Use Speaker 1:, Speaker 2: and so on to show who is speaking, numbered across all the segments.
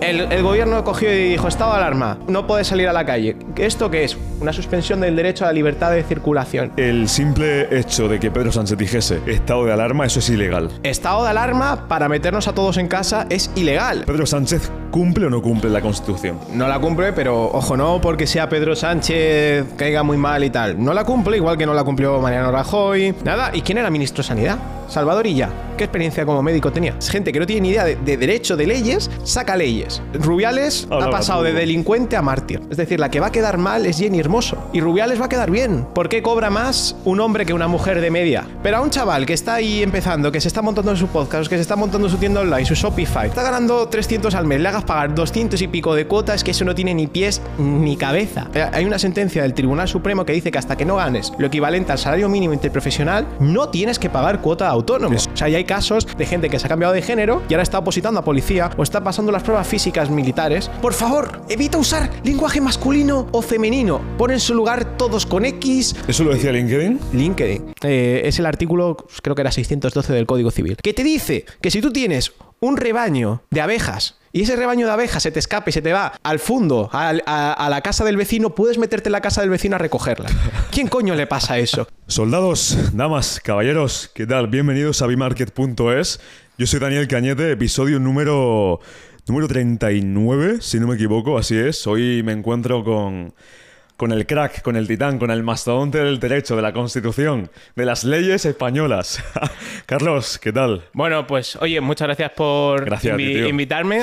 Speaker 1: El, el gobierno cogió y dijo, estado de alarma, no puedes salir a la calle. ¿Esto qué es? Una suspensión del derecho a la libertad de circulación.
Speaker 2: El simple hecho de que Pedro Sánchez dijese estado de alarma, eso es ilegal.
Speaker 1: Estado de alarma para meternos a todos en casa es ilegal.
Speaker 2: ¿Pedro Sánchez cumple o no cumple la Constitución?
Speaker 1: No la cumple, pero ojo, no porque sea Pedro Sánchez caiga muy mal y tal. No la cumple, igual que no la cumplió Mariano Rajoy. Nada. ¿Y quién era ministro de Sanidad? Salvador Illa. ¿Qué experiencia como médico tenía? Es gente que no tiene ni idea de, de derecho, de leyes, saca leyes. Rubiales ha pasado de delincuente a mártir. Es decir, la que va a quedar mal es Jenny Hermoso. Y Rubiales va a quedar bien. ¿Por qué cobra más un hombre que una mujer de media? Pero a un chaval que está ahí empezando, que se está montando su podcast, que se está montando su tienda online, su Shopify, está ganando 300 al mes, le hagas pagar 200 y pico de cuotas, que eso no tiene ni pies ni cabeza. Eh, Hay una sentencia del Tribunal Supremo que dice que hasta que no ganes lo equivalente al salario mínimo interprofesional, no tienes que pagar cuota de autónomo. O sea, ya hay casos de gente que se ha cambiado de género y ahora está opositando a policía o está pasando las pruebas físicas militares. Por favor, evita usar lenguaje masculino o femenino. Pon en su lugar todos con X,
Speaker 2: ¿Eso lo decía LinkedIn?
Speaker 1: LinkedIn. Eh, es el artículo, creo que era 612 del Código Civil, que te dice que si tú tienes un rebaño de abejas y ese rebaño de abejas se te escapa y se te va al fondo, a la casa del vecino, puedes meterte en la casa del vecino a recogerla. ¿Quién coño le pasa eso?
Speaker 2: Soldados, damas, caballeros, ¿qué tal? Bienvenidos a bimarket.es. Yo soy Daniel Cañete, episodio número, número 39, si no me equivoco, así es. Hoy me encuentro con, con el crack, con el titán, con el mastodonte del derecho, de la constitución, de las leyes españolas. Carlos, ¿qué tal?
Speaker 1: Bueno, pues oye, muchas gracias por
Speaker 2: Gracias ti,
Speaker 1: invitarme.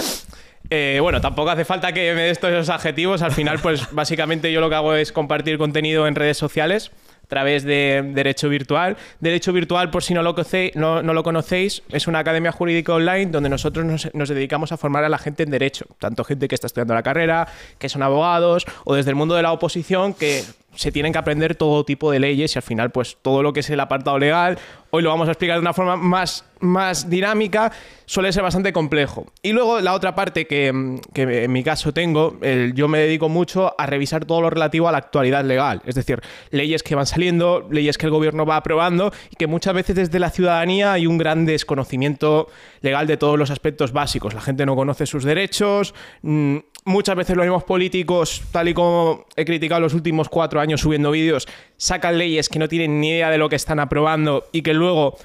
Speaker 1: Eh, bueno, tampoco hace falta que me des todos esos adjetivos. Al final, pues básicamente yo lo que hago es compartir contenido en redes sociales a través de Derecho Virtual. Derecho Virtual, por si no lo, no, no lo conocéis, es una academia jurídica online donde nosotros nos, nos dedicamos a formar a la gente en Derecho. Tanto gente que está estudiando la carrera, que son abogados, o desde el mundo de la oposición, que se tienen que aprender todo tipo de leyes y al final, pues todo lo que es el apartado legal, hoy lo vamos a explicar de una forma más, más dinámica, suele ser bastante complejo. Y luego la otra parte que, que en mi caso tengo, yo me dedico mucho a revisar todo lo relativo a la actualidad legal, es decir, leyes que van saliendo, leyes que el gobierno va aprobando y que muchas veces desde la ciudadanía hay un gran desconocimiento legal de todos los aspectos básicos. La gente no conoce sus derechos, mm, muchas veces los mismos políticos, tal y como he criticado los últimos cuatro años subiendo vídeos, sacan leyes que no tienen ni idea de lo que están aprobando y que luego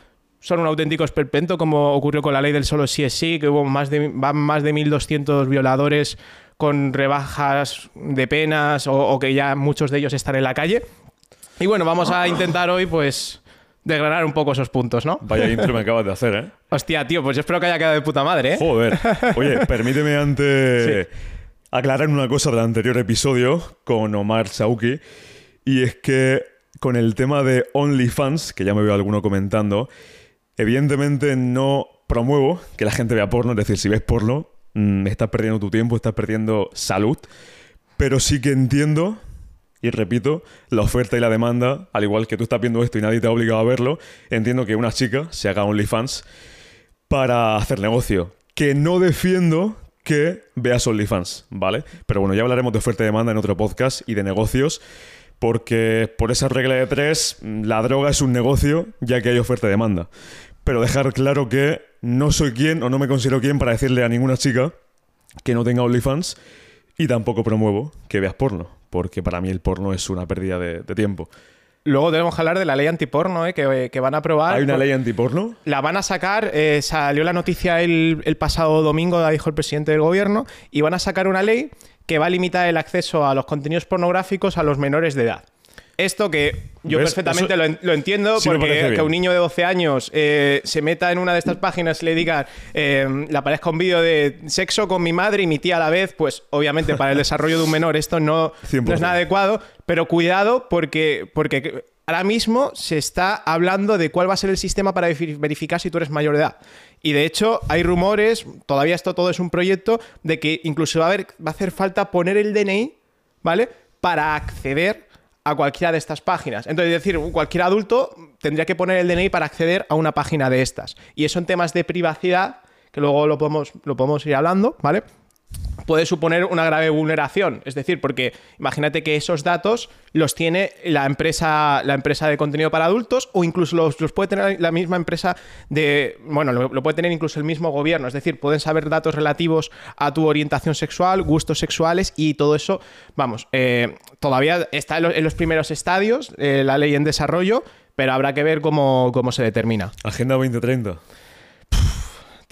Speaker 1: son un auténtico esperpento, como ocurrió con la ley del solo sí es sí, que hubo más de, van más de 1.200 violadores con rebajas de penas o, o que ya muchos de ellos están en la calle. Y bueno, vamos a intentar hoy, pues, desgranar un poco esos puntos, ¿no?
Speaker 2: Vaya intro me acabas de hacer, ¿eh?
Speaker 1: Hostia, tío, pues yo espero que haya quedado de puta madre, ¿eh?
Speaker 2: Joder. Oye, permíteme antes aclarar una cosa del anterior episodio con Omar Sauki. Y es que con el tema de OnlyFans, que ya me veo alguno comentando, evidentemente no promuevo que la gente vea porno. Es decir, si ves porno, mm, estás perdiendo tu tiempo, estás perdiendo salud. Pero sí que entiendo, y repito, la oferta y la demanda, al igual que tú estás viendo esto y nadie te ha obligado a verlo, entiendo que una chica se haga OnlyFans para hacer negocio. Que no defiendo que veas OnlyFans, ¿vale? Pero bueno, ya hablaremos de oferta y demanda en otro podcast y de negocios, porque por esa regla de tres, mm, la droga es un negocio ya que hay oferta y demanda. Pero dejar claro que no soy quien o no me considero quien para decirle a ninguna chica que no tenga OnlyFans y tampoco promuevo que veas porno, porque para mí el porno es una pérdida de, de tiempo.
Speaker 1: Luego tenemos que hablar de la ley antiporno, ¿eh? que, que van a aprobar.
Speaker 2: ¿Hay una ley antiporno?
Speaker 1: La van a sacar, eh, salió la noticia el, el pasado domingo, la dijo el presidente del gobierno, y van a sacar una ley que va a limitar el acceso a los contenidos pornográficos a los menores de edad. Esto que yo
Speaker 2: ¿Ves?
Speaker 1: perfectamente
Speaker 2: Eso
Speaker 1: lo, en- lo entiendo,
Speaker 2: sí
Speaker 1: porque que un niño de 12 años eh, se meta en una de estas páginas y le diga, eh, le aparezca un vídeo de sexo con mi madre y mi tía a la vez, pues obviamente para el desarrollo de un menor esto no, no
Speaker 2: 100%.
Speaker 1: es nada adecuado, pero cuidado porque, porque ahora mismo se está hablando de cuál va a ser el sistema para verifi- verificar si tú eres mayor de edad. Y de hecho hay rumores, todavía esto todo es un proyecto, de que incluso va a, haber, va a hacer falta poner el DNI, ¿vale? Para acceder a cualquiera de estas páginas. Entonces, es decir, cualquier adulto tendría que poner el DNI para acceder a una página de estas. Y eso en temas de privacidad, que luego lo podemos, lo podemos ir hablando, ¿vale? Puede suponer una grave vulneración. Es decir, porque imagínate que esos datos los tiene la empresa, la empresa de contenido para adultos o incluso los, los puede tener la misma empresa de... Bueno, lo, lo, puede tener incluso el mismo gobierno. Es decir, pueden saber datos relativos a tu orientación sexual, gustos sexuales y todo eso, vamos, eh, todavía está en los, primeros estadios, eh, la ley en desarrollo, pero habrá que ver cómo, cómo se determina.
Speaker 2: Agenda 2030.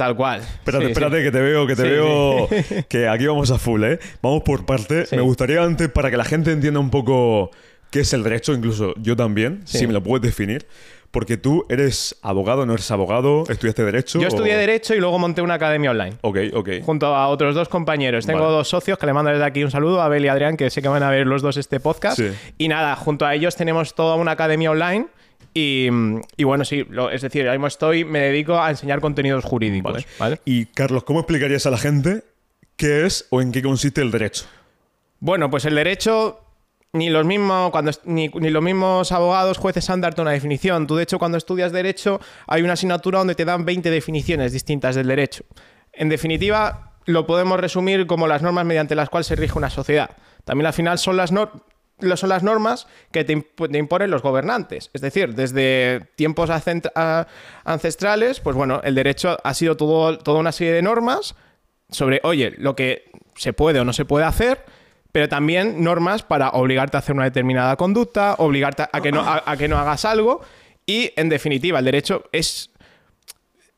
Speaker 1: Tal cual.
Speaker 2: Espérate,
Speaker 1: Sí,
Speaker 2: espérate,
Speaker 1: sí.
Speaker 2: que te veo, que te
Speaker 1: Sí,
Speaker 2: veo. Que aquí vamos a full, ¿eh? Vamos por parte. Me gustaría antes, para que la gente entienda un poco qué es el derecho, incluso yo también, si me lo puedes definir. Porque tú eres abogado, no eres abogado, estudiaste Derecho.
Speaker 1: Yo estudié
Speaker 2: o-
Speaker 1: Derecho y luego monté una academia online.
Speaker 2: Ok, ok.
Speaker 1: Junto a otros dos compañeros. Tengo
Speaker 2: Vale.
Speaker 1: dos socios que le mando desde aquí un saludo, Abel y Adrián, que sé que van a ver los dos este podcast.
Speaker 2: Sí.
Speaker 1: Y nada, junto a ellos tenemos toda una academia online. Y, y bueno, sí, lo- es decir, ahora mismo estoy, me dedico a enseñar contenidos jurídicos.
Speaker 2: Vale.
Speaker 1: ¿vale?
Speaker 2: Y Carlos, ¿cómo explicarías a la gente qué es o en qué consiste el derecho?
Speaker 1: Bueno, pues el derecho, ni los mismos, cuando, ni, ni los mismos abogados, jueces saben darte una definición. Tú, de hecho, cuando estudias derecho, hay una asignatura donde te dan 20 definiciones distintas del derecho. En definitiva, lo podemos resumir como las normas mediante las cuales se rige una sociedad. También al final son las normas. Son las normas que te, imp- te imponen los gobernantes. Es decir, desde tiempos ancestrales, pues bueno, el derecho ha sido todo, toda una serie de normas sobre, oye, lo que se puede o no se puede hacer, pero también normas para obligarte a hacer una determinada conducta, obligarte a que no, a que no hagas algo. Y, en definitiva, el derecho es...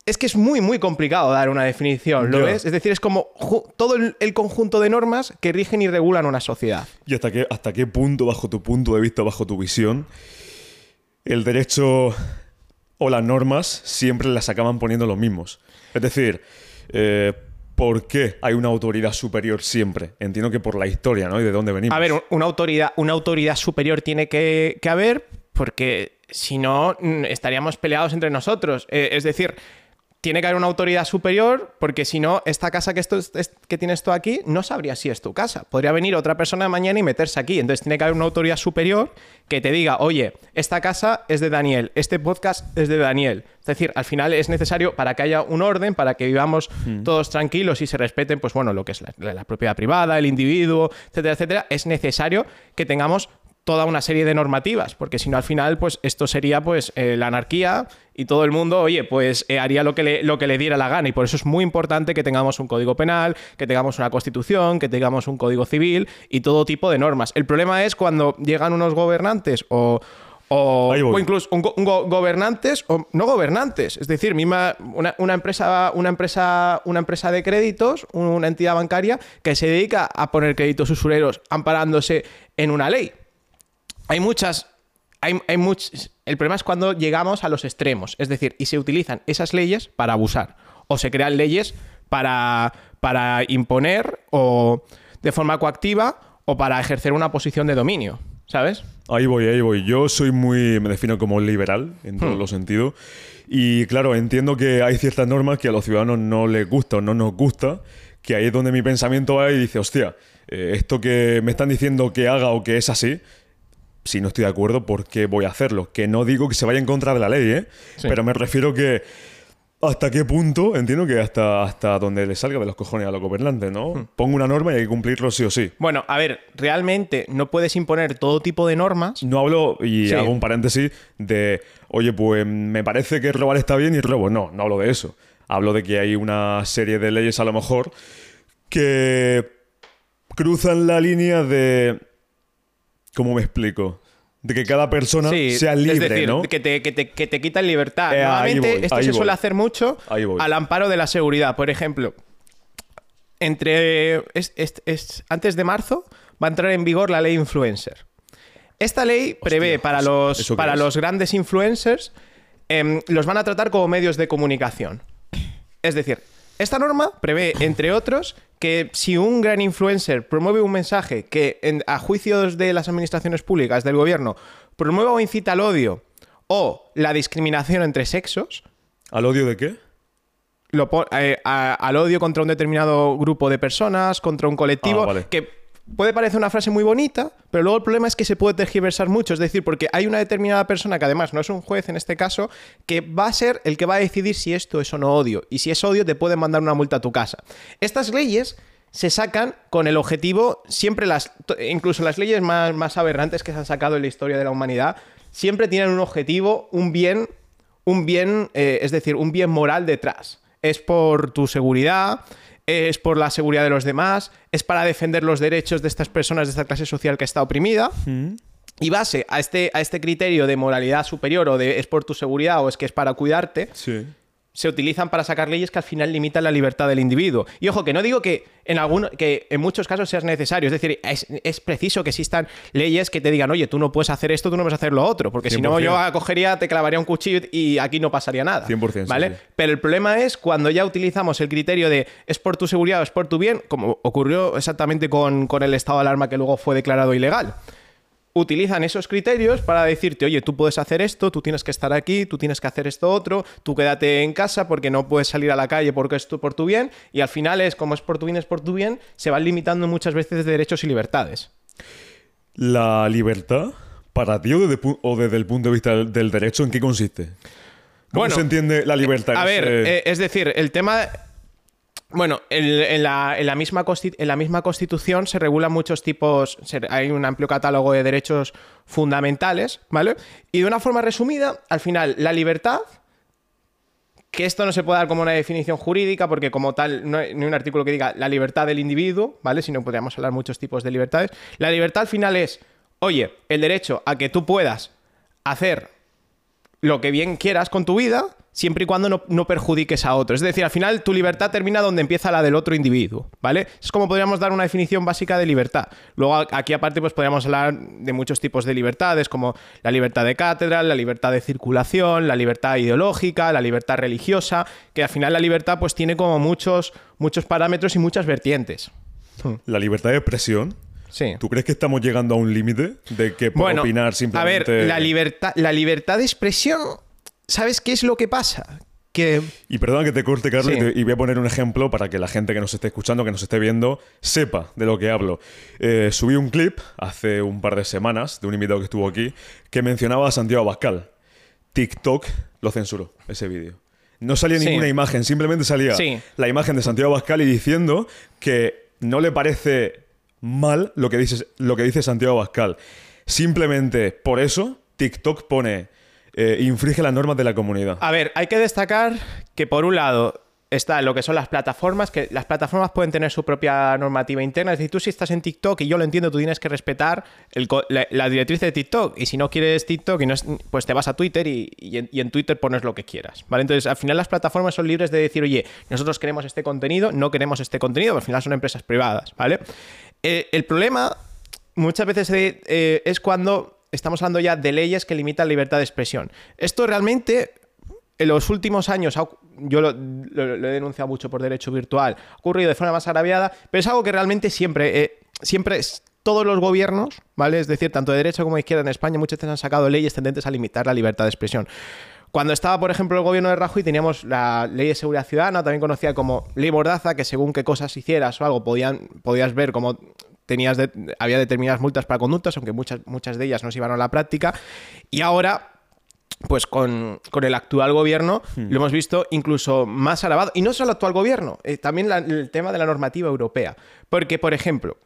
Speaker 1: Es que es muy, muy complicado dar una definición, ¿lo ves? Es decir, es como todo el, el conjunto de normas que rigen y regulan una sociedad.
Speaker 2: ¿Y hasta qué, hasta qué punto, bajo tu punto de vista, bajo tu visión, el derecho o las normas siempre las acaban poniendo los mismos? Es decir, eh, ¿por qué hay una autoridad superior siempre? Entiendo que por la historia, ¿no? Y de dónde venimos.
Speaker 1: A ver, un- una autoridad, una autoridad superior tiene que, que haber, porque si no, estaríamos peleados entre nosotros. Eh, es decir, tiene que haber una autoridad superior, porque si no, esta casa que, esto, es- que tienes tú aquí no sabría si es tu casa. Podría venir otra persona mañana y meterse aquí. Entonces tiene que haber una autoridad superior que te diga, oye, esta casa es de Daniel, este podcast es de Daniel. Es decir, al final es necesario para que haya un orden, para que vivamos todos tranquilos y se respeten, pues bueno, lo que es la, la propiedad privada, el individuo, etcétera, etcétera, es necesario que tengamos toda una serie de normativas, porque si no al final pues esto sería pues eh, la anarquía y todo el mundo, oye, pues eh, haría lo que, le, lo que le diera la gana. Y por eso es muy importante que tengamos un código penal, que tengamos una constitución, que tengamos un código civil y todo tipo de normas. El problema es cuando llegan unos gobernantes o... O, o incluso un go- un go- gobernantes o no gobernantes, es decir, misma una, una empresa, una empresa, una empresa de créditos, una entidad bancaria que se dedica a poner créditos usureros amparándose en una ley hay muchas. Hay, hay much- el problema es cuando llegamos a los extremos, es decir, y se utilizan esas leyes para abusar, o se crean leyes para, para imponer, o de forma coactiva, o para ejercer una posición de dominio, ¿sabes?
Speaker 2: Ahí voy, ahí voy. Yo soy muy, me defino como liberal en
Speaker 1: Hmm.
Speaker 2: todos los sentidos. Y claro, entiendo que hay ciertas normas que a los ciudadanos no les gusta o no nos gusta, que ahí es donde mi pensamiento va y dice, hostia, eh, esto que me están diciendo que haga o que es así, si no estoy de acuerdo, ¿por qué voy a hacerlo? Que no digo que se vaya en contra de la ley, ¿eh?
Speaker 1: Sí.
Speaker 2: Pero me refiero que hasta qué punto, entiendo que hasta, hasta donde le salga de los cojones a los gobernantes, ¿no?
Speaker 1: Hmm.
Speaker 2: Pongo una norma y hay que cumplirlo sí o sí.
Speaker 1: Bueno, a ver, realmente no puedes imponer todo tipo de normas.
Speaker 2: No hablo, y
Speaker 1: Sí.
Speaker 2: hago un paréntesis, de, oye, pues me parece que robar está bien y robo. No, no hablo de eso. Hablo de que hay una serie de leyes a lo mejor que cruzan la línea de... ¿Cómo me explico? De que cada persona
Speaker 1: Sí,
Speaker 2: sea libre,
Speaker 1: es decir,
Speaker 2: ¿no?
Speaker 1: que te, que te, que te quitan libertad.
Speaker 2: Eh,
Speaker 1: Normalmente
Speaker 2: voy,
Speaker 1: esto se
Speaker 2: voy.
Speaker 1: suele hacer mucho al amparo de la seguridad. Por ejemplo, entre es- es- es- antes de marzo va a entrar en vigor la ley influencer. Esta ley prevé para
Speaker 2: ¿eso-
Speaker 1: los, para los grandes influencers, em, los van a tratar como medios de comunicación. Es decir, esta norma prevé, entre otros, que si un gran influencer promueve un mensaje que, en- a juicios de las administraciones públicas, del gobierno, promueva o incita al odio o la discriminación entre sexos,
Speaker 2: ¿Al odio de qué?
Speaker 1: lo eh, a- al odio contra un determinado grupo de personas, contra un colectivo,
Speaker 2: Ah, vale.
Speaker 1: que puede parecer una frase muy bonita, pero luego el problema es que se puede tergiversar mucho, es decir, porque hay una determinada persona que además no es un juez en este caso, que va a ser el que va a decidir si esto es o no odio, y si es odio te pueden mandar una multa a tu casa. Estas leyes se sacan con el objetivo, siempre las, incluso las leyes más, más aberrantes que se han sacado en la historia de la humanidad, siempre tienen un objetivo, un bien, un bien, eh, es decir, un bien moral detrás. Es por tu seguridad, es por la seguridad de los demás, es para defender los derechos de estas personas de esta clase social que está oprimida. Y base a este, a este criterio de moralidad superior o de es por tu seguridad o es que es para cuidarte,
Speaker 2: Sí.
Speaker 1: Se utilizan para sacar leyes que al final limitan la libertad del individuo. Y ojo, que no digo que en, algún, que en muchos casos sea necesario, es decir, es, es preciso que existan leyes que te digan, oye, tú no puedes hacer esto, tú no puedes hacer lo otro, porque si no
Speaker 2: 100%.
Speaker 1: yo cogería, te clavaría un cuchillo y aquí no pasaría nada.
Speaker 2: 100%, sí,
Speaker 1: ¿Vale?
Speaker 2: sí.
Speaker 1: Pero el problema es cuando ya utilizamos el criterio de es por tu seguridad o es por tu bien, como ocurrió exactamente con, con el estado de alarma que luego fue declarado ilegal utilizan esos criterios para decirte, oye, tú puedes hacer esto, tú tienes que estar aquí, tú tienes que hacer esto otro, tú quédate en casa porque no puedes salir a la calle porque es tu- por tu bien, y al final es como es por tu bien, es por tu bien, se van limitando muchas veces derechos y libertades.
Speaker 2: La libertad, para ti o desde, o desde el punto de vista del, del derecho, ¿en qué consiste? ¿Cómo
Speaker 1: Bueno,
Speaker 2: se entiende la libertad?
Speaker 1: A ver, eh, es decir, el tema... Bueno, en, la, misma Constitución se regulan muchos tipos, hay un amplio catálogo de derechos fundamentales, ¿vale? Y de una forma resumida, al final, la libertad, que esto no se puede dar como una definición jurídica, porque como tal no hay, no un artículo que diga la libertad del individuo, ¿vale? Sino podríamos hablar muchos tipos de libertades. La libertad al final es, oye, el derecho a que tú puedas hacer lo que bien quieras con tu vida, siempre y cuando no, no perjudiques a otro. Es decir, al final tu libertad termina donde empieza la del otro individuo, ¿vale? Es como podríamos dar una definición básica de libertad. Luego aquí aparte pues podríamos hablar de muchos tipos de libertades, como la libertad de cátedra, la libertad de circulación, la libertad ideológica, la libertad religiosa, que al final la libertad pues tiene como muchos, muchos parámetros y muchas vertientes.
Speaker 2: La libertad de expresión.
Speaker 1: Sí.
Speaker 2: ¿Tú crees que estamos llegando a un límite de que por opinar simplemente...
Speaker 1: A ver, la libertad, la libertad de expresión, ¿sabes qué es lo que pasa? Que
Speaker 2: Y perdona que te corte, Carlos,
Speaker 1: Sí.
Speaker 2: y, te- y voy a poner un ejemplo para que la gente que nos esté escuchando, que nos esté viendo, sepa de lo que hablo. Eh, subí un clip hace un par de semanas de un invitado que estuvo aquí que mencionaba a Santiago Abascal. TikTok lo censuró, ese vídeo. No salía
Speaker 1: Sí.
Speaker 2: ninguna imagen, simplemente salía
Speaker 1: Sí.
Speaker 2: la imagen de Santiago Abascal y diciendo que no le parece mal lo que dice, lo que dice Santiago Abascal. Simplemente por eso TikTok pone, eh, infringe las normas de la comunidad.
Speaker 1: A ver, hay que destacar que por un lado está lo que son las plataformas, que las plataformas pueden tener su propia normativa interna. Es decir, tú si estás en TikTok, y yo lo entiendo, tú tienes que respetar el la, directriz de TikTok. Y si no quieres TikTok, y no es- pues te vas a Twitter y, y en, Twitter pones lo que quieras. ¿vale? Entonces, al final las plataformas son libres de decir, oye, nosotros queremos este contenido, no queremos este contenido, al final son empresas privadas, ¿vale? Eh, el problema muchas veces eh, eh, es cuando estamos hablando ya de leyes que limitan libertad de expresión. Esto realmente en los últimos años, yo lo, he denunciado mucho por derecho virtual, ha ocurrido de forma más agraviada, pero es algo que realmente siempre, siempre es, todos los gobiernos, ¿vale? Es decir, tanto de derecha como de izquierda en España, muchas veces han sacado leyes tendentes a limitar la libertad de expresión. Cuando estaba, por ejemplo, el gobierno de Rajoy, teníamos la ley de seguridad ciudadana, también conocida como ley Mordaza, que según qué cosas hicieras o algo, podían, podías ver cómo tenías de- había determinadas multas para conductas, aunque muchas, muchas de ellas no se iban a la práctica. Y ahora pues con, con el actual gobierno lo hemos visto incluso más agravado. Y no solo el actual gobierno, eh, también la- el tema de la normativa europea. Porque, por ejemplo,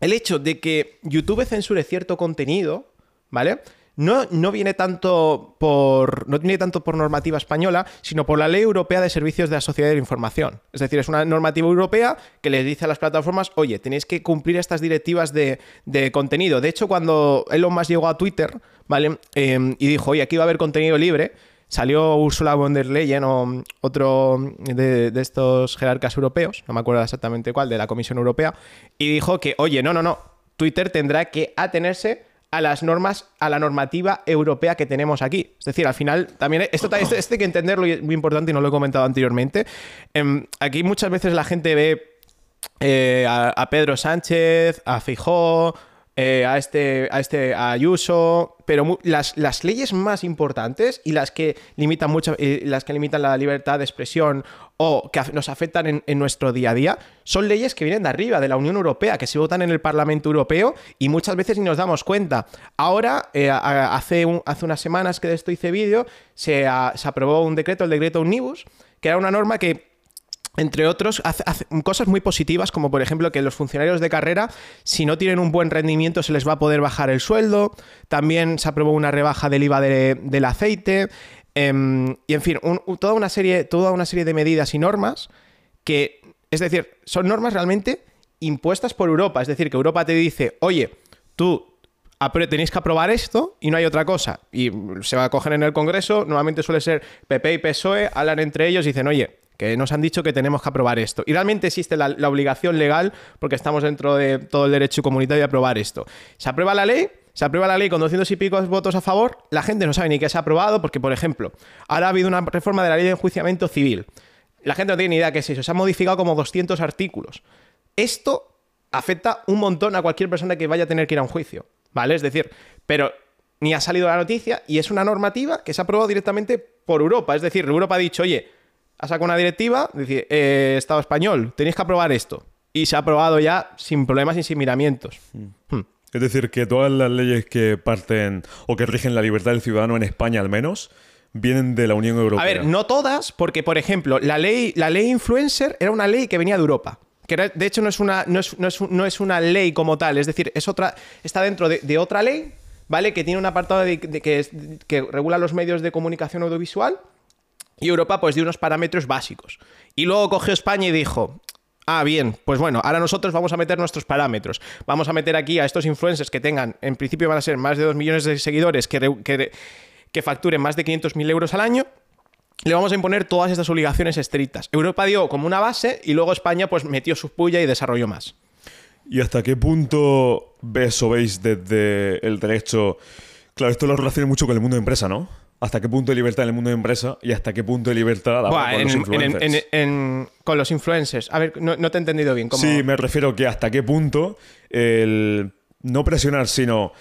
Speaker 1: el hecho de que YouTube censure cierto contenido, ¿vale? No, no viene tanto por. No viene tanto por normativa española, sino por la ley europea de servicios de la sociedad de la información. Es decir, es una normativa europea que les dice a las plataformas, oye, tenéis que cumplir estas directivas de, de contenido. De hecho, cuando Elon Musk llegó a Twitter, ¿vale? Eh, y dijo, oye, aquí va a haber contenido libre. Salió Ursula von der Leyen o otro de, de estos jerarcas europeos, no me acuerdo exactamente cuál, de la Comisión Europea, y dijo que, oye, no, no, no, Twitter tendrá que atenerse a las normas, a la normativa europea que tenemos aquí. Es decir, al final, también esto, esto, esto hay que entenderlo y es muy importante y no lo he comentado anteriormente. Em, aquí muchas veces la gente ve eh, a, Pedro Sánchez, a Fijó, eh, a este, a este, a Ayuso, pero las, las leyes más importantes y las que limitan mucho, eh, las que limitan la libertad de expresión o que nos afectan en, nuestro día a día, son leyes que vienen de arriba, de la Unión Europea, que se votan en el Parlamento Europeo y muchas veces ni nos damos cuenta. Ahora, eh, hace, hace unas semanas que de esto hice vídeo, se, se aprobó un decreto, el decreto Omnibus, que era una norma que entre otros, hace, cosas muy positivas, como por ejemplo que los funcionarios de carrera, si no tienen un buen rendimiento, se les va a poder bajar el sueldo. También se aprobó una rebaja del IVA de- del aceite. Em, y en fin, un- toda, una serie, toda una serie de medidas y normas que, es decir, son normas realmente impuestas por Europa. Es decir, que Europa te dice, oye, tú tenéis que aprobar esto y no hay otra cosa. Y se va a coger en el Congreso, normalmente suele ser PP y PSOE, hablan entre ellos y dicen, oye, que nos han dicho que tenemos que aprobar esto. Y realmente existe la obligación legal, porque estamos dentro de todo el derecho comunitario de aprobar esto. Se aprueba la ley, se aprueba la ley con 200 y pico votos a favor, la gente no sabe ni qué se ha aprobado, porque, por ejemplo, ahora ha habido una reforma de la ley de enjuiciamiento civil. La gente no tiene ni idea qué es eso. Se han modificado como 200 artículos. Esto afecta un montón a cualquier persona que vaya a tener que ir a un juicio, ¿vale? Es decir, pero ni ha salido la noticia y es una normativa que se ha aprobado directamente por Europa. Es decir, Europa ha dicho, oye, ha sacado una directiva, dice, eh, Estado español, tenéis que aprobar esto. Y se ha aprobado ya sin problemas y sin miramientos. Hmm.
Speaker 2: Es decir, que todas las leyes que parten o que rigen la libertad del ciudadano en España al menos vienen de la Unión Europea.
Speaker 1: A ver, no todas, porque, por ejemplo, la ley, la ley influencer era una ley que venía de Europa. Que era- de hecho no es, una, no, es, no es un- no es una ley como tal, es decir, es otra, está dentro de, de otra ley, ¿vale? Que tiene un apartado de, de que, que regula los medios de comunicación audiovisual y Europa pues dio unos parámetros básicos. Y luego cogió España y dijo, ah, bien, pues bueno, ahora nosotros vamos a meter nuestros parámetros. Vamos a meter aquí a estos influencers que tengan, en principio van a ser más de 2 millones de seguidores, que, re- que, que facturen más de 500.000 euros al año. Le vamos a imponer todas estas obligaciones estrictas. Europa dio como una base y luego España pues metió su puya y desarrolló más.
Speaker 2: ¿Y hasta qué punto ves o veis desde el derecho? Claro, esto lo relaciona mucho con el mundo de empresa, ¿no? ¿Hasta qué punto de libertad en el mundo de empresa y hasta qué punto de libertad habrá
Speaker 1: Buah,
Speaker 2: con
Speaker 1: en-
Speaker 2: los
Speaker 1: en-
Speaker 2: influencers?
Speaker 1: en- en- con los influencers. A ver, no, no te he entendido bien. ¿cómo?
Speaker 2: Sí, me refiero que hasta qué punto el no presionar, sino,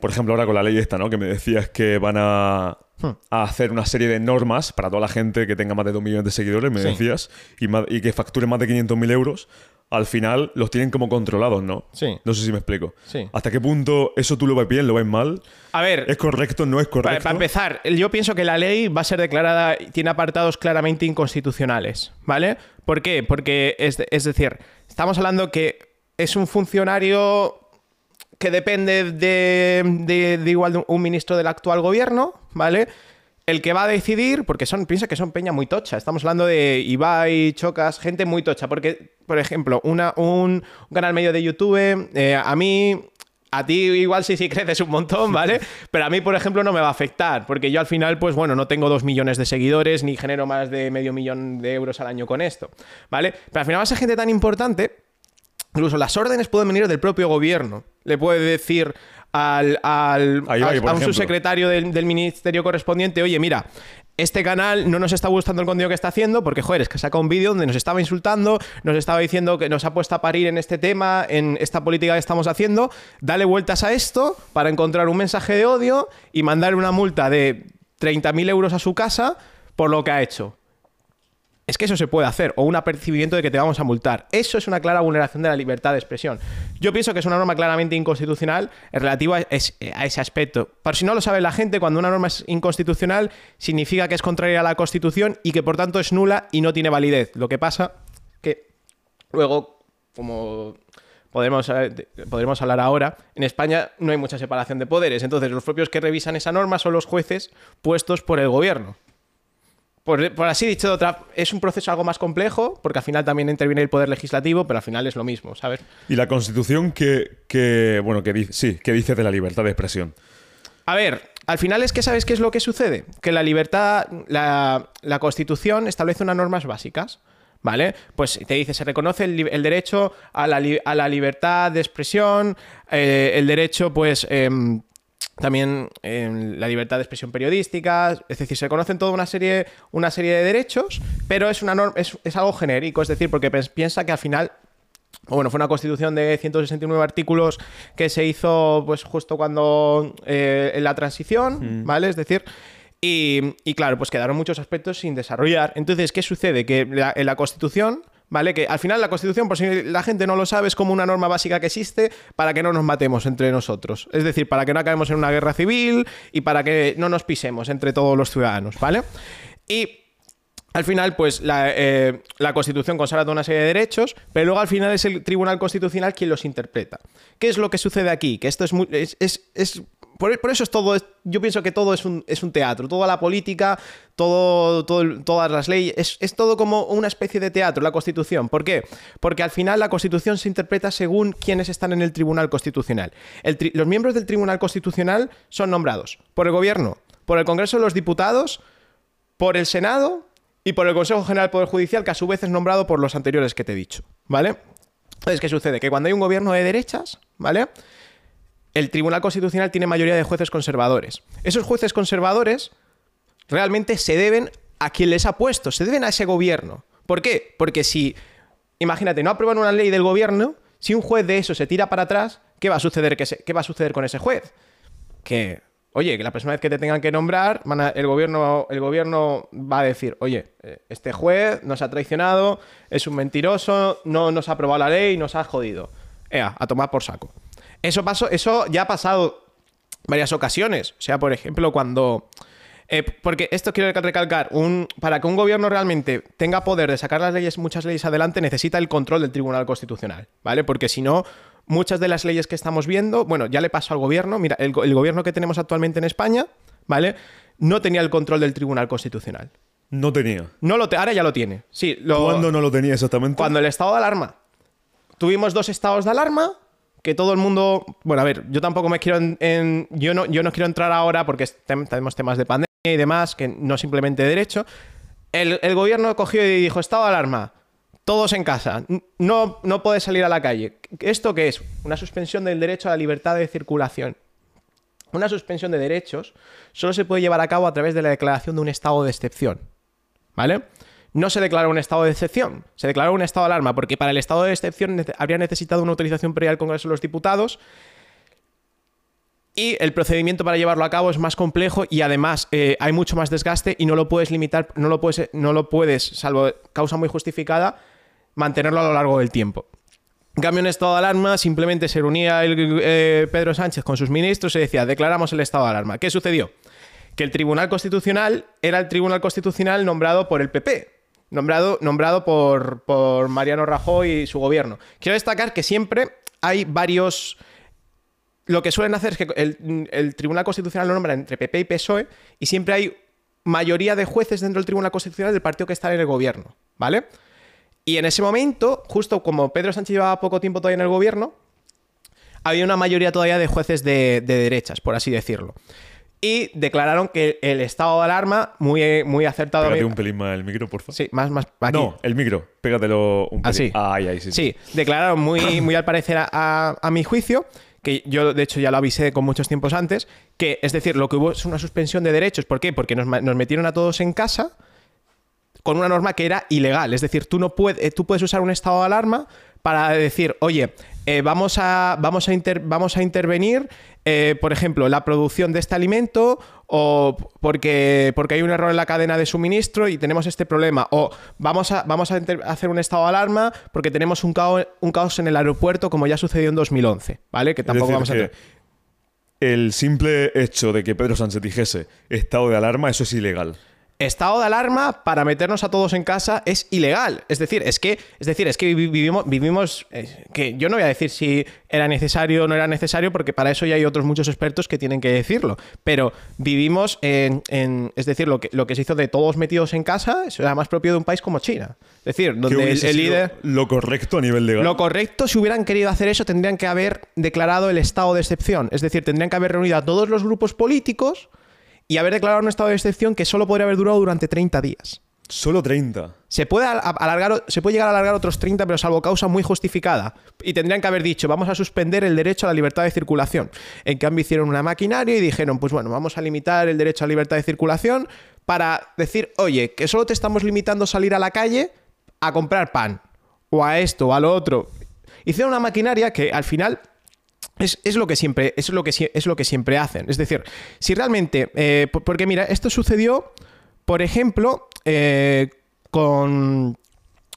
Speaker 2: por ejemplo, ahora con la ley esta, ¿no? Que me decías que van a,
Speaker 1: Hmm.
Speaker 2: a hacer una serie de normas para toda la gente que tenga más de 2 millones de seguidores, me
Speaker 1: Sí.
Speaker 2: decías, y, y que facture más de 500.000 euros, al final los tienen como controlados, ¿no?
Speaker 1: Sí.
Speaker 2: No sé si me explico.
Speaker 1: Sí.
Speaker 2: ¿Hasta qué punto eso tú lo ves bien, lo ves mal?
Speaker 1: A ver,
Speaker 2: ¿Es correcto, no es
Speaker 1: Para,
Speaker 2: correcto?
Speaker 1: para empezar, yo pienso que la ley va a ser declarada, tiene apartados claramente inconstitucionales, ¿vale? ¿Por qué? Porque, es, es decir, estamos hablando que es un funcionario que depende de, de- de igual de un ministro del actual gobierno, ¿vale? El que va a decidir, porque son, piensa que son peña muy tocha. Estamos hablando de Ibai, Chocas, gente muy tocha. Porque, por ejemplo, un canal medio de YouTube, eh, a mí, a ti igual sí, sí creces un montón, ¿vale? Pero a mí, por ejemplo, no me va a afectar. Porque yo al final, pues bueno, no tengo dos millones de seguidores ni genero más de medio millón de euros al año con esto, ¿vale? Pero al final va a ser gente tan importante Incluso las órdenes pueden venir del propio gobierno. Le puede decir al, al-
Speaker 2: Ahí
Speaker 1: a, a un subsecretario del, del ministerio correspondiente, oye, mira, este canal no nos está gustando el contenido que está haciendo porque, joder, es que saca un vídeo donde nos estaba insultando, nos estaba diciendo que nos ha puesto a parir en este tema, en esta política que estamos haciendo. Dale vueltas a esto para encontrar un mensaje de odio y mandar una multa de 30.000 euros a su casa por lo que ha hecho. Es que eso se puede hacer, o un apercibimiento de que te vamos a multar. Eso es una clara vulneración de la libertad de expresión. Yo pienso que es una norma claramente inconstitucional relativa a es- a ese aspecto. Por si no lo sabe la gente, cuando una norma es inconstitucional, significa que es contraria a la Constitución y que por tanto es nula y no tiene validez. Lo que pasa que luego, como podremos, eh, podremos hablar ahora, en España no hay mucha separación de poderes. Entonces, los propios que revisan esa norma son los jueces puestos por el gobierno. Por, por así dicho, de otra, es un proceso algo más complejo, porque al final también interviene el poder legislativo, pero al final es lo mismo, ¿sabes?
Speaker 2: ¿Y la Constitución que, que bueno, que dice, sí, que dice de la libertad de expresión?
Speaker 1: A ver, al final es que sabes qué es lo que sucede. Que la libertad, la, la Constitución establece unas normas básicas. ¿Vale? Pues te dice, se reconoce el, derecho a la, a la libertad de expresión, eh, el derecho, pues, em, también em, la libertad de expresión periodística, es decir, se reconocen toda una serie, una serie de derechos, pero es, una norma, es, es algo genérico, es decir, porque piensa que al final bueno, fue una constitución de 169 artículos que se hizo pues justo cuando eh, en la transición, ¿vale? Es decir, y, y claro, pues quedaron muchos aspectos sin desarrollar. Entonces, ¿qué sucede? Que la- en la constitución, ¿vale? Que al final la constitución, por si la gente no lo sabe, es como una norma básica que existe para que no nos matemos entre nosotros. Es decir, para que no acabemos en una guerra civil y para que no nos pisemos entre todos los ciudadanos, ¿vale? Y al final, pues la, eh, la, Constitución consagra toda una serie de derechos, pero luego al final es el Tribunal Constitucional quien los interpreta. ¿Qué es lo que sucede aquí? Que esto es muy, es, es, por, eso es todo, yo pienso que todo es un, teatro, toda la política, todas las leyes, es, todo como una especie de teatro, la Constitución. ¿Por qué? Porque al final la Constitución se interpreta según quienes están en el Tribunal Constitucional. los miembros del Tribunal Constitucional son nombrados por el Gobierno, por el Congreso de los Diputados, por el Senado y por el Consejo General del Poder Judicial, que a su vez es nombrado por los anteriores que te he dicho, ¿vale? Entonces, ¿qué sucede? Que cuando hay un gobierno de derechas, ¿vale? El Tribunal Constitucional tiene mayoría de jueces conservadores. Esos jueces conservadores realmente se deben a quien les ha puesto, se deben a ese gobierno. ¿Por qué? Porque si, imagínate, no aprueban una ley del gobierno, si un juez de eso se tira para atrás, ¿qué va a suceder, ¿qué va a suceder con ese juez? Que oye, que la próxima vez que te tengan que nombrar, el, gobierno, el gobierno va a decir, oye, eh, este juez nos ha traicionado, es un mentiroso, no nos ha aprobado la ley, nos ha jodido. Ea, a tomar por saco. Eso pasó, eso ya ha pasado varias ocasiones. O sea, por ejemplo, cuando. Eh, porque esto quiero recalcar, un, para que un gobierno realmente tenga poder de sacar las leyes, muchas leyes adelante, necesita el control del Tribunal Constitucional, ¿vale? Porque si no, muchas de las leyes que estamos viendo, bueno, ya le pasó al gobierno, mira, el, gobierno que tenemos actualmente en España, ¿vale? No tenía el control del Tribunal Constitucional.
Speaker 2: No tenía.
Speaker 1: No lo ahora ya lo tiene. Sí,
Speaker 2: ¿Cuándo no lo tenía exactamente?
Speaker 1: Cuando el estado de alarma. Tuvimos dos estados de alarma que todo el mundo. Bueno, a ver, yo tampoco me quiero. En, yo, no, yo no quiero entrar ahora porque tenemos temas de pandemia y demás, que no simplemente de derecho. El, el gobierno cogió y dijo: estado de alarma todos en casa, no, no puedes salir a la calle. ¿Esto qué es? Una suspensión del derecho a la libertad de circulación. Una suspensión de derechos solo se puede llevar a cabo a través de la declaración de un estado de excepción. ¿Vale? No se declara un estado de excepción, se declaró un estado de alarma, porque para el estado de excepción habría necesitado una autorización previa al Congreso de los Diputados y el procedimiento para llevarlo a cabo es más complejo y además eh, hay mucho más desgaste y no lo puedes limitar, no lo puedes, no lo puedes, salvo causa muy justificada, mantenerlo a lo largo del tiempo. En cambio, en estado de alarma simplemente se reunía el, eh, Pedro Sánchez con sus ministros y decía, declaramos el estado de alarma. ¿Qué sucedió? Que el Tribunal Constitucional era el Tribunal Constitucional nombrado por el PP, nombrado, nombrado por, por Mariano Rajoy y su gobierno. Quiero destacar que siempre hay varios... Lo que suelen hacer es que el, el Tribunal Constitucional lo nombra entre PP y PSOE y siempre hay mayoría de jueces dentro del Tribunal Constitucional del partido que está en el gobierno, ¿vale? Y en ese momento, justo como Pedro Sánchez llevaba poco tiempo todavía en el gobierno, había una mayoría todavía de jueces de, derechas, por así decirlo. Y declararon que el estado de alarma, muy, muy acertado.
Speaker 2: Pégate un pelín más el micro, por favor.
Speaker 1: Sí, más, más.
Speaker 2: No, el micro, pégatelo un
Speaker 1: pelín.
Speaker 2: Así.
Speaker 1: Ah,
Speaker 2: ahí, ahí, sí,
Speaker 1: sí. declararon muy, muy al parecer a, a, mi juicio que yo de hecho ya lo avisé con muchos tiempos antes, que es decir, lo que hubo es una suspensión de derechos. ¿Por qué? Porque nos, nos metieron a todos en casa con una norma que era ilegal. Es decir, tú, no puedes, tú puedes usar un estado de alarma para decir, oye, eh, vamos, a, vamos, a vamos a intervenir, eh, por ejemplo, la producción de este alimento o porque, porque hay un error en la cadena de suministro y tenemos este problema. O vamos a, vamos a hacer un estado de alarma porque tenemos un caos, un caos en el aeropuerto como ya sucedió en 2011, ¿vale? Que tampoco vamos a...
Speaker 2: El simple hecho de que Pedro Sánchez dijese estado de alarma, eso es ilegal
Speaker 1: estado de alarma para meternos a todos en casa es ilegal. Es decir, es que, es decir, es que vivimos, vivimos eh, que yo no voy a decir si era necesario o no era necesario, porque para eso ya hay otros muchos expertos que tienen que decirlo. Pero vivimos en, es decir, lo que, lo que se hizo de todos metidos en casa, eso era más propio de un país como China. Es decir, donde el, líder.
Speaker 2: Lo correcto a nivel legal.
Speaker 1: Lo correcto, si hubieran querido hacer eso, tendrían que haber declarado el estado de excepción. Es decir, tendrían que haber reunido a todos los grupos políticos y haber declarado un estado de excepción que solo podría haber durado durante 30 días.
Speaker 2: Solo 30.
Speaker 1: Se puede, alargar, se puede llegar a alargar otros 30, pero salvo causa muy justificada. Y tendrían que haber dicho, vamos a suspender el derecho a la libertad de circulación. En cambio, hicieron una maquinaria y dijeron, pues bueno, vamos a limitar el derecho a la libertad de circulación para decir, oye, que solo te estamos limitando salir a la calle a comprar pan. O a esto, o a lo otro. Hicieron una maquinaria que al final es, lo que siempre, es, lo que, es lo que siempre hacen. Es decir, si realmente. Eh, porque mira, esto sucedió, por ejemplo, eh, con.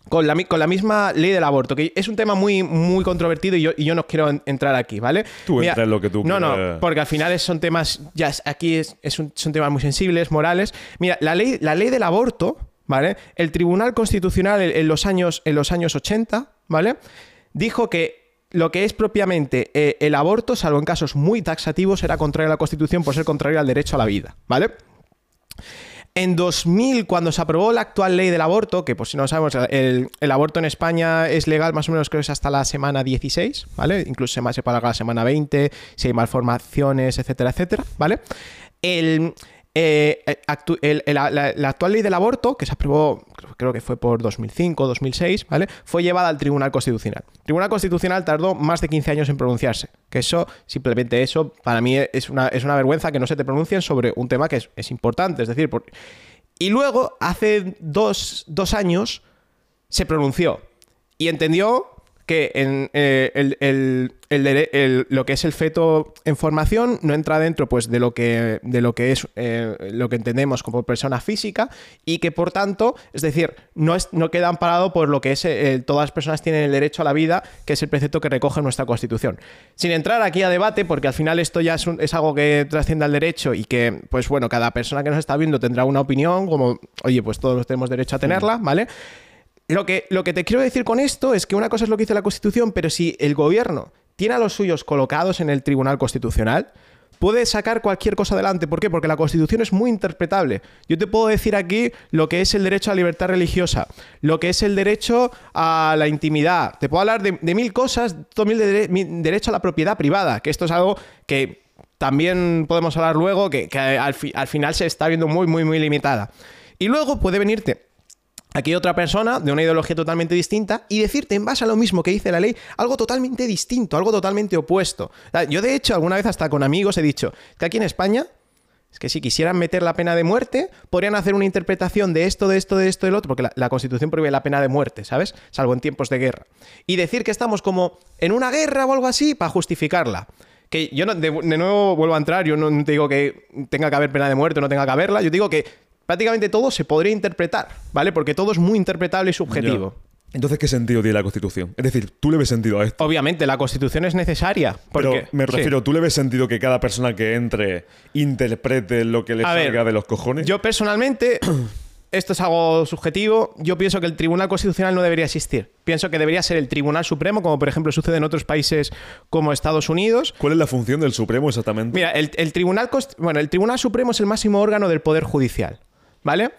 Speaker 1: Con la, con la, misma ley del aborto, que es un tema muy, muy controvertido y yo, y yo no quiero entrar aquí, ¿vale?
Speaker 2: Tú entras en lo que tú
Speaker 1: No, no, porque al final son temas, ya aquí es, son temas muy sensibles, morales. Mira, la ley, la ley del aborto, ¿vale? El Tribunal Constitucional en los años, en los años 80, ¿vale? Dijo que lo que es propiamente eh, el aborto, salvo en casos muy taxativos, era contrario a la Constitución por ser contrario al derecho a la vida, ¿vale? En 2000, cuando se aprobó la actual ley del aborto, que por si no sabemos, el, aborto en España es legal más o menos creo que es hasta la semana 16, ¿vale? Incluso se más para la semana 20, si hay malformaciones, etcétera, etcétera, ¿vale? El, eh, eh, la, actual ley del aborto, que se aprobó, creo que fue por 2005, 2006, ¿vale? Fue llevada al Tribunal Constitucional. El Tribunal Constitucional tardó más de 15 años en pronunciarse. Que eso, simplemente eso, para mí es una, es una vergüenza que no se te pronuncien sobre un tema que es, importante. Es decir, y luego, hace dos, dos años, se pronunció y entendió que en, eh, el, lo que es el feto en formación no entra dentro pues, de, lo que, de lo que es eh, lo que entendemos como persona física y que por tanto, es decir, no, es, no queda amparado por lo que es eh, todas las personas tienen el derecho a la vida, que es el precepto que recoge nuestra Constitución. Sin entrar aquí a debate, porque al final esto ya es, es algo que trasciende al derecho y que, pues bueno, cada persona que nos está viendo tendrá una opinión, como, oye, pues todos tenemos derecho a tenerla, ¿vale? Lo que, lo que te quiero decir con esto es que una cosa es lo que dice la Constitución, pero si el gobierno tiene a los suyos colocados en el Tribunal Constitucional, puede sacar cualquier cosa adelante. ¿Por qué? Porque la Constitución es muy interpretable. Yo te puedo decir aquí lo que es el derecho a libertad religiosa, lo que es el derecho a la intimidad. Te puedo hablar de, mil cosas, mil de, derecho a la propiedad privada, que esto es algo que también podemos hablar luego, que, al, al final se está viendo muy, muy, muy limitada. Y luego puede venirte aquí otra persona de una ideología totalmente distinta y decirte en base a lo mismo que dice la ley algo totalmente distinto, algo totalmente opuesto. Yo de hecho alguna vez hasta con amigos he dicho que aquí en España es que si quisieran meter la pena de muerte, podrían hacer una interpretación de esto, de esto, de esto, del otro, porque la, Constitución prohíbe la pena de muerte, ¿sabes? Salvo en tiempos de guerra. Y decir que estamos como en una guerra o algo así para justificarla. Que yo no, de, nuevo vuelvo a entrar, yo no te digo que tenga que haber pena de muerte o no tenga que haberla, yo digo que prácticamente todo se podría interpretar, ¿vale? Porque todo es muy interpretable y subjetivo.
Speaker 2: Entonces, ¿qué sentido tiene la Constitución? Es decir, ¿tú le ves sentido a esto?
Speaker 1: Obviamente, la Constitución es necesaria.
Speaker 2: Pero me refiero, ¿tú le ves sentido que cada persona que entre interprete lo que le salga de los cojones?
Speaker 1: Yo personalmente, esto es algo subjetivo, yo pienso que el Tribunal Constitucional no debería existir. Pienso que debería ser el Tribunal Supremo, como por ejemplo sucede en otros países como Estados Unidos.
Speaker 2: ¿Cuál es la función del Supremo exactamente?
Speaker 1: Mira, el, Tribunal, bueno, el Tribunal Supremo es el máximo órgano del Poder Judicial. ¿Vale?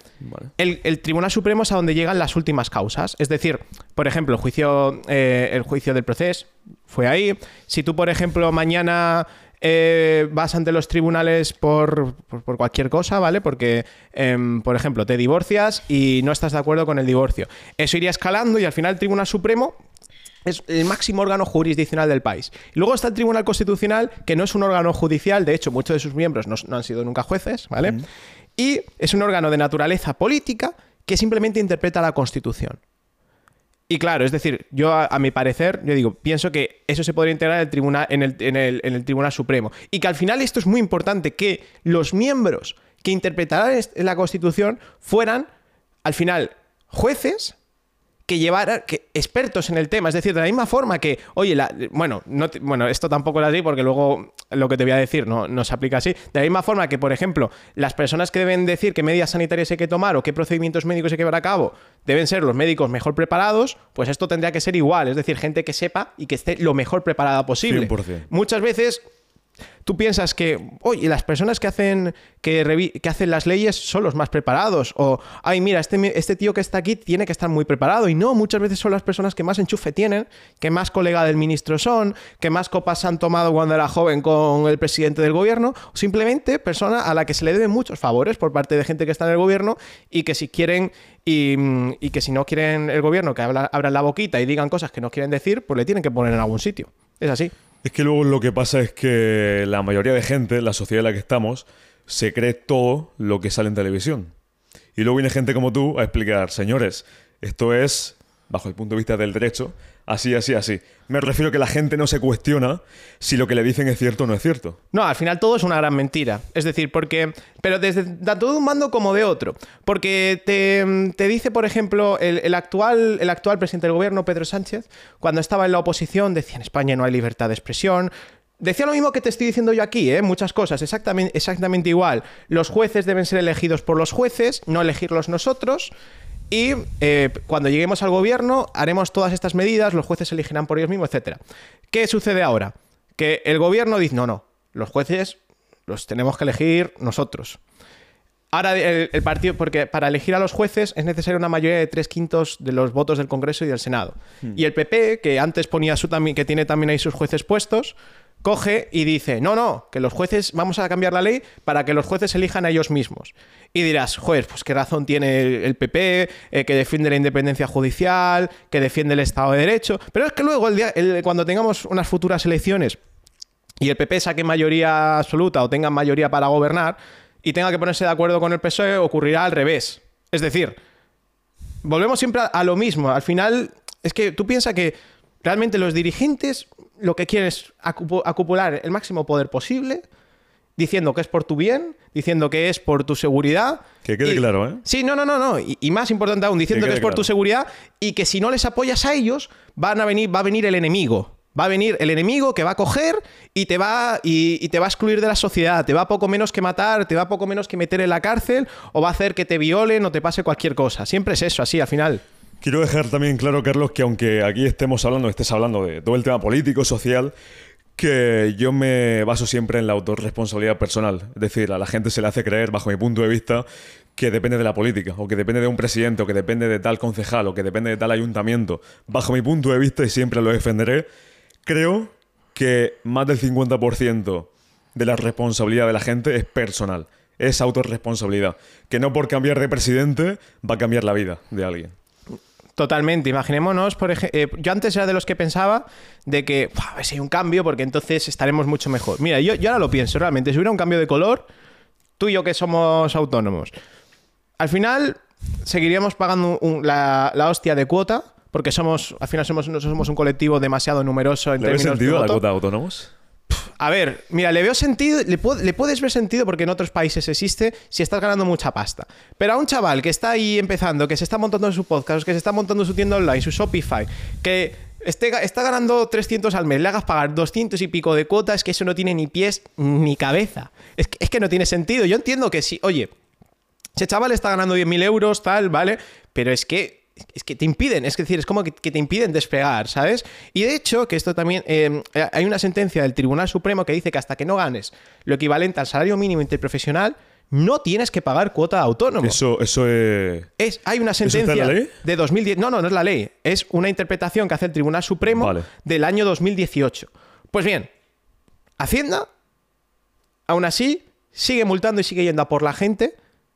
Speaker 1: El, Tribunal Supremo es a donde llegan las últimas causas. Es decir, por ejemplo, el juicio, eh, el juicio del proceso fue ahí. Si tú, por ejemplo, mañana eh, vas ante los tribunales por, cualquier cosa, ¿vale? Porque, em, por ejemplo, te divorcias y no estás de acuerdo con el divorcio. Eso iría escalando y al final el Tribunal Supremo es el máximo órgano jurisdiccional del país. Y luego está el Tribunal Constitucional, que no es un órgano judicial, de hecho, muchos de sus miembros no, han sido nunca jueces, ¿vale? Y es un órgano de naturaleza política que simplemente interpreta la Constitución. Y claro, es decir, yo a, mi parecer, yo digo, pienso que eso se podría integrar en el, tribunal, en, el, Tribunal Supremo. Y que al final esto es muy importante, que los miembros que interpretarán la Constitución fueran, al final, jueces que llevara que, expertos en el tema. Es decir, de la misma forma que, oye, la, bueno, no bueno, esto tampoco lo así porque luego lo que te voy a decir no, no, se aplica así. De la misma forma que, por ejemplo, las personas que deben decir qué medidas sanitarias hay que tomar o qué procedimientos médicos hay que llevar a cabo deben ser los médicos mejor preparados, pues esto tendría que ser igual. Es decir, gente que sepa y que esté lo mejor preparada posible. Muchas veces tú piensas que, oye, las personas que hacen, que, hacen las leyes son los más preparados. O, ay, mira, este, este tío que está aquí tiene que estar muy preparado. Y no, muchas veces son las personas que más enchufe tienen, que más colega del ministro son, que más copas han tomado cuando era joven con el presidente del gobierno. O simplemente persona a la que se le deben muchos favores por parte de gente que está en el gobierno y que si quieren y, que si no quieren el gobierno que abran la boquita y digan cosas que no quieren decir, pues le tienen que poner en algún sitio. Es así.
Speaker 2: Es que luego lo que pasa es que la mayoría de gente, la sociedad en la que estamos, se cree todo lo que sale en televisión. Y luego viene gente como tú a explicar, señores, esto es, bajo el punto de vista del derecho, así, así, así. Me refiero que la gente no se cuestiona si lo que le dicen es cierto o no es cierto.
Speaker 1: No, al final todo es una gran mentira. Es decir, porque. Pero desde tanto de un mando como de otro. Porque te, dice, por ejemplo, el, actual, el actual presidente del gobierno, Pedro Sánchez, cuando estaba en la oposición, decía en España no hay libertad de expresión. Decía lo mismo que te estoy diciendo yo aquí, ¿eh? muchas cosas, exactamente, exactamente igual. Los jueces deben ser elegidos por los jueces, no elegirlos nosotros. Y eh, cuando lleguemos al gobierno, haremos todas estas medidas, los jueces elegirán por ellos mismos, etc. ¿Qué sucede ahora? Que el gobierno dice, no, no, los jueces los tenemos que elegir nosotros. Ahora el, partido, porque para elegir a los jueces es necesaria una mayoría de tres quintos de los votos del Congreso y del Senado. Hmm. Y el PP, que antes ponía su también, que tiene también ahí sus jueces puestos, coge y dice, no, no, que los jueces, vamos a cambiar la ley para que los jueces elijan a ellos mismos. Y dirás, joder, pues qué razón tiene el PP, eh, que defiende la independencia judicial, que defiende el Estado de Derecho. Pero es que luego, el día, cuando tengamos unas futuras elecciones y el PP saque mayoría absoluta o tenga mayoría para gobernar, y tenga que ponerse de acuerdo con el PSOE, ocurrirá al revés. Es decir, volvemos siempre a, lo mismo. Al final, es que tú piensas que realmente los dirigentes lo que quieren es acupular el máximo poder posible, diciendo que es por tu bien, diciendo que es por tu seguridad.
Speaker 2: Que quede claro, ¿eh?
Speaker 1: Sí, no, no, no, no. Y, más importante aún, diciendo que, es por tu seguridad y que si no les apoyas a ellos, van a venir, va a venir el enemigo. Va a venir el enemigo que va a coger y te va, y, te va a excluir de la sociedad, te va poco menos que matar, te va poco menos que meter en la cárcel o va a hacer que te violen o te pase cualquier cosa. Siempre es eso, así al final.
Speaker 2: Quiero dejar también claro, Carlos, que aunque aquí estemos hablando, estés hablando de todo el tema político, social, que yo me baso siempre en la autorresponsabilidad personal. Es decir, a la gente se le hace creer, bajo mi punto de vista, que depende de la política, o que depende de un presidente, o que depende de tal concejal, o que depende de tal ayuntamiento. Bajo mi punto de vista, y siempre lo defenderé, creo que más del 50% de la responsabilidad de la gente es personal, es autorresponsabilidad, que no por cambiar de presidente va a cambiar la vida de alguien.
Speaker 1: Totalmente. Imaginémonos, por ejemplo, eh, yo antes era de los que pensaba de que a ver si hay un cambio porque entonces estaremos mucho mejor. Mira, yo, yo ahora lo pienso realmente. Si hubiera un cambio de color, tú y yo que somos autónomos, al final seguiríamos pagando la, la hostia de cuota porque somos, al final somos, somos un colectivo demasiado numeroso en
Speaker 2: ¿Le
Speaker 1: términos
Speaker 2: sentido a la cuota de autónomos?
Speaker 1: A ver, mira, le veo sentido, le, puedes ver sentido porque en otros países existe si estás ganando mucha pasta. Pero a un chaval que está ahí empezando, que se está montando su podcast, que se está montando su tienda online, su Shopify, que está ganando 300 al mes, le hagas pagar 200 y pico de cuotas, que eso no tiene ni pies ni cabeza. Es que, es que no tiene sentido. Yo entiendo que sí, oye, ese chaval está ganando 10.000 euros, tal, ¿vale? Pero es que es que te impiden, es decir, es como que, te impiden despegar, ¿sabes? Y de hecho, que esto también, eh, hay una sentencia del Tribunal Supremo que dice que hasta que no ganes lo equivalente al salario mínimo interprofesional, no tienes que pagar cuota de autónomo.
Speaker 2: Eso, eso es...
Speaker 1: Hay una sentencia de 2010. No, no, no es la ley. Es una interpretación que hace el Tribunal Supremo del año 2018. Pues bien, Hacienda, aún así, sigue multando y sigue yendo a por la gente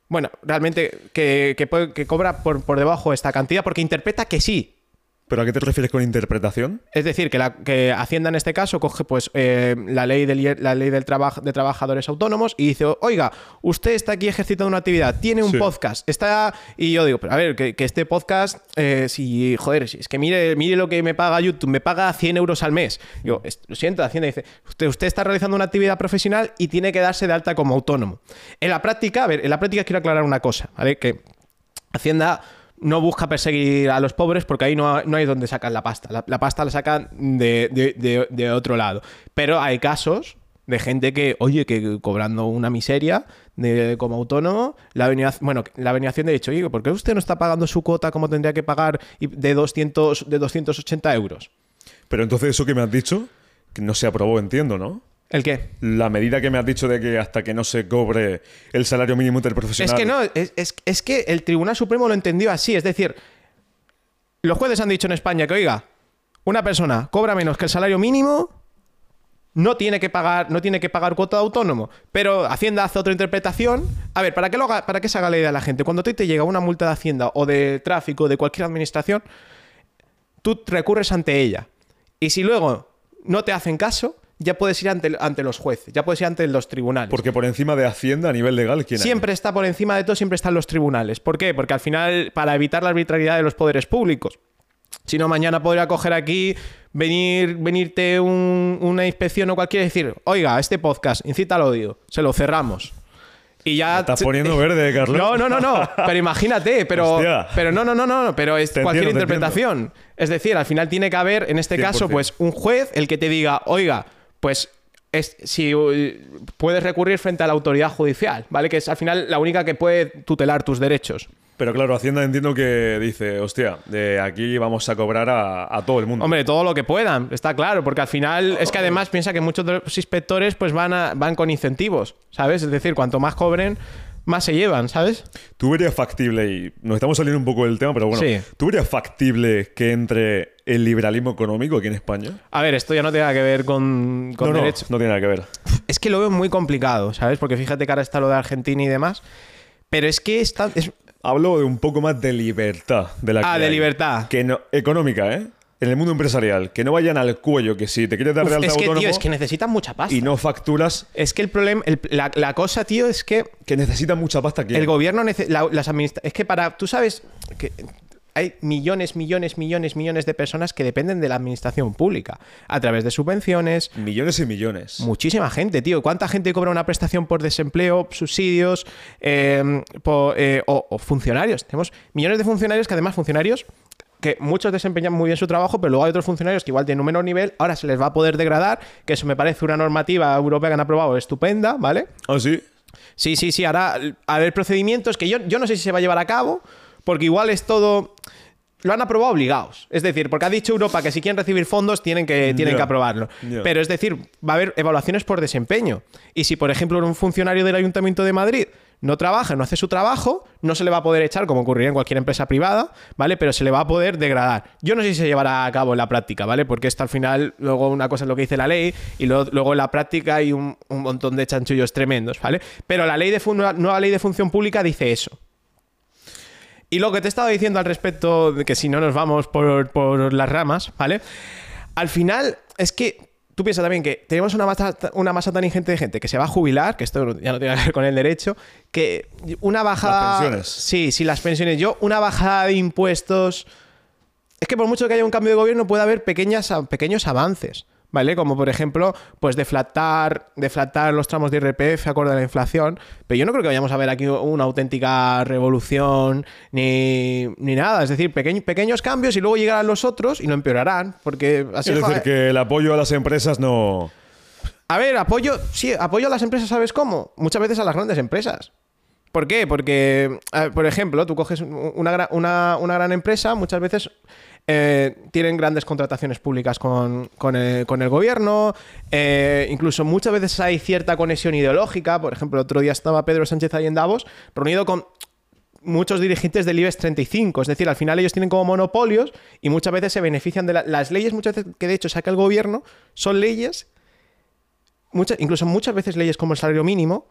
Speaker 1: bueno, realmente que, que, cobra por, por debajo esta cantidad porque interpreta que sí,
Speaker 2: ¿Pero a qué te refieres con interpretación?
Speaker 1: Es decir, que, la, que Hacienda en este caso coge pues eh, la ley del, la ley del trabajo de trabajadores autónomos y dice, oiga, usted está aquí ejercitando una actividad, tiene un podcast, está... Y yo digo, pero a ver, que, este podcast, eh, si, joder, si es que mire, mire lo que me paga YouTube, me paga 100 euros al mes. Yo, lo siento, Hacienda dice, usted, usted está realizando una actividad profesional y tiene que darse de alta como autónomo. En la práctica, a ver, en la práctica quiero aclarar una cosa, ¿vale? Que Hacienda no busca perseguir a los pobres porque ahí no, hay donde sacar la pasta. La, pasta la sacan de, otro lado. Pero hay casos de gente que, oye, que cobrando una miseria de, como autónomo, la veniación, bueno, la veniación de hecho, oye, ¿por qué usted no está pagando su cuota como tendría que pagar de, 200, de 280 euros?
Speaker 2: Pero entonces eso que me has dicho, que no se aprobó, entiendo, ¿no?
Speaker 1: ¿El qué?
Speaker 2: La medida que me has dicho de que hasta que no se cobre el salario mínimo interprofesional.
Speaker 1: Es que no, es, es, que el Tribunal Supremo lo entendió así. Es decir, los jueces han dicho en España que, oiga, una persona cobra menos que el salario mínimo, no tiene que pagar, no tiene que pagar cuota de autónomo. Pero Hacienda hace otra interpretación. A ver, ¿para qué, lo haga, ¿para qué se haga la idea a la gente? Cuando te, te llega una multa de Hacienda o de tráfico de cualquier administración, tú recurres ante ella. Y si luego no te hacen caso, ya puedes ir ante, ante, los jueces, ya puedes ir ante los tribunales.
Speaker 2: Porque por encima de Hacienda a nivel legal, ¿quién
Speaker 1: Siempre está por encima de todo, siempre están los tribunales. ¿Por qué? Porque al final, para evitar la arbitrariedad de los poderes públicos. Si no, mañana podría coger aquí, venir, venirte una inspección o cualquiera y decir, oiga, este podcast incita al odio, se lo cerramos. Y ya.
Speaker 2: estás poniendo verde, Carlos.
Speaker 1: No, no, no, no. Pero imagínate, pero. Pero no, no, no, no. Pero es cualquier interpretación. Es decir, al final tiene que haber, en este caso, pues, un juez el que te diga, oiga, pues es si eh, puedes recurrir frente a la autoridad judicial, ¿vale? Que es al final la única que puede tutelar tus derechos.
Speaker 2: Pero claro, Hacienda entiendo que dice, hostia, de aquí vamos a cobrar a, a todo el mundo.
Speaker 1: Hombre, todo lo que puedan, está claro, porque al final es que además piensa que muchos de los inspectores pues van, a- van con incentivos, ¿sabes? Es decir, cuanto más cobren, más se llevan, ¿sabes?
Speaker 2: ¿Tú verías factible, y nos estamos saliendo un poco del tema, pero bueno,
Speaker 1: Sí.
Speaker 2: ¿tú verías factible que entre el liberalismo económico aquí en España?
Speaker 1: A ver, esto ya no tiene nada que ver con, con
Speaker 2: no, no,
Speaker 1: derecho.
Speaker 2: no tiene nada que ver.
Speaker 1: Es que lo veo muy complicado, ¿sabes? Porque fíjate que ahora está lo de Argentina y demás. Pero es que está, es-
Speaker 2: Hablo de un poco más de libertad. De la
Speaker 1: Ah,
Speaker 2: que
Speaker 1: de
Speaker 2: hay.
Speaker 1: libertad.
Speaker 2: Que no, económica, ¿eh? En el mundo empresarial. Que no vayan al cuello, que si te quieres dar de alta
Speaker 1: es que,
Speaker 2: autónomo
Speaker 1: tío, es que necesitan mucha pasta.
Speaker 2: y no facturas,
Speaker 1: Es que el problema, el- la, la cosa, tío, es que
Speaker 2: que necesitan mucha pasta aquí.
Speaker 1: el gobierno, nece- la- las administra- es que para, tú sabes que hay millones, millones, millones, millones de personas que dependen de la administración pública a través de subvenciones.
Speaker 2: Millones y millones.
Speaker 1: Muchísima gente, tío. ¿Cuánta gente cobra una prestación por desempleo, subsidios eh, eh, o, o funcionarios? Tenemos millones de funcionarios que además funcionarios que muchos desempeñan muy bien su trabajo, pero luego hay otros funcionarios que igual tienen un menor nivel, ahora se les va a poder degradar, que eso me parece una normativa europea que han aprobado estupenda, ¿vale?
Speaker 2: Ah, sí.
Speaker 1: Sí, sí, sí. Ahora, a haber procedimientos que yo, yo no sé si se va a llevar a cabo, porque igual es todo. Lo han aprobado obligados. Es decir, porque ha dicho Europa que si quieren recibir fondos tienen que, tienen que aprobarlo. Pero es decir, va a haber evaluaciones por desempeño. Y si, por ejemplo, un funcionario del Ayuntamiento de Madrid no trabaja, no hace su trabajo, no se le va a poder echar, como ocurriría en cualquier empresa privada, ¿vale? Pero se le va a poder degradar. Yo no sé si se llevará a cabo en la práctica, ¿vale? Porque esto al final, luego una cosa es lo que dice la ley y luego, en la práctica hay un, un montón de chanchullos tremendos, ¿vale? Pero la ley de nueva ley de función pública dice eso. Y lo que te he estado diciendo al respecto de que si no nos vamos por, por las ramas, ¿vale? Al final es que tú piensas también que tenemos una masa, una masa tan ingente de gente que se va a jubilar, que esto ya no tiene que ver con el derecho, que una bajada...
Speaker 2: Las pensiones.
Speaker 1: Sí, sí, las pensiones. Yo, una bajada de impuestos... Es que por mucho que haya un cambio de gobierno puede haber pequeñas, pequeños avances, ¿vale? Como por ejemplo, pues deflatar, deflatar los tramos de IRPF acorde a la inflación. Pero yo no creo que vayamos a ver aquí una auténtica revolución ni, ni nada. Es decir, pequeño- pequeños cambios y luego llegarán los otros y lo empeorarán. Porque así
Speaker 2: es decir, que el apoyo a las empresas no.
Speaker 1: A ver, apoyo, sí, apoyo a las empresas, ¿sabes cómo? Muchas veces a las grandes empresas. ¿Por qué? Porque, por ejemplo, tú coges un- una, una- una gran empresa, muchas veces eh, tienen grandes contrataciones públicas con, con el, gobierno, eh, incluso muchas veces hay cierta conexión ideológica. Por ejemplo, el otro día estaba Pedro Sánchez ahí en Davos, reunido con muchos dirigentes del IBEX 35. Es decir, al final ellos tienen como monopolios y muchas veces se benefician de la- las leyes, muchas veces que de hecho saca el gobierno, son leyes, incluso muchas veces leyes como el salario mínimo,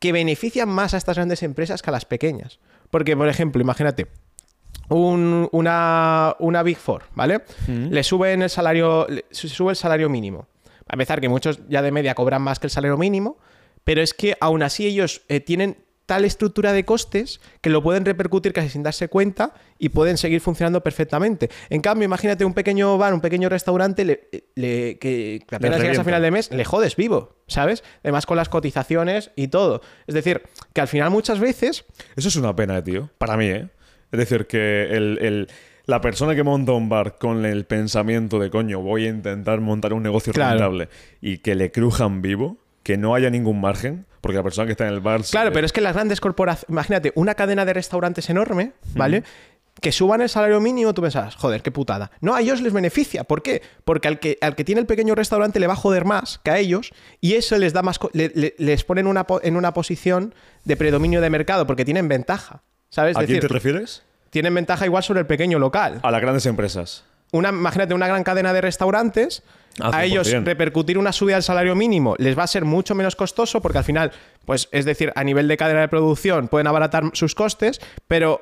Speaker 1: que benefician más a estas grandes empresas que a las pequeñas. Porque, por ejemplo, imagínate, un- una, una Big Four, ¿vale? Le suben el salario, le- se sube el salario mínimo. A empezar, que muchos ya de media cobran más que el salario mínimo, pero es que aún así ellos eh, tienen tal estructura de costes que lo pueden repercutir casi sin darse cuenta y pueden seguir funcionando perfectamente. En cambio, imagínate un pequeño bar, un pequeño restaurante le- le- que apenas llegas a final de mes, le jodes vivo, ¿sabes? Además con las cotizaciones y todo. Es decir, que al final muchas veces
Speaker 2: Eso es una pena, tío. Para mí, ¿eh? Es decir, que el, el- la persona que monta un bar con el pensamiento de coño, voy a intentar montar un negocio
Speaker 1: Claro.
Speaker 2: rentable y que le crujan vivo, que no haya ningún margen, porque la persona que está en el bar. se-
Speaker 1: Claro, pero es que las grandes corporaciones, imagínate, una cadena de restaurantes enorme, ¿vale? Que suban el salario mínimo, tú pensabas, joder, qué putada. No, a ellos les beneficia. ¿Por qué? Porque al que, al que tiene el pequeño restaurante le va a joder más que a ellos y eso les da más. le- le- les pone en una, en una posición de predominio de mercado porque tienen ventaja. ¿Sabes?
Speaker 2: ¿A quién te refieres?
Speaker 1: tienen ventaja igual sobre el pequeño local.
Speaker 2: A las grandes empresas.
Speaker 1: una, imagínate una gran cadena de restaurantes,
Speaker 2: Ah,
Speaker 1: a ellos
Speaker 2: 100%.
Speaker 1: repercutir una subida del salario mínimo les va a ser mucho menos costoso porque al final, pues es decir, a nivel de cadena de producción pueden abaratar sus costes, pero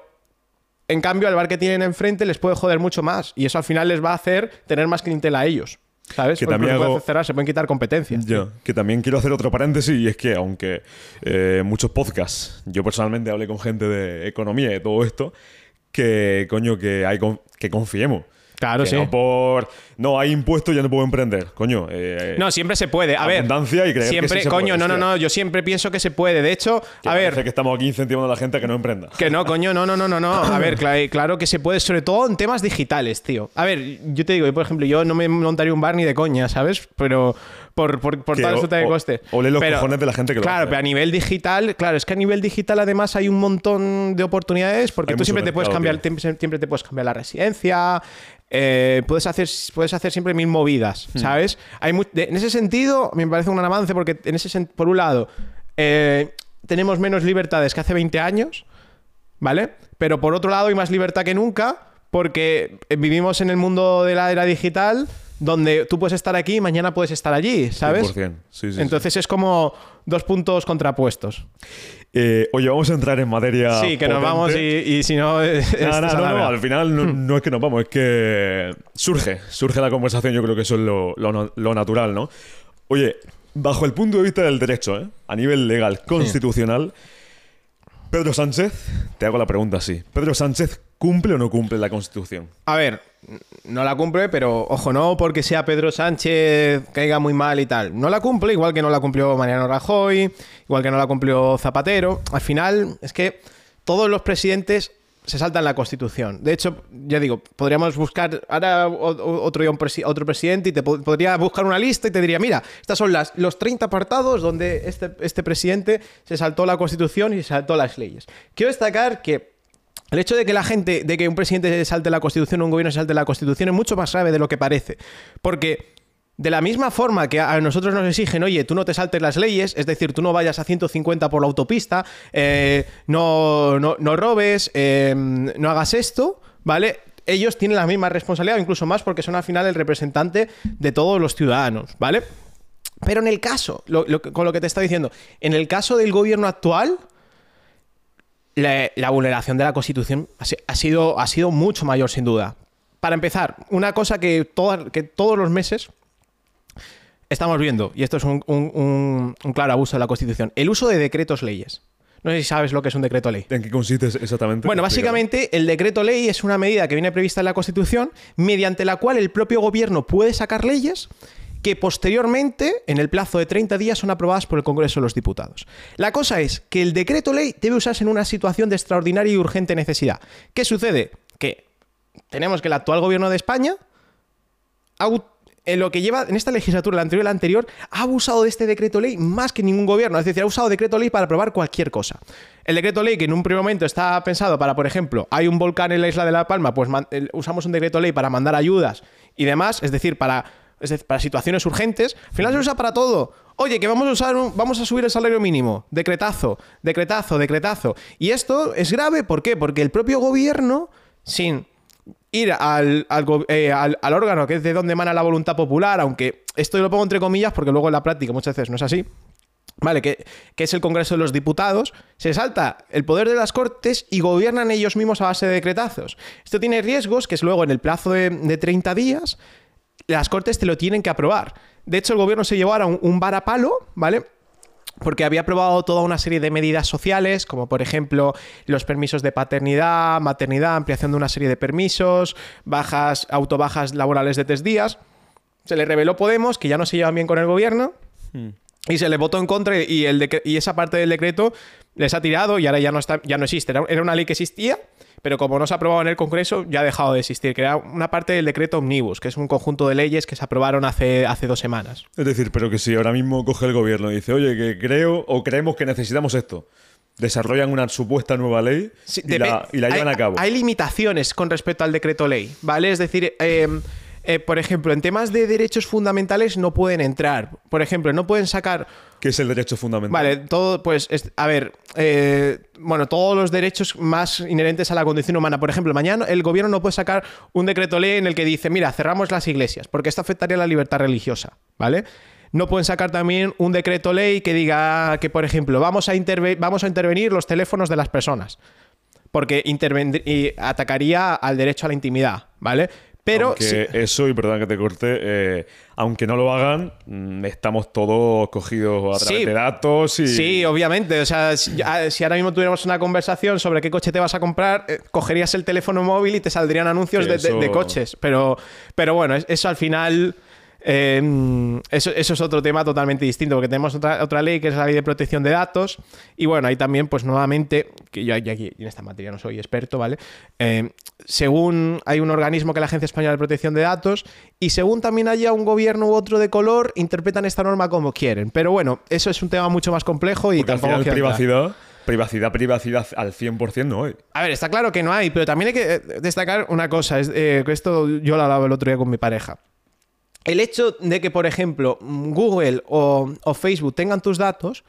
Speaker 1: en cambio al bar que tienen enfrente les puede joder mucho más y eso al final les va a hacer tener más clientela a ellos. ¿Sabes?
Speaker 2: Que
Speaker 1: Porque
Speaker 2: también hago-
Speaker 1: cerrar, se pueden quitar competencia.
Speaker 2: Yo, que también quiero hacer otro paréntesis y es que aunque eh, muchos podcasts, yo personalmente hablé con gente de economía y de todo esto, que coño, que hay con- que confiemos.
Speaker 1: Claro,
Speaker 2: Que
Speaker 1: sí.
Speaker 2: No, por... no hay impuestos, ya no puedo emprender. Coño. eh,
Speaker 1: No, siempre se puede. A ver,
Speaker 2: Abundancia y creer que sí se
Speaker 1: coño,
Speaker 2: puede,
Speaker 1: no, no, no, yo siempre pienso que se puede. De hecho,
Speaker 2: que
Speaker 1: a ver,
Speaker 2: que estamos aquí incentivando a la gente a que no emprenda.
Speaker 1: Que no, coño, no, no, no, no, no. A ver, cla- claro que se puede, sobre todo en temas digitales, tío. A ver, yo te digo, yo, por ejemplo, yo no me montaría un bar ni de coña, ¿sabes? Pero por, por, por tal de
Speaker 2: o-
Speaker 1: coste.
Speaker 2: ole los
Speaker 1: Pero-
Speaker 2: cojones de la gente que lo
Speaker 1: Claro,
Speaker 2: hace.
Speaker 1: pero a nivel digital, claro, es que a nivel digital además hay un montón de oportunidades porque
Speaker 2: Hay
Speaker 1: tú siempre te puedes cambiar, siempre te puedes cambiar la residencia. Eh, puedes, hacer, puedes hacer siempre mil movidas,
Speaker 2: Hmm.
Speaker 1: ¿sabes? Hay mu- de- en ese sentido, me parece un avance porque, en ese por un lado, eh, tenemos menos libertades que hace 20 años, ¿vale? Pero por otro lado hay más libertad que nunca porque eh, vivimos en el mundo de la era digital donde tú puedes estar aquí y mañana puedes estar allí, ¿sabes?
Speaker 2: 100%. Sí, sí, sí.
Speaker 1: Entonces es como dos puntos contrapuestos.
Speaker 2: Eh, oye, vamos a entrar en materia.
Speaker 1: sí, que nos vamos y, y si no... es-
Speaker 2: No,
Speaker 1: es
Speaker 2: no, no, al final no,
Speaker 1: Hmm.
Speaker 2: no es que nos vamos, es que surge, surge la conversación, yo creo que eso es lo, lo no- lo natural, ¿no? Oye, bajo el punto de vista del derecho, ¿eh? a nivel legal, constitucional, Pedro Sánchez, te hago la pregunta así, ¿Pedro Sánchez cumple o no cumple la Constitución?
Speaker 1: A ver, no la cumple, pero ojo, no porque sea Pedro Sánchez caiga muy mal y tal. No la cumple, igual que no la cumplió Mariano Rajoy, igual que no la cumplió Zapatero. Al final, es que todos los presidentes se saltan la Constitución. De hecho, ya digo, podríamos buscar ahora otro, otro presidente y te po- podría buscar una lista y te diría, mira, estas son las, los 30 apartados donde este, este presidente se saltó la Constitución y se saltó las leyes. Quiero destacar que el hecho de que la gente, de que un presidente salte la Constitución o un gobierno se salte la Constitución es mucho más grave de lo que parece. Porque de la misma forma que a nosotros nos exigen, oye, tú no te saltes las leyes, es decir, tú no vayas a 150 por la autopista, eh, no, no, no robes, eh, no hagas esto, ¿vale? Ellos tienen la misma responsabilidad, incluso más, porque son al final el representante de todos los ciudadanos, ¿vale? Pero en el caso, con lo que te estaba diciendo, en el caso del gobierno actual, la, la vulneración de la Constitución ha, si- ha sido, ha sido mucho mayor, sin duda. Para empezar, una cosa que, que todos los meses estamos viendo, y esto es un, un- un- un claro abuso de la Constitución, el uso de decretos leyes. No sé si sabes lo que es un decreto ley.
Speaker 2: ¿En qué consiste exactamente?
Speaker 1: Bueno, básicamente el decreto ley es una medida que viene prevista en la Constitución mediante la cual el propio gobierno puede sacar leyes que posteriormente, en el plazo de 30 días, son aprobadas por el Congreso de los Diputados. La cosa es que el decreto ley debe usarse en una situación de extraordinaria y urgente necesidad. ¿Qué sucede? Que tenemos que el actual gobierno de España en lo que lleva en esta legislatura, la anterior y la anterior, ha abusado de este decreto ley más que ningún gobierno. Es decir, ha usado decreto ley para aprobar cualquier cosa. El decreto ley que en un primer momento está pensado para, por ejemplo, hay un volcán en la isla de La Palma, pues usamos un decreto ley para mandar ayudas y demás, es decir, para, es decir, para situaciones urgentes. Al final se usa para todo. Oye, que vamos a usar un- vamos a subir el salario mínimo. Decretazo, decretazo, decretazo. Y esto es grave, ¿por qué? Porque el propio gobierno, sin ir al, eh, órgano que es de donde emana la voluntad popular, aunque esto lo pongo entre comillas porque luego en la práctica muchas veces no es así, ¿vale? Que, que es el Congreso de los Diputados, se salta el poder de las Cortes y gobiernan ellos mismos a base de decretazos. Esto tiene riesgos que es luego en el plazo de, de 30 días las Cortes te lo tienen que aprobar. De hecho, el gobierno se llevó ahora un, un varapalo, ¿vale? porque había aprobado toda una serie de medidas sociales, como por ejemplo los permisos de paternidad, maternidad, ampliación de una serie de permisos, bajas, autobajas laborales de tres días. Se le reveló Podemos que ya no se llevan bien con el gobierno y se le votó en contra y, el y esa parte del decreto les ha tirado y ahora ya no, está, ya no existe. Era una ley que existía, pero como no se ha aprobado en el Congreso, ya ha dejado de existir, que era una parte del decreto Omnibus, que es un conjunto de leyes que se aprobaron hace, hace dos semanas.
Speaker 2: Es decir, pero que si ahora mismo coge el gobierno y dice, oye, que creo o creemos que necesitamos esto, desarrollan una supuesta nueva ley
Speaker 1: Sí,
Speaker 2: y, la,
Speaker 1: depe-
Speaker 2: y la llevan
Speaker 1: hay,
Speaker 2: a cabo.
Speaker 1: Hay limitaciones con respecto al decreto ley, ¿vale? Es decir, eh, eh, por ejemplo, en temas de derechos fundamentales no pueden entrar. Por ejemplo, no pueden sacar.
Speaker 2: ¿Qué es el derecho fundamental?
Speaker 1: Vale, todo, pues, es- a ver, eh, bueno, todos los derechos más inherentes a la condición humana. Por ejemplo, mañana el gobierno no puede sacar un decreto ley en el que dice, mira, cerramos las iglesias, porque esto afectaría a la libertad religiosa, ¿vale? No pueden sacar también un decreto ley que diga que, por ejemplo, vamos a, vamos a intervenir los teléfonos de las personas porque y atacaría al derecho a la intimidad, ¿vale? Pero
Speaker 2: Aunque eso, y perdón que te corte, eh, aunque no lo hagan, mm, estamos todos cogidos a través
Speaker 1: Sí.
Speaker 2: de datos y...
Speaker 1: Sí, obviamente. O sea, si, si ahora mismo tuviéramos una conversación sobre qué coche te vas a comprar, eh, cogerías el teléfono móvil y te saldrían anuncios
Speaker 2: Sí,
Speaker 1: de, de-
Speaker 2: eso-
Speaker 1: de coches. Pero, pero bueno, es- eso al final. Eh, eso, eso es otro tema totalmente distinto, porque tenemos otra, otra ley que es la ley de protección de datos. Y bueno, ahí también, pues nuevamente, que yo, yo aquí en esta materia no soy experto, ¿vale? Eh, según hay un organismo que es la Agencia Española de Protección de Datos, y según también haya un gobierno u otro de color, interpretan esta norma como quieren. Pero bueno, eso es un tema mucho más complejo y
Speaker 2: Porque al
Speaker 1: tampoco
Speaker 2: final
Speaker 1: entrar.
Speaker 2: privacidad, privacidad, privacidad al 100% no hay.
Speaker 1: A ver, está claro que no hay, pero también hay que eh, destacar una cosa. Es, eh, que esto yo lo hablaba el otro día con mi pareja. El hecho de que, por ejemplo, Google o, Facebook tengan tus datos,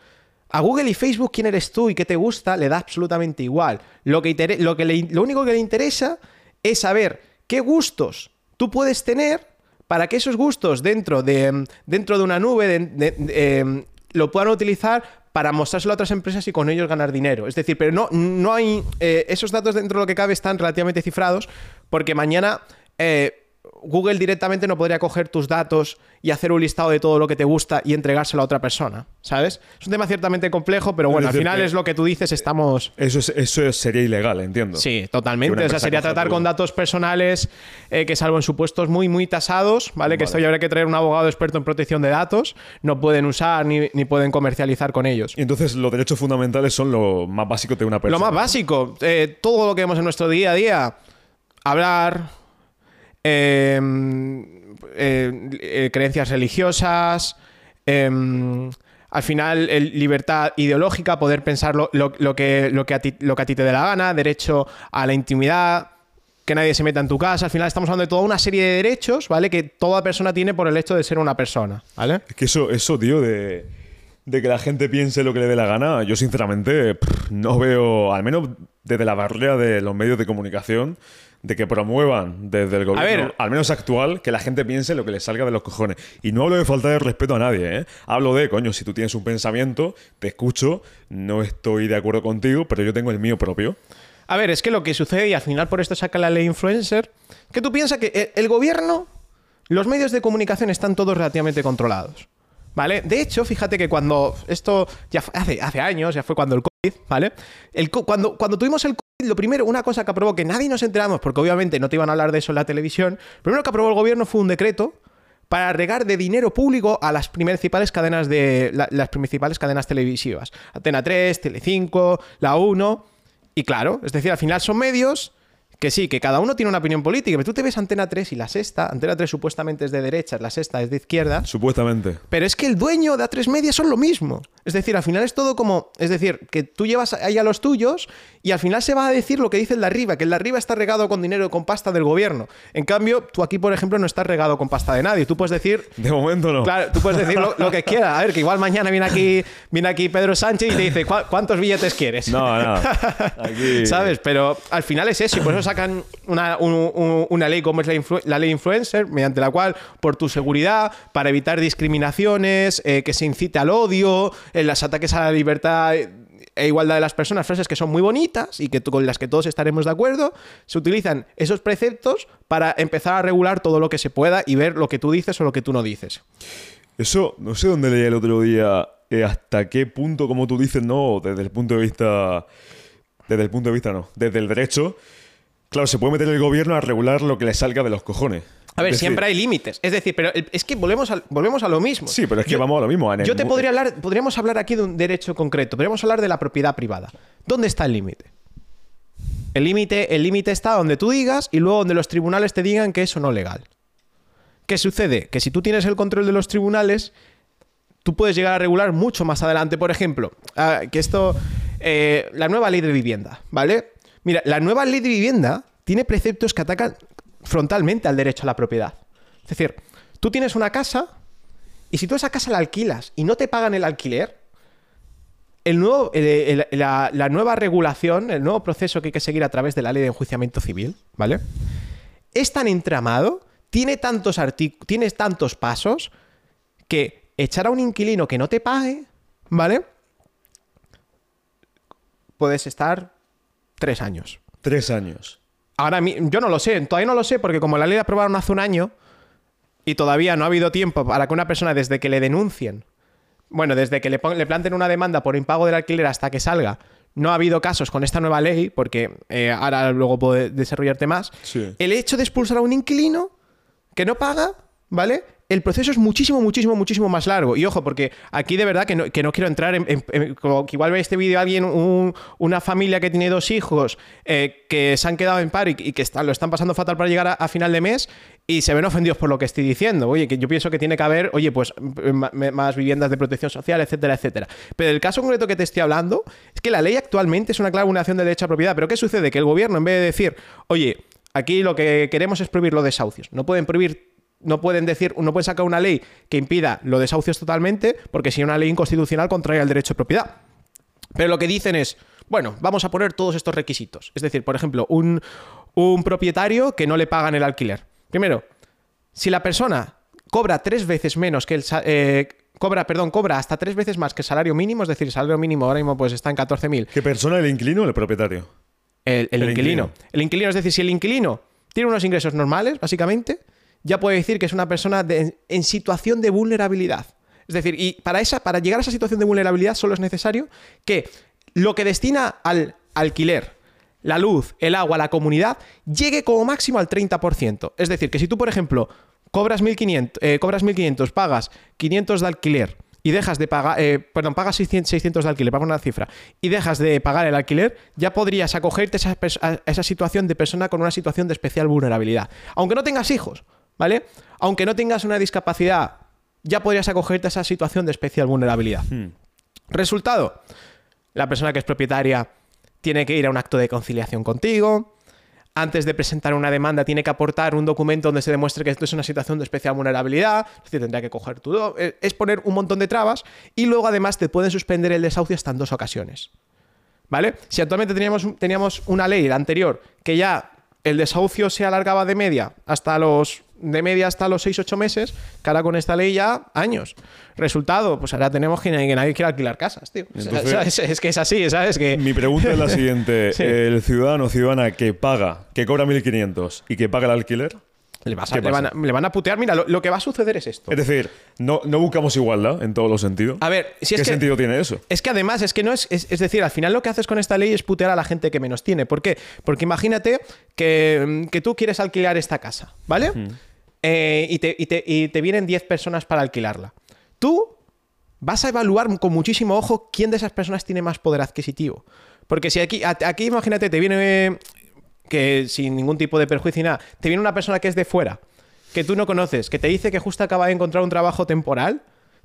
Speaker 1: a Google y Facebook quién eres tú y qué te gusta le da absolutamente igual. Lo, que lo, único que le interesa es saber qué gustos tú puedes tener para que esos gustos dentro de, dentro de una nube em, lo puedan utilizar para mostrárselo a otras empresas y con ellos ganar dinero. Es decir, pero no, no hay... eh, esos datos dentro de lo que cabe están relativamente cifrados porque mañana... eh, Google directamente no podría coger tus datos y hacer un listado de todo lo que te gusta y entregárselo a otra persona, ¿sabes? Es un tema ciertamente complejo, pero bueno, al final es lo que tú dices, estamos...
Speaker 2: Eso, es- eso sería ilegal, entiendo.
Speaker 1: Sí, totalmente. O sea, sería tratar con datos personales que, que salvo en supuestos muy, muy tasados, ¿vale? Que esto ya habrá que traer un abogado experto en protección de datos, no pueden usar ni, ni pueden comercializar con ellos.
Speaker 2: Y entonces los derechos fundamentales son lo más básico de una
Speaker 1: Lo
Speaker 2: persona.
Speaker 1: más básico, eh, todo lo que vemos en nuestro día a día, hablar, eh, eh, eh, creencias religiosas, eh, al final libertad ideológica, poder pensar lo, que, lo, que a ti, lo que a ti te dé la gana, derecho a la intimidad, que nadie se meta en tu casa, al final estamos hablando de toda una serie de derechos, ¿vale? Que toda persona tiene por el hecho de ser una persona, ¿vale?
Speaker 2: Es que eso, eso tío, de, de que la gente piense lo que le dé la gana, yo sinceramente no veo, al menos desde la barrera de los medios de comunicación, de que promuevan desde el gobierno,
Speaker 1: ver.
Speaker 2: al menos actual, que la gente piense lo que le salga de los cojones. Y no hablo de falta de respeto a nadie, ¿eh? Hablo de, coño, si tú tienes un pensamiento, te escucho, no estoy de acuerdo contigo, pero yo tengo el mío propio.
Speaker 1: A ver, es que lo que sucede, y al final por esto saca la ley influencer, que tú piensas que eh, el gobierno, los medios de comunicación están todos relativamente controlados. ¿Vale? De hecho, fíjate que cuando esto ya fue- hace, años, ya fue cuando el COVID, ¿vale? El, cuando, cuando tuvimos el COVID, lo primero, una cosa que aprobó que nadie nos enteramos, porque obviamente no te iban a hablar de eso en la televisión, lo primero que aprobó el gobierno fue un decreto para regar de dinero público a las principales cadenas de la- las principales cadenas televisivas. Antena 3, Telecinco, La 1 y claro, es decir, al final son medios que sí, que cada uno tiene una opinión política, pero tú te ves Antena 3 y la sexta, Antena 3 supuestamente es de derechas, la sexta es de izquierda,
Speaker 2: Supuestamente.
Speaker 1: pero es que el dueño de A3 Media son lo mismo. Es decir, al final es todo como. Es decir, que tú llevas ahí a los tuyos y al final se va a decir lo que dice el de arriba, que el de arriba está regado con dinero, con pasta del gobierno. En cambio, tú aquí, por ejemplo, no estás regado con pasta de nadie. Tú puedes decir.
Speaker 2: De momento no.
Speaker 1: Claro, tú puedes decir lo, lo que quieras. A ver, que igual mañana viene aquí, viene aquí Pedro Sánchez y te dice, "¿Cuá- ¿cuántos billetes quieres?
Speaker 2: No, no. Aquí...
Speaker 1: ¿Sabes? Pero al final es eso, y por eso sacan una, un- un- una ley como es la, ley influencer, mediante la cual, por tu seguridad, para evitar discriminaciones, eh, que se incite al odio, en los ataques a la libertad e igualdad de las personas, frases que son muy bonitas y que con las que todos estaremos de acuerdo, se utilizan esos preceptos para empezar a regular todo lo que se pueda y ver lo que tú dices o lo que tú no dices.
Speaker 2: Eso, no sé dónde leí el otro día, eh, hasta qué punto, como tú dices, no, desde el punto de vista. Desde el punto de vista, no, desde el derecho. Claro, se puede meter el gobierno a regular lo que le salga de los cojones.
Speaker 1: A ver,
Speaker 2: decir,
Speaker 1: siempre hay límites. Es decir, pero es que volvemos, al- volvemos a lo mismo.
Speaker 2: Sí, pero es que vamos a lo mismo.
Speaker 1: Yo te podría hablar, podríamos hablar aquí de un derecho concreto, podríamos hablar de la propiedad privada. ¿Dónde está el límite? El límite, el límite está donde tú digas y luego donde los tribunales te digan que eso no es legal. ¿Qué sucede? Que si tú tienes el control de los tribunales, tú puedes llegar a regular mucho más adelante. Por ejemplo, ah, que esto, eh, la nueva ley de vivienda, ¿vale? Mira, la nueva ley de vivienda tiene preceptos que atacan frontalmente al derecho a la propiedad. Es decir, tú tienes una casa y si tú esa casa la alquilas y no te pagan el alquiler, el nuevo, la, nueva regulación, el nuevo proceso que hay que seguir a través de la ley de enjuiciamiento civil, ¿vale? Es tan entramado, tiene tantos tiene tantos pasos, que echar a un inquilino que no te pague, ¿vale? Puedes estar tres años.
Speaker 2: Tres años.
Speaker 1: ahora yo no lo sé, todavía no lo sé, porque como la ley la aprobaron hace un año y todavía no ha habido tiempo para que una persona desde que le denuncien, bueno, desde que le, planten una demanda por impago del alquiler hasta que salga, no ha habido casos con esta nueva ley, porque eh, ahora luego puedo desarrollarte más.
Speaker 2: Sí.
Speaker 1: El hecho de expulsar a un inquilino que no paga, ¿vale? El proceso es muchísimo, muchísimo, muchísimo más largo. Y ojo, porque aquí de verdad que no, que no quiero entrar en, como que igual ve este vídeo alguien, un- una familia que tiene dos hijos eh, que se han quedado en paro y, que lo están pasando fatal para llegar a, final de mes y se ven ofendidos por lo que estoy diciendo. Oye, que yo pienso que tiene que haber, oye, pues más viviendas de protección social, etcétera, etcétera. Pero el caso concreto que te estoy hablando es que la ley actualmente es una clara vulneración del derecho a propiedad. Pero ¿qué sucede? Que el gobierno, en vez de decir, oye, aquí lo que queremos es prohibir los desahucios, no pueden prohibir no pueden decir, no pueden sacar una ley que impida los desahucios totalmente, porque si una ley inconstitucional contraria al derecho de propiedad. Pero lo que dicen es, bueno, vamos a poner todos estos requisitos. Es decir, por ejemplo, un, un propietario que no le pagan el alquiler. Primero, si la persona cobra tres veces menos que el... eh, cobra, perdón, cobra hasta tres veces más que el salario mínimo, es decir, el salario mínimo ahora mismo pues está en 14.000.
Speaker 2: ¿Qué persona, el inquilino o el propietario?
Speaker 1: El, el
Speaker 2: El
Speaker 1: inquilino.
Speaker 2: inquilino.
Speaker 1: El inquilino, es decir, si el inquilino tiene unos ingresos normales, básicamente, ya puede decir que es una persona en situación de vulnerabilidad. Es decir, y para, esa, para llegar a esa situación de vulnerabilidad solo es necesario que lo que destina al alquiler, la luz, el agua, la comunidad, llegue como máximo al 30%. Es decir, que si tú, por ejemplo, cobras 1.500, eh, cobras 1.500, pagas 500 de alquiler y dejas de pagar, eh, perdón, pagas 600, 600 de alquiler, para una cifra, y dejas de pagar el alquiler, ya podrías acogerte a esa, a esa situación de persona con una situación de especial vulnerabilidad. Aunque no tengas hijos, ¿vale? Aunque no tengas una discapacidad, ya podrías acogerte a esa situación de especial vulnerabilidad. Resultado, la persona que es propietaria tiene que ir a un acto de conciliación contigo. Antes de presentar una demanda, tiene que aportar un documento donde se demuestre que esto es una situación de especial vulnerabilidad. Es decir, tendría que coger tu. do- eh, Es poner un montón de trabas y luego, además, te pueden suspender el desahucio hasta en dos ocasiones. ¿Vale? Si actualmente teníamos, teníamos una ley, la anterior, que ya el desahucio se alargaba de media hasta los. De media hasta los 6-8 meses, que ahora con esta ley ya años. Resultado, pues ahora tenemos que, que nadie quiere alquilar casas, tío. Es que es así, ¿sabes? Que.
Speaker 2: Mi pregunta es la siguiente.
Speaker 1: Sí.
Speaker 2: El ciudadano o ciudadana que paga, que cobra 1.500 y que paga el alquiler,
Speaker 1: Le, vas a-
Speaker 2: ¿Qué
Speaker 1: le van a, le van a putear. Mira, lo, lo que va a suceder es esto.
Speaker 2: es decir, no, no buscamos igualdad en todos los sentidos.
Speaker 1: A ver, si es
Speaker 2: ¿Qué
Speaker 1: que-
Speaker 2: sentido tiene eso?
Speaker 1: Es que además, es que no es, es. es decir, al final lo que haces con esta ley es putear a la gente que menos tiene. ¿Por qué? Porque imagínate que, que tú quieres alquilar esta casa, ¿vale? Eh, y, te, vienen 10 personas para alquilarla. Tú vas a evaluar con muchísimo ojo quién de esas personas tiene más poder adquisitivo. Porque si aquí, aquí imagínate, te viene. que sin ningún tipo de perjuicio y nada, te viene una persona que es de fuera, que tú no conoces, que te dice que justo acaba de encontrar un trabajo temporal,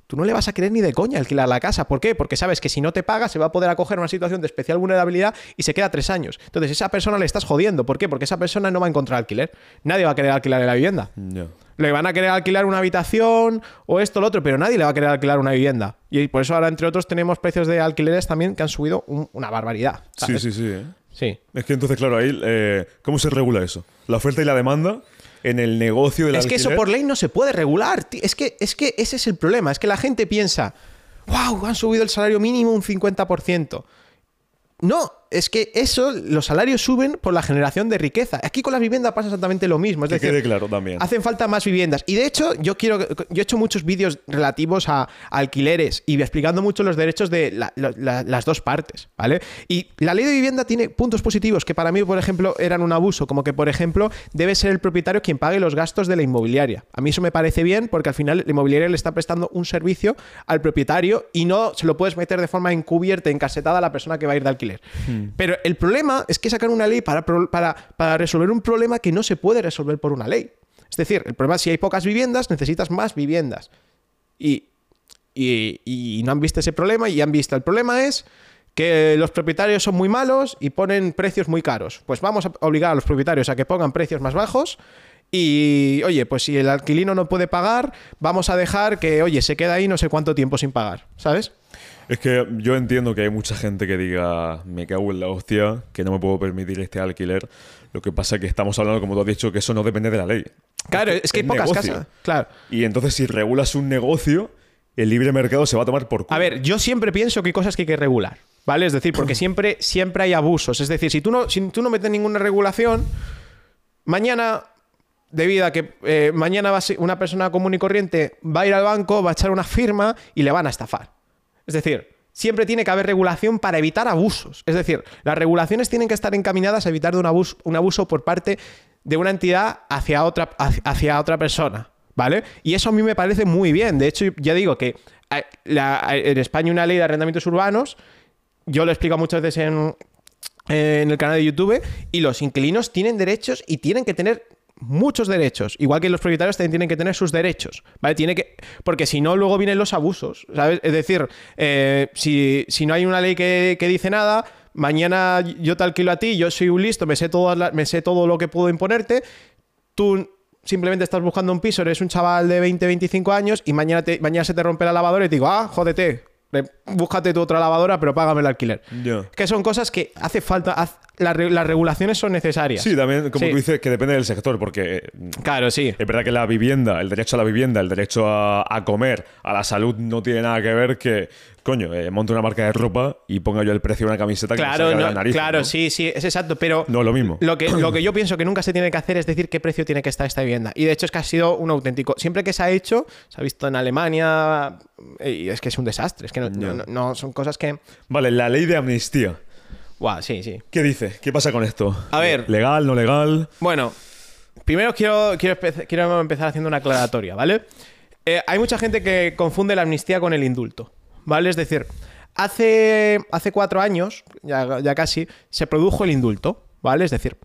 Speaker 1: tú no le vas a querer ni de coña alquilar la casa. ¿Por qué? Porque sabes que si no te paga se va a poder acoger a una situación de especial vulnerabilidad y se queda tres años. Entonces esa persona le estás jodiendo. ¿Por qué? Porque esa persona no va a encontrar alquiler. Nadie va a querer alquilar la vivienda.
Speaker 2: Ya.
Speaker 1: Le van a querer alquilar una habitación o esto o lo otro, pero nadie le va a querer alquilar una vivienda. Y por eso ahora, entre otros, tenemos precios de alquileres también que han subido un- una barbaridad.
Speaker 2: Sí, sí, sí. ¿eh?
Speaker 1: Sí.
Speaker 2: Es que entonces, claro, ahí, eh, ¿cómo se regula eso? La oferta y la demanda en el negocio del
Speaker 1: Es que eso por ley no se puede regular. Es que, es que ese es el problema. Es que la gente piensa, wow, han subido el salario mínimo un 50%. No, es que eso, los salarios suben por la generación de riqueza. Aquí con la vivienda pasa exactamente lo mismo. Es
Speaker 2: Que
Speaker 1: decir,
Speaker 2: quede claro también.
Speaker 1: Hacen falta más viviendas. Y de hecho, yo quiero. Yo he hecho muchos vídeos relativos a alquileres y explicando mucho los derechos de la- la- la- las dos partes, ¿vale? Y la ley de vivienda tiene puntos positivos que para mí, por ejemplo, eran un abuso. Como que, por ejemplo, debe ser el propietario quien pague los gastos de la inmobiliaria. A mí eso me parece bien porque al final la inmobiliaria le está prestando un servicio al propietario y no se lo puedes meter de forma encubierta, encasetada a la persona que va a ir de alquiler. Pero el problema es que sacar una ley para, para, para resolver un problema que no se puede resolver por una ley. Es decir, el problema es si hay pocas viviendas, necesitas más viviendas. Y, y, y no han visto ese problema y han visto. El problema es que los propietarios son muy malos y ponen precios muy caros. Pues vamos a obligar a los propietarios a que pongan precios más bajos. Y, oye, pues si el alquilino no puede pagar, vamos a dejar que, oye, se queda ahí no sé cuánto tiempo sin pagar, ¿sabes?
Speaker 2: Es que yo entiendo que hay mucha gente que diga, me cago en la hostia, que no me puedo permitir este alquiler. Lo que pasa es que estamos hablando, como tú has dicho, que eso no depende de la ley.
Speaker 1: Claro, es que hay pocas
Speaker 2: negocio.
Speaker 1: casas. Claro.
Speaker 2: Y entonces si regulas un negocio, el libre mercado se va a tomar por culo.
Speaker 1: A ver, yo siempre pienso que hay cosas que hay que regular, ¿vale? Es decir, porque siempre, siempre hay abusos. Es decir, si tú no, si tú no metes ninguna regulación, mañana, debido a que eh, mañana va a ser una persona común y corriente va a ir al banco, va a echar una firma y le van a estafar. Es decir, siempre tiene que haber regulación para evitar abusos. Es decir, las regulaciones tienen que estar encaminadas a evitar un, abuso, por parte de una entidad hacia otra, persona. ¿Vale? Y eso a mí me parece muy bien. De hecho, ya digo que eh, en España una ley de arrendamientos urbanos. Yo lo explico muchas veces en el canal de YouTube. Y los inquilinos tienen derechos y tienen que tener muchos derechos. Igual que los propietarios también tienen que tener sus derechos. ¿Vale? Tiene que. Porque si no, luego vienen los abusos. ¿Sabes? Es decir, eh, si, si no hay una ley que, que dice nada. Mañana yo te alquilo a ti, yo soy un listo, me sé, todas me sé todo lo que puedo imponerte. Tú simplemente estás buscando un piso, eres un chaval de 20, 25 años y mañana, te- mañana se te rompe la lavadora y te digo, ah, jódete, ve, búscate tu otra lavadora, pero págame el alquiler.
Speaker 2: Ya.
Speaker 1: Que son cosas que hace falta, las, re- las regulaciones son necesarias.
Speaker 2: Sí, también, como
Speaker 1: Sí.
Speaker 2: tú dices, que depende del sector, porque eh,
Speaker 1: Claro, sí.
Speaker 2: es verdad que la vivienda, el derecho a la vivienda, el derecho a, a comer, a la salud, no tiene nada que ver que, coño, eh, monte una marca de ropa y ponga yo el precio de una camiseta que me
Speaker 1: Claro,
Speaker 2: de
Speaker 1: no,
Speaker 2: la nariz.
Speaker 1: claro,
Speaker 2: ¿no?
Speaker 1: sí, sí, es exacto, pero
Speaker 2: No lo mismo.
Speaker 1: Lo que, lo que yo pienso que nunca se tiene que hacer es decir qué precio tiene que estar esta vivienda. Y de hecho es que ha sido un auténtico. Siempre que se ha hecho, se ha visto en Alemania, eh, y es que es un desastre. Es que no, no- no- son cosas que.
Speaker 2: Vale, la ley de amnistía.
Speaker 1: Sí, sí.
Speaker 2: ¿Qué dice? ¿Qué pasa con esto?
Speaker 1: A ver.
Speaker 2: ¿Legal, no legal?
Speaker 1: Bueno, primero quiero, quiero, quiero empezar haciendo una aclaratoria, ¿vale? Eh, hay mucha gente que confunde la amnistía con el indulto, ¿vale? Es decir, hace, hace cuatro años, ya, ya casi, se produjo el indulto, ¿vale? Es decir,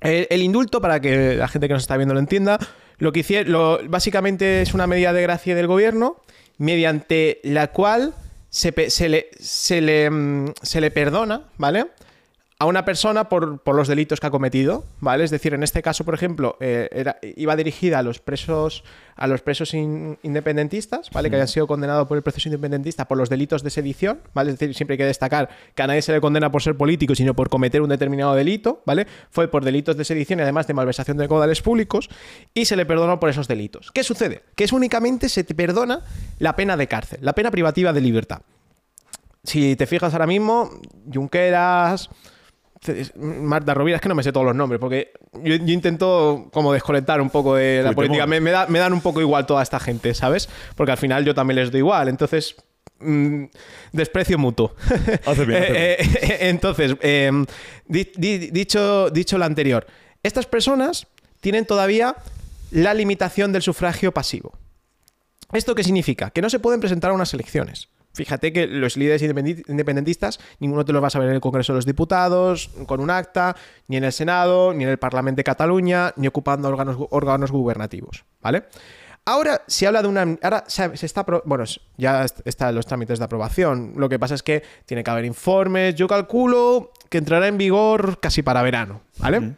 Speaker 1: el, el indulto, para que la gente que nos está viendo lo entienda, lo que hicieron, básicamente es una medida de gracia del gobierno mediante la cual se, se le, se, le, mm, se le perdona, ¿vale? A una persona por, por los delitos que ha cometido, ¿vale? Es decir, en este caso, por ejemplo, eh, era- iba dirigida a los presos, a los presos in- independentistas, ¿vale? Que hayan sido condenados por el proceso independentista por los delitos de sedición, ¿vale? Es decir, siempre hay que destacar que a nadie se le condena por ser político, sino por cometer un determinado delito, ¿vale? Fue por delitos de sedición y además de malversación de caudales públicos y se le perdonó por esos delitos. ¿Qué sucede? Que es únicamente se te perdona la pena de cárcel, la pena privativa de libertad. Si te fijas ahora mismo, Junqueras, Marta Rovira, es que no me sé todos los nombres, porque yo, yo intento como desconectar un poco de la política. Me, me da- me dan un poco igual toda esta gente, ¿sabes? Porque al final yo también les doy igual. Entonces, mm, desprecio mutuo.
Speaker 2: Hace bien, hace
Speaker 1: Eh, eh, entonces, eh, di- di- dicho, dicho lo anterior, estas personas tienen todavía la limitación del sufragio pasivo. ¿Esto qué significa? Que no se pueden presentar a unas elecciones. Fíjate que los líderes independentistas, ninguno te los vas a ver en el Congreso de los Diputados, con un acta, ni en el Senado, ni en el Parlamento de Cataluña, ni ocupando órganos, gu- órganos gubernativos. ¿Vale? Ahora se habla de una. Ahora se, se está. Bueno, ya est- están los trámites de aprobación. Lo que pasa es que tiene que haber informes. Yo calculo que entrará en vigor casi para verano. ¿Vale?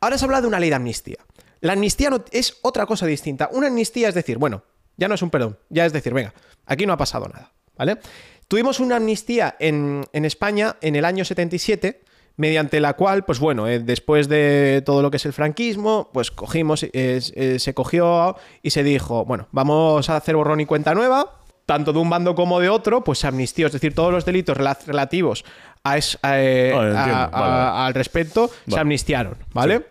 Speaker 1: Ahora se habla de una ley de amnistía. La amnistía no- es otra cosa distinta. Una amnistía es decir, bueno, ya no es un perdón, ya es decir, venga, aquí no ha pasado nada, ¿vale? Tuvimos una amnistía en, en España en el año 77, mediante la cual, pues bueno, eh, después de todo lo que es el franquismo, pues cogimos, eh, eh, se cogió y se dijo, bueno, vamos a hacer borrón y cuenta nueva, tanto de un bando como de otro, pues se amnistió, es decir, todos los delitos rela- relativos a es- a, eh,
Speaker 2: entiendo,
Speaker 1: a-
Speaker 2: vale, vale.
Speaker 1: a- al respecto se amnistiaron, ¿vale?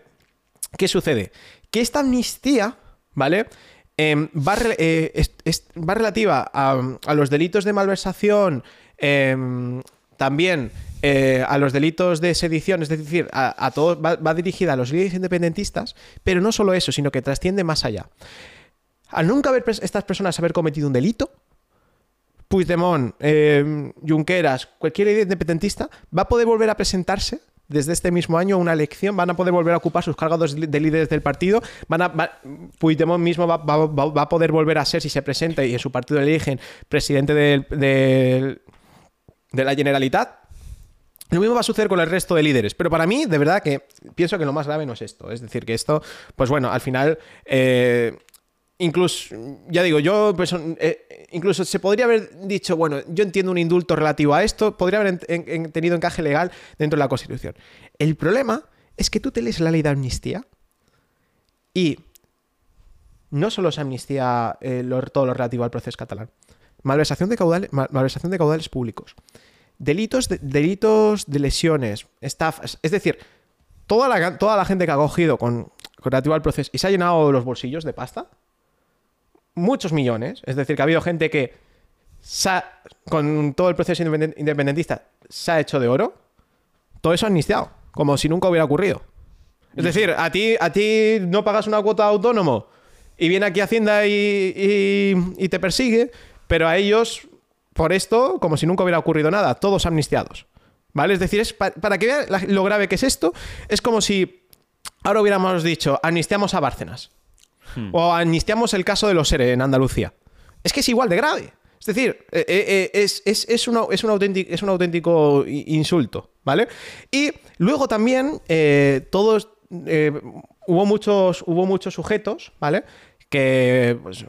Speaker 1: ¿Qué sucede? Que esta amnistía, ¿vale? Em, eh, va relativa a, los delitos de malversación, em, también eh, a los delitos de sedición, es decir, a, todos, va, dirigida a los líderes independentistas, pero no solo eso, sino que trasciende más allá. Al nunca haber estas personas haber cometido un delito, Puigdemont, eh, Junqueras, cualquier líder independentista va a poder volver a presentarse desde este mismo año una elección, van a poder volver a ocupar sus cargos de de líderes del partido, van a, Puigdemont mismo va, a poder volver a ser, si se presenta y en su partido eligen presidente del- de la Generalitat. Lo mismo va a suceder con el resto de líderes. Pero para mí, de verdad que pienso que lo más grave no es esto. Es decir, que esto, pues bueno, al final... eh, Incluso, ya digo, yo, pues, incluso se podría haber dicho, bueno, yo entiendo un indulto relativo a esto, podría haber en- en- tenido encaje legal dentro de la Constitución. El problema es que tú te lees la ley de amnistía y no solo es amnistía eh, todo lo relativo al proceso catalán, malversación de caudales, mal- malversación de caudales públicos, delitos de, delitos de lesiones, estafas, es decir, toda la, toda la gente que ha cogido con, con relativo al proceso y se ha llenado los bolsillos de pasta, muchos millones, es decir, que ha habido gente que ha- con todo el proceso independen- independentista se ha hecho de oro, todo eso amnistiado, como si nunca hubiera ocurrido. Es decir, a ti, a ti no pagas una cuota de autónomo y viene aquí Hacienda y, y- y te persigue, pero a ellos, por esto, como si nunca hubiera ocurrido nada, todos amnistiados. ¿Vale? Es decir, es pa- para que vean lo grave que es esto, es como si ahora hubiéramos dicho, amnistiamos a Bárcenas. O amnistiamos el caso de los SERE en Andalucía. Es que es igual de grave. Es decir, eh, eh, eh, es, es- es es un auténtico, es un auténtico insulto, ¿vale? Y luego también todos... hubo, muchos, hubo muchos sujetos, ¿vale? Que, pues,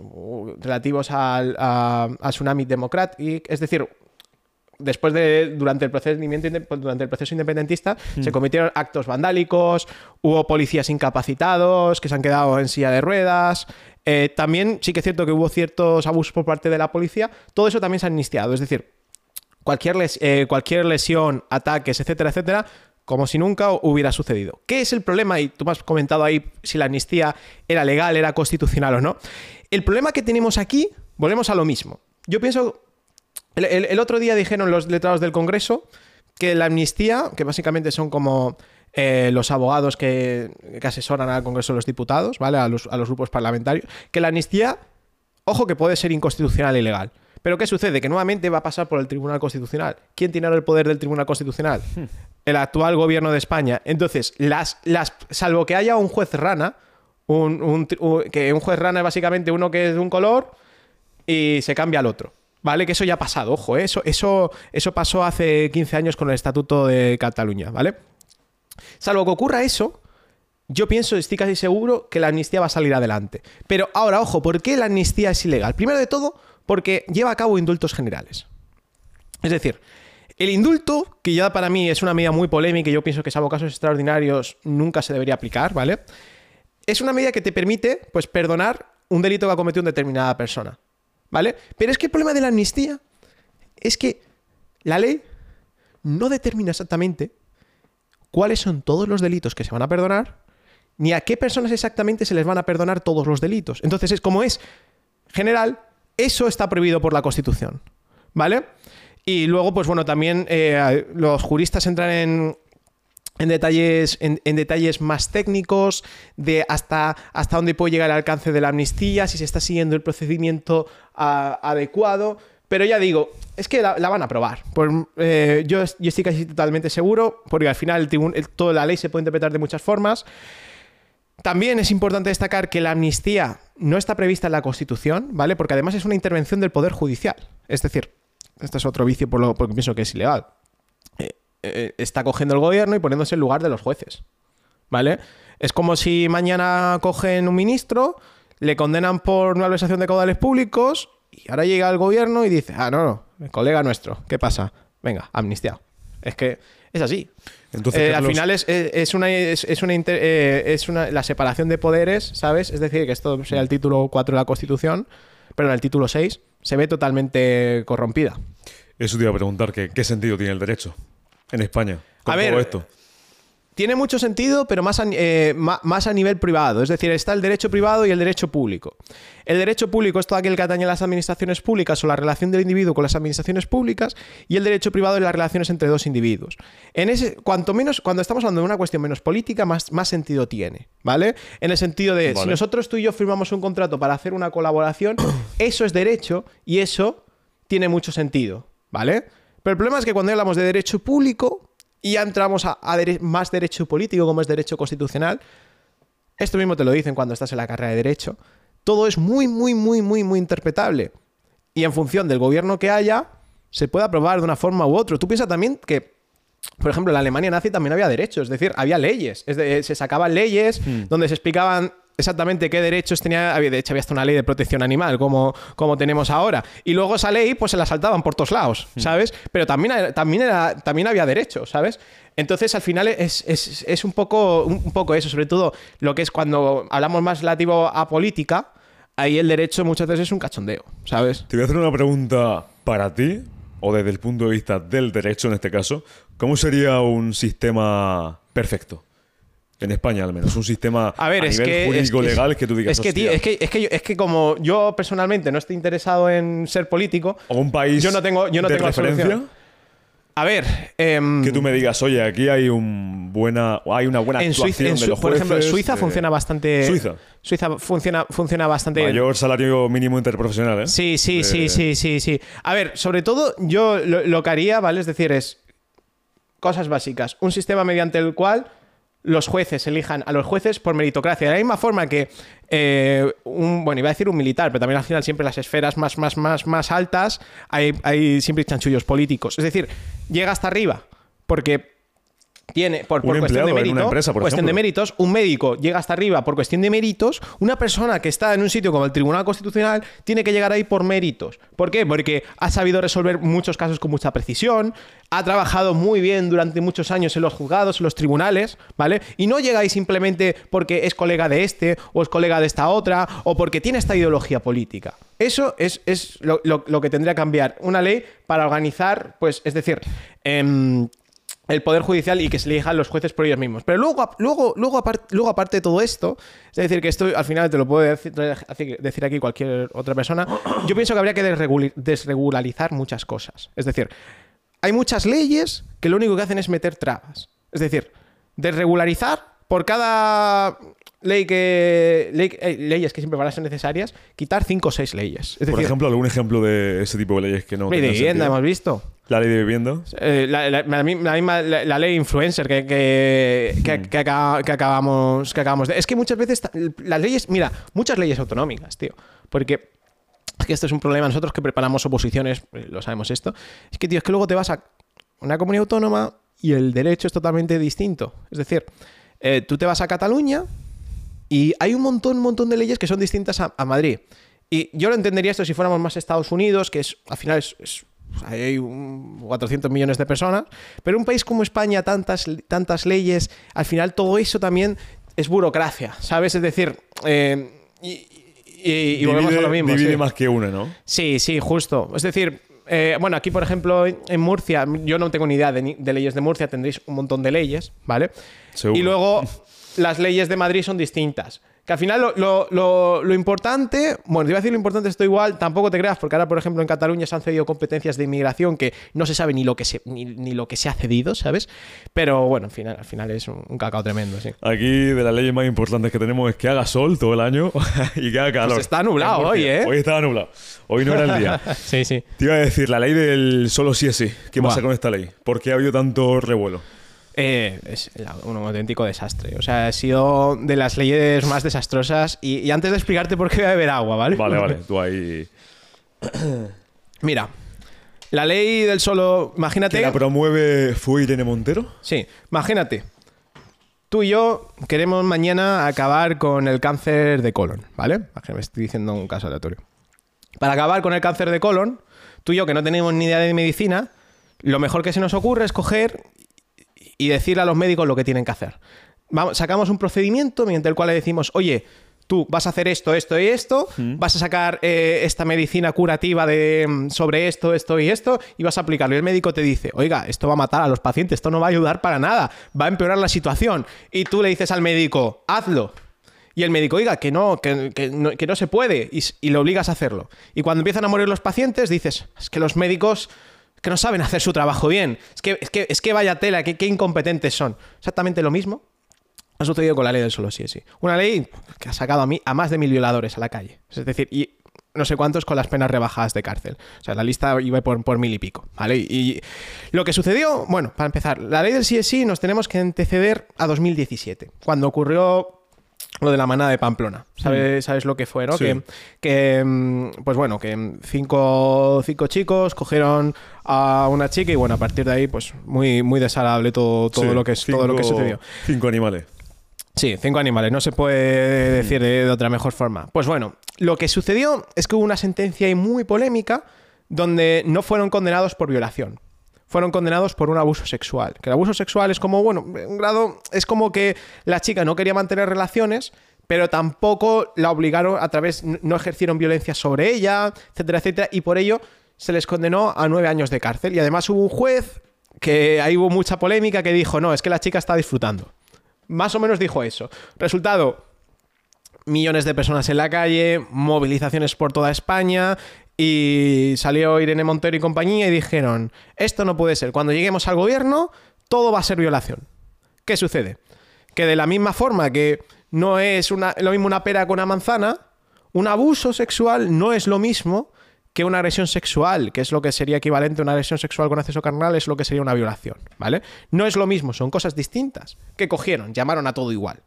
Speaker 1: relativos al, a, a Tsunami Democratic, es decir, después de durante el procedimiento inde- durante el proceso independentista se cometieron actos vandálicos hubo policías incapacitados que se han quedado en silla de ruedas eh, también sí que es cierto que hubo ciertos abusos por parte de la policía todo eso también se ha amnistiado es decir cualquier, les- eh, cualquier lesión ataques etcétera etcétera como si nunca hubiera sucedido. ¿Qué es el problema? Y tú me has comentado ahí si la amnistía era legal, era constitucional o no. El problema que tenemos aquí, volvemos a lo mismo. Yo pienso el, el- el otro día dijeron los letrados del Congreso que la amnistía, que básicamente son como eh, los abogados que, que asesoran al Congreso de los Diputados, ¿vale? A los, a los grupos parlamentarios, que la amnistía, ojo que puede ser inconstitucional e ilegal. Pero ¿qué sucede? Que nuevamente va a pasar por el Tribunal Constitucional. ¿Quién tiene ahora el poder del Tribunal Constitucional? El actual gobierno de España. Entonces, las, las, salvo que haya un juez rana, un, un tri- un- que un juez rana es básicamente uno que es de un color y se cambia al otro. ¿Vale? Que eso ya ha pasado, ojo, ¿eh? eso, eso, eso pasó hace 15 años con el Estatuto de Cataluña, ¿vale? Salvo que ocurra eso, yo pienso, estoy casi seguro, que la amnistía va a salir adelante. Pero ahora, ojo, ¿por qué la amnistía es ilegal? Primero de todo, porque lleva a cabo indultos generales. Es decir, el indulto, que ya para mí es una medida muy polémica y yo pienso que salvo casos extraordinarios nunca se debería aplicar, ¿vale? Es una medida que te permite, pues, perdonar un delito que ha cometido una determinada persona, ¿vale? Pero es que el problema de la amnistía es que la ley no determina exactamente cuáles son todos los delitos que se van a perdonar, ni a qué personas exactamente se les van a perdonar todos los delitos. Entonces, es como es general, eso está prohibido por la Constitución, ¿vale? Y luego, pues bueno, también eh, los juristas entran en, en detalles, en, detalles más técnicos de hasta, hasta dónde puede llegar el alcance de la amnistía, si se está siguiendo el procedimiento adecuado. Pero ya digo, es que la, van a aprobar. Por- eh, yo, yo estoy casi totalmente seguro, porque al final el- toda la ley se puede interpretar de muchas formas. También es importante destacar que la amnistía no está prevista en la Constitución, ¿vale? Porque además es una intervención del Poder Judicial. Es decir, este es otro vicio por lo porque pienso que es ilegal. Eh, eh, está cogiendo el gobierno y poniéndose en lugar de los jueces, ¿vale? Es como si mañana cogen un ministro, le condenan por una malversación de caudales públicos y ahora llega el gobierno y dice, ah, no, no, el colega nuestro, ¿qué pasa? Venga, amnistiado. Es que es así.
Speaker 2: Entonces,
Speaker 1: Eh, al final es, es- es una, es, es una, inter- eh, es una- la separación de poderes, ¿sabes? Es decir, que esto sea el título 4 de la Constitución, pero en el título 6 se ve totalmente corrompida.
Speaker 2: Eso te iba a preguntar, que, ¿qué sentido tiene el derecho en España con
Speaker 1: A ver,
Speaker 2: todo esto?
Speaker 1: Tiene mucho sentido, pero más a, eh, más a nivel privado. Es decir, está el derecho privado y el derecho público. El derecho público es todo aquel que atañe a las administraciones públicas o la relación del individuo con las administraciones públicas, y el derecho privado es las relaciones entre dos individuos. En ese, cuanto menos, cuando estamos hablando de una cuestión menos política, más, más sentido tiene, ¿vale? En el sentido de, si nosotros tú y yo firmamos un contrato para hacer una colaboración, eso es derecho y eso tiene mucho sentido, ¿vale? Pero el problema es que cuando hablamos de derecho público y ya entramos a, a dere- más derecho político, como es derecho constitucional, esto mismo te lo dicen cuando estás en la carrera de derecho, todo es muy, muy, muy, muy, muy interpretable. Y en función del gobierno que haya, se puede aprobar de una forma u otra. Tú piensas también que, por ejemplo, en la Alemania nazi también había derechos, es decir, había leyes. Es de- se sacaban leyes donde se explicaban exactamente qué derechos tenía. había- De hecho, había hasta una ley de protección animal, como, como tenemos ahora. Y luego esa ley, pues se la saltaban por todos lados, ¿sabes? Pero también, era- también, era, también había derechos, ¿sabes? Entonces, al final es, es- es un, poco, un poco eso, sobre todo lo que es cuando hablamos más relativo a política. Ahí el derecho muchas veces es un cachondeo, ¿sabes?
Speaker 2: Te voy a hacer una pregunta para ti, o desde el punto de vista del derecho en este caso. ¿Cómo sería un sistema perfecto? En España, al menos. Un sistema
Speaker 1: A ver, es
Speaker 2: nivel
Speaker 1: que.
Speaker 2: jurídico
Speaker 1: es
Speaker 2: legal que tú digas.
Speaker 1: Es que, tío, es que, es que, yo- es que como yo personalmente no estoy interesado en ser político,
Speaker 2: O un país
Speaker 1: yo no tengo- yo no
Speaker 2: de
Speaker 1: tengo
Speaker 2: referencia
Speaker 1: solución. a ver. em,
Speaker 2: que tú me digas, oye, aquí hay un buena, hay una buena
Speaker 1: en Suiza, en
Speaker 2: de
Speaker 1: por ejemplo, Suiza
Speaker 2: de-
Speaker 1: funciona bastante.
Speaker 2: Suiza.
Speaker 1: Suiza funciona, funciona bastante.
Speaker 2: Mayor salario mínimo interprofesional, ¿eh?
Speaker 1: Sí, sí, sí, sí, sí, sí. A ver, sobre todo yo lo, lo que haría, ¿vale? Es decir, es cosas básicas. Un sistema mediante el cual los jueces elijan a los jueces por meritocracia. De la misma forma que eh, un, bueno, iba a decir un militar, pero también al final siempre las esferas más, más, más, más altas hay, hay siempre chanchullos políticos. Es decir, llega hasta arriba porque tiene, por, por cuestión de mérito,
Speaker 2: una empresa, por
Speaker 1: cuestión de méritos, un médico llega hasta arriba por cuestión de méritos, una persona que está en un sitio como el Tribunal Constitucional tiene que llegar ahí por méritos. ¿Por qué? Porque ha sabido resolver muchos casos con mucha precisión, ha trabajado muy bien durante muchos años en los juzgados, en los tribunales, ¿vale? Y no llega ahí simplemente porque es colega de este o es colega de esta otra o porque tiene esta ideología política. Eso es, es lo, lo- lo que tendría que cambiar. Una ley para organizar, pues, es decir, em, el Poder Judicial y que se elijan los jueces por ellos mismos. Pero luego, luego, luego, apar- luego aparte de todo esto, es decir, que esto al final te lo puede decir, decir aquí cualquier otra persona, yo pienso que habría que desregularizar muchas cosas. Es decir, hay muchas leyes que lo único que hacen es meter trabas. Es decir, desregularizar por cada ley que ley- eh, leyes que siempre van a ser necesarias, quitar cinco o seis leyes. Es
Speaker 2: Por
Speaker 1: decir,
Speaker 2: ejemplo, algún ejemplo de ese tipo de leyes que no.
Speaker 1: ley de vivienda
Speaker 2: sentido?
Speaker 1: hemos visto.
Speaker 2: La ley de vivienda.
Speaker 1: Eh, la, la- la mi- la misma la, ley influencer que, que, que- que acaba- que acabamos que acabamos de es que muchas veces las leyes mira muchas leyes autonómicas tío porque es que esto es un problema nosotros que preparamos oposiciones eh, lo sabemos esto es que tío es que luego te vas a una comunidad autónoma y el derecho es totalmente distinto es decir eh, tú te vas a Cataluña y hay un montón, un montón de leyes que son distintas a, a Madrid. Y yo lo entendería esto si fuéramos más Estados Unidos, que es al final es, hay un 400 millones de personas, pero un país como España, tantas, tantas leyes, al final todo eso también es burocracia, ¿sabes? Es decir, eh, y, y- y volvemos a lo mismo.
Speaker 2: divide
Speaker 1: sí.
Speaker 2: más que una, ¿no?
Speaker 1: Sí, sí, justo. Es decir, eh, bueno, aquí, por ejemplo, en Murcia, yo no tengo ni idea de, leyes de Murcia, tendréis un montón de leyes, ¿vale?
Speaker 2: Seguro.
Speaker 1: Y luego las leyes de Madrid son distintas. Que al final lo, lo- lo- lo importante, bueno, te iba a decir lo importante, esto igual, tampoco te creas, porque ahora, por ejemplo, en Cataluña se han cedido competencias de inmigración que no se sabe ni lo que se, ni, ni lo que se ha cedido, ¿sabes? Pero bueno, al final, al final es un, un cacao tremendo, sí.
Speaker 2: Aquí de las leyes más importantes que tenemos es que haga sol todo el año y que haga calor.
Speaker 1: Pues está nublado hoy, ¿eh?
Speaker 2: Hoy estaba nublado. Hoy no era el día.
Speaker 1: Sí, sí.
Speaker 2: Te iba a decir, la ley del solo sí es sí. ¿Qué pasa con esta ley? ¿Por qué ha habido tanto revuelo?
Speaker 1: Eh, es la- un auténtico desastre. O sea, ha sido de las leyes más desastrosas. Y, y antes de explicarte por qué voy a beber agua, ¿vale?
Speaker 2: Vale, vale. Tú ahí...
Speaker 1: Mira, la ley del solo. Imagínate.
Speaker 2: ¿Que la promueve fue Irene Montero?
Speaker 1: Sí, imagínate. Tú y yo queremos mañana acabar con el cáncer de colon, ¿vale? Me estoy diciendo un caso aleatorio. Para acabar con el cáncer de colon, tú y yo que no tenemos ni idea de medicina, lo mejor que se nos ocurre es coger y decirle a los médicos lo que tienen que hacer. Vamos, sacamos un procedimiento mediante el cual le decimos, oye, tú vas a hacer esto, esto y esto, vas a sacar eh, esta medicina curativa de, mm, sobre esto, esto y esto, y vas a aplicarlo. Y el médico te dice, oiga, esto va a matar a los pacientes, esto no va a ayudar para nada, va a empeorar la situación. Y tú le dices al médico, hazlo. Y el médico, oiga, que no, que, que no, que no se puede, y, y le obligas a hacerlo. Y cuando empiezan a morir los pacientes, dices, es que los médicos que no saben hacer su trabajo bien, es que, es que, es que vaya tela, qué incompetentes son. Exactamente lo mismo ha sucedido con la ley del solo sí sí. Una ley que ha sacado a, mí, a más de mil violadores a la calle. Es decir, y no sé cuántos con las penas rebajadas de cárcel. O sea, la lista iba por, por mil y pico. ¿vale? Y, y lo que sucedió, bueno, para empezar, la ley del sí nos tenemos que anteceder a 2017, cuando ocurrió lo de la manada de Pamplona. ¿Sabes, sabes lo que fue, no?
Speaker 2: Sí.
Speaker 1: Que, que, mm, pues bueno, que cinco, cinco chicos cogieron a una chica y bueno, a partir de ahí, pues muy, muy desagradable todo, todo,
Speaker 2: Sí,
Speaker 1: lo, que, es, todo lo que
Speaker 2: cinco-
Speaker 1: sucedió.
Speaker 2: Cinco animales.
Speaker 1: Sí, cinco animales, no se puede decir de, de otra mejor forma. Pues bueno, lo que sucedió es que hubo una sentencia ahí muy polémica donde no fueron condenados por violación. Fueron condenados por un abuso sexual. Que el abuso sexual es como, bueno, un grado. Es como que la chica no quería mantener relaciones, pero tampoco la obligaron a través. No ejercieron violencia sobre ella, etcétera, etcétera. Y por ello se les condenó a nueve años de cárcel. Y además hubo un juez que ahí hubo mucha polémica que dijo: no, es que la chica está disfrutando. Más o menos dijo eso. Resultado, millones de personas en la calle, movilizaciones por toda España, y salió Irene Montero y compañía y dijeron, esto no puede ser, cuando lleguemos al gobierno, todo va a ser violación. ¿Qué sucede? Que de la misma forma que no es una- lo mismo una pera con una manzana, un abuso sexual no es lo mismo que una agresión sexual, que es lo que sería equivalente a una agresión sexual con acceso carnal, es lo que sería una violación, ¿vale? No es lo mismo, son cosas distintas. que cogieron? Llamaron a todo igual.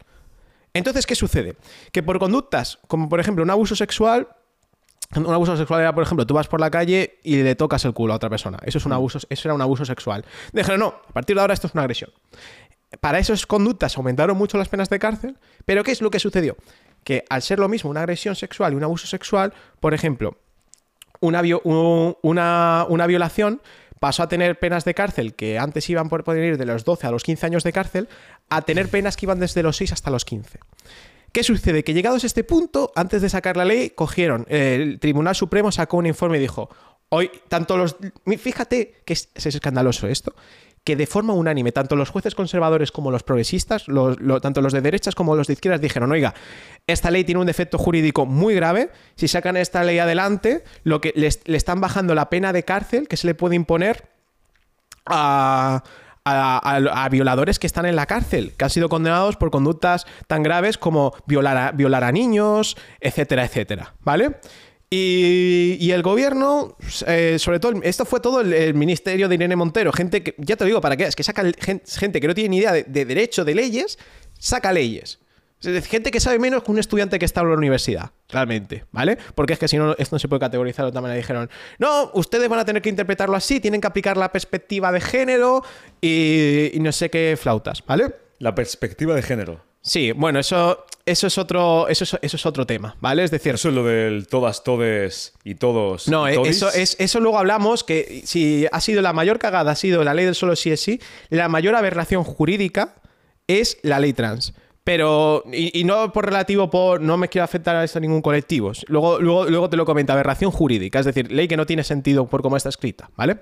Speaker 1: Entonces, ¿qué sucede? Que por conductas, como por ejemplo un abuso sexual, un abuso sexual era, por ejemplo, tú vas por la calle y le tocas el culo a otra persona. Eso es un abuso, eso era un abuso sexual. Dijeron, no, a partir de ahora esto es una agresión. Para esas conductas aumentaron mucho las penas de cárcel, pero ¿qué es lo que sucedió? Que al ser lo mismo una agresión sexual y un abuso sexual, por ejemplo, una, una violación pasó a tener penas de cárcel que antes iban por poder ir de los 12 a los 15 años de cárcel, a tener penas que iban desde los 6 hasta los 15. ¿Qué sucede? Que llegados a este punto, antes de sacar la ley, cogieron, el Tribunal Supremo sacó un informe y dijo, hoy, tanto los... Fíjate que es, es escandaloso esto, que de forma unánime, tanto los jueces conservadores como los progresistas, tanto los de derechas como los de izquierdas, dijeron, oiga, esta ley tiene un defecto jurídico muy grave, si sacan esta ley adelante, lo que le están bajando la pena de cárcel que se le puede imponer a, a- violadores que están en la cárcel, que han sido condenados por conductas tan graves como violar a, violar a niños, etcétera, etcétera, ¿vale? Y, y el gobierno, eh, sobre todo, esto fue todo el, ministerio de Irene Montero, gente que, ya te lo digo, ¿para qué? Es que saca gente que no tiene ni idea de, de derecho, de leyes, saca leyes. Es gente que sabe menos que un estudiante que está en la universidad, realmente, ¿vale? Porque es que si no, esto no se puede categorizar de otra manera. Dijeron, no, ustedes van a tener que interpretarlo así, tienen que aplicar la perspectiva de género y, y no sé qué flautas, ¿vale?
Speaker 2: La perspectiva de género.
Speaker 1: Sí, bueno, eso, eso, es otro, eso, es, eso es otro tema, ¿vale? Es decir,
Speaker 2: Eso es lo del todas, todes y todos.
Speaker 1: no,
Speaker 2: y
Speaker 1: eh,
Speaker 2: todis.
Speaker 1: eso, es, eso luego hablamos que si ha sido la mayor cagada, ha sido la ley del solo sí es sí, la mayor aberración jurídica es la ley trans. Pero, y, no por relativo por, no me quiero afectar a esto a ningún colectivo. Luego, luego, luego te lo comento, aberración jurídica, es decir, ley que no tiene sentido por cómo está escrita, ¿vale?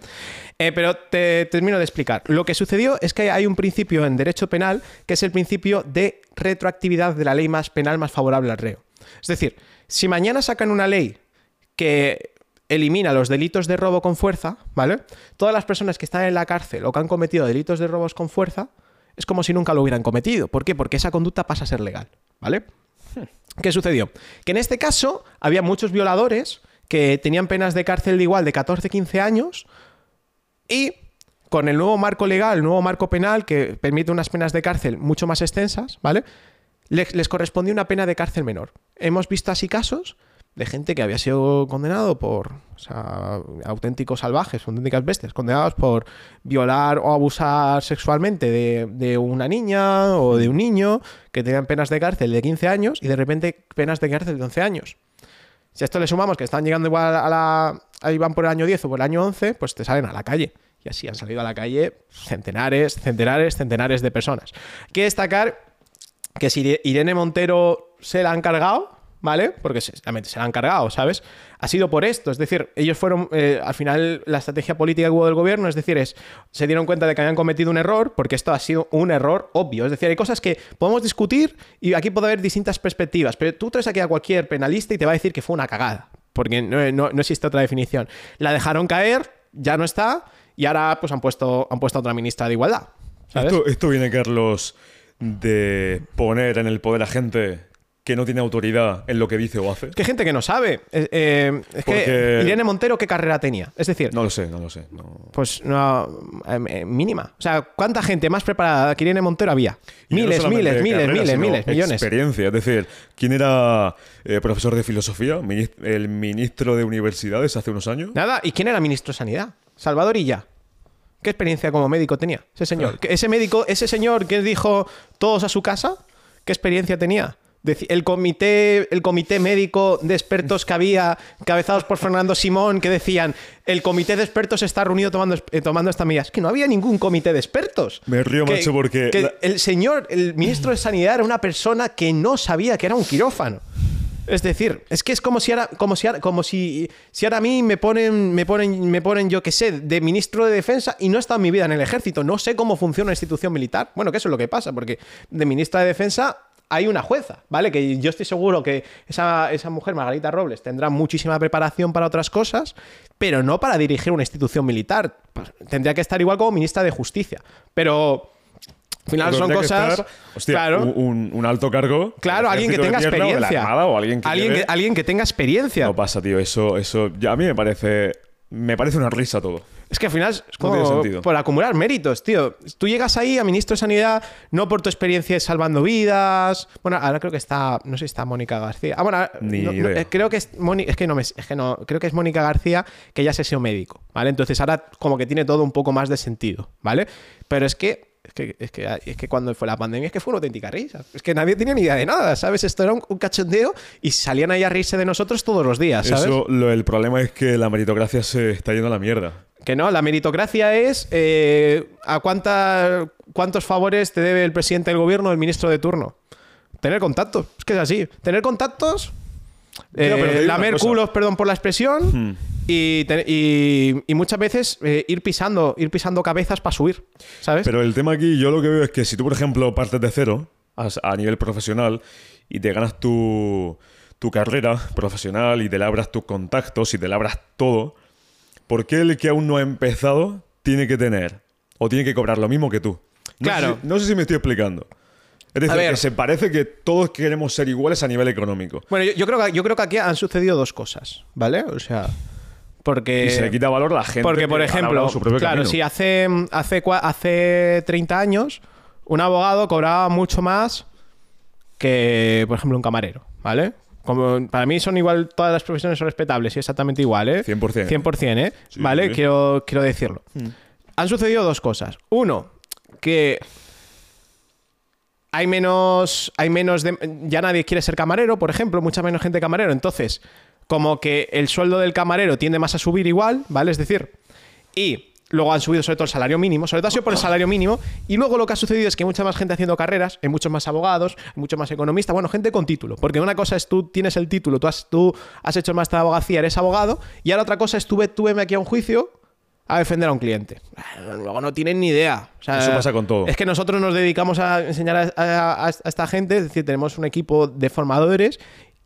Speaker 1: Eh, pero te termino de explicar. Lo que sucedió es que hay un principio en derecho penal que es el principio de retroactividad de la ley más penal más favorable al reo. Es decir, si mañana sacan una ley que elimina los delitos de robo con fuerza, ¿vale? Todas las personas que están en la cárcel o que han cometido delitos de robos con fuerza, es como si nunca lo hubieran cometido. ¿Por qué? Porque esa conducta pasa a ser legal, ¿vale? ¿Qué sucedió? Que en este caso había muchos violadores que tenían penas de cárcel de igual de 14-15 años y con el nuevo marco legal, el nuevo marco penal que permite unas penas de cárcel mucho más extensas, ¿vale? Les, les correspondía una pena de cárcel menor. Hemos visto así casos de gente que había sido condenado por o sea, auténticos salvajes, auténticas bestias, condenados por violar o abusar sexualmente de, una niña o de un niño que tenían penas de cárcel de 15 años y de repente penas de cárcel de 11 años. Si a esto le sumamos que están llegando igual a la. Ahí van por el año 10 o por el año 11, pues te salen a la calle. Y así han salido a la calle centenares, centenares, centenares de personas. Hay que destacar que si Irene Montero se la han cargado, ¿vale? Porque se- realmente se la han cargado, ¿sabes? Ha sido por esto. Es decir, ellos fueron. eh, al final, la estrategia política que hubo del gobierno, es decir, es. Se dieron cuenta de que habían cometido un error, porque esto ha sido un error obvio. Es decir, hay cosas que podemos discutir y aquí puede haber distintas perspectivas. Pero tú traes aquí a cualquier penalista y te va a decir que fue una cagada. Porque no, no- no existe otra definición. La dejaron caer, ya no está, y ahora pues han puesto, han puesto a otra ministra de igualdad.
Speaker 2: Esto, esto viene, Carlos, de poner en el poder a gente que no tiene autoridad en lo que dice o hace.
Speaker 1: Que gente que no sabe. Eh, eh, es que Irene Montero, ¿qué carrera tenía? Es decir,
Speaker 2: No lo sé, no lo sé. no.
Speaker 1: pues no, eh, eh, mínima. O sea, ¿cuánta gente más preparada que Irene Montero había?
Speaker 2: No
Speaker 1: Miles, miles, miles,
Speaker 2: carrera,
Speaker 1: miles, miles, millones.
Speaker 2: Experiencia, es decir, ¿quién era eh, profesor de filosofía? El ministro de universidades hace unos años.
Speaker 1: Nada, ¿y quién era ministro de Sanidad? Salvador Illa. ¿Qué experiencia como médico tenía ese señor? ¿Que Ese médico, ese señor que dijo todos a su casa, ¿qué experiencia tenía? El comité, el comité médico de expertos que había, cabezados por Fernando Simón, que decían, el comité de expertos está reunido tomando, eh, tomando estas medidas. Que no había ningún comité de expertos.
Speaker 2: Me río,
Speaker 1: Que-
Speaker 2: macho, porque
Speaker 1: que
Speaker 2: la-
Speaker 1: el señor, el ministro de Sanidad, era una persona que no sabía que era un quirófano. Es decir, es que es como si ahora, como si ahora- como si, si ahora a mí me ponen, me ponen, me ponen, yo qué sé, de ministro de defensa y no he estado en mi vida en el ejército. No sé cómo funciona una institución militar. Bueno, que eso es lo que pasa, porque de ministra de defensa hay una jueza, ¿vale? Que yo estoy seguro que esa, esa mujer, Margarita Robles, tendrá muchísima preparación para otras cosas, pero no para dirigir una institución militar. Pues, Tendría que estar igual como ministra de justicia. Pero al final son cosas.
Speaker 2: estar, hostia,
Speaker 1: claro.
Speaker 2: un, un alto cargo.
Speaker 1: Claro, alguien que tenga
Speaker 2: de tierra o de la
Speaker 1: experiencia.
Speaker 2: Armada o alguien que
Speaker 1: alguien,
Speaker 2: lleve-
Speaker 1: que, alguien que tenga experiencia.
Speaker 2: No pasa, tío. Eso, eso ya a mí me parece. Me parece una risa todo.
Speaker 1: Es que al final es
Speaker 2: No tiene
Speaker 1: como por acumular méritos, tío. Tú llegas ahí a ministro de Sanidad no por tu experiencia salvando vidas. Bueno, ahora creo que está, no sé si está Mónica García. Ah, bueno,
Speaker 2: Ni
Speaker 1: no- no,
Speaker 2: idea.
Speaker 1: eh, creo que es Mónica, es que no me, es que no, creo que es Mónica García que ya se ha sido médico, ¿vale? Entonces ahora como que tiene todo un poco más de sentido, ¿vale? Pero es que es que, es, que, es que cuando fue la pandemia es que fue una auténtica risa. Es que nadie tenía ni idea de nada, ¿sabes? Esto era un, un cachondeo y salían ahí a reírse de nosotros todos los días, ¿sabes?
Speaker 2: Eso, lo, el problema es que la meritocracia se está yendo a la mierda.
Speaker 1: Que no, la meritocracia es eh, a cuánta, cuántos favores te debe el presidente del gobierno o el ministro de turno. Tener contactos, es que es así. Tener contactos, eh, lamer culos, perdón por la expresión,
Speaker 2: Hmm.
Speaker 1: y, te- y- y muchas veces eh, ir pisando, ir pisando cabezas para subir, ¿sabes?
Speaker 2: Pero el tema aquí, yo lo que veo es que si tú, por ejemplo, partes de cero a, a nivel profesional y te ganas tu, tu carrera profesional y te labras tus contactos y te labras todo, ¿por qué el que aún no ha empezado tiene que tener o tiene que cobrar lo mismo que tú? No
Speaker 1: Claro.
Speaker 2: Sé si, no sé si me estoy explicando. Es decir, que se parece que todos queremos ser iguales a nivel económico.
Speaker 1: Bueno, yo, yo creo que, yo creo que aquí han sucedido dos cosas, ¿vale? O sea, porque...
Speaker 2: Y se le quita valor a la gente.
Speaker 1: Porque, por ejemplo, claro,
Speaker 2: camino.
Speaker 1: si hace, hace, hace 30 años un abogado cobraba mucho más que, por ejemplo, un camarero, ¿vale? Como, para mí son igual, todas las profesiones son respetables y exactamente igual, ¿eh?
Speaker 2: 100%.
Speaker 1: 100%, ¿eh?
Speaker 2: Sí,
Speaker 1: ¿Vale?
Speaker 2: sí.
Speaker 1: Quiero, quiero decirlo. Han sucedido dos cosas. Uno, que hay menos, hay menos de- ya nadie quiere ser camarero, por ejemplo, mucha menos gente camarero. Entonces, como que el sueldo del camarero tiende más a subir igual, ¿vale? Es decir, y luego han subido sobre todo el salario mínimo, sobre todo ha sido por el salario mínimo, y luego lo que ha sucedido es que hay mucha más gente haciendo carreras, hay muchos más abogados, hay muchos más economistas, bueno, gente con título, porque una cosa es tú tienes el título, tú has, tú has hecho el máster de abogacía, eres abogado, y ahora otra cosa es tú, tú veme aquí a un juicio a defender a un cliente. Luego no tienen ni idea. O sea,
Speaker 2: Eso pasa con todo.
Speaker 1: Es que nosotros nos dedicamos a enseñar a, a- a esta gente, es decir, tenemos un equipo de formadores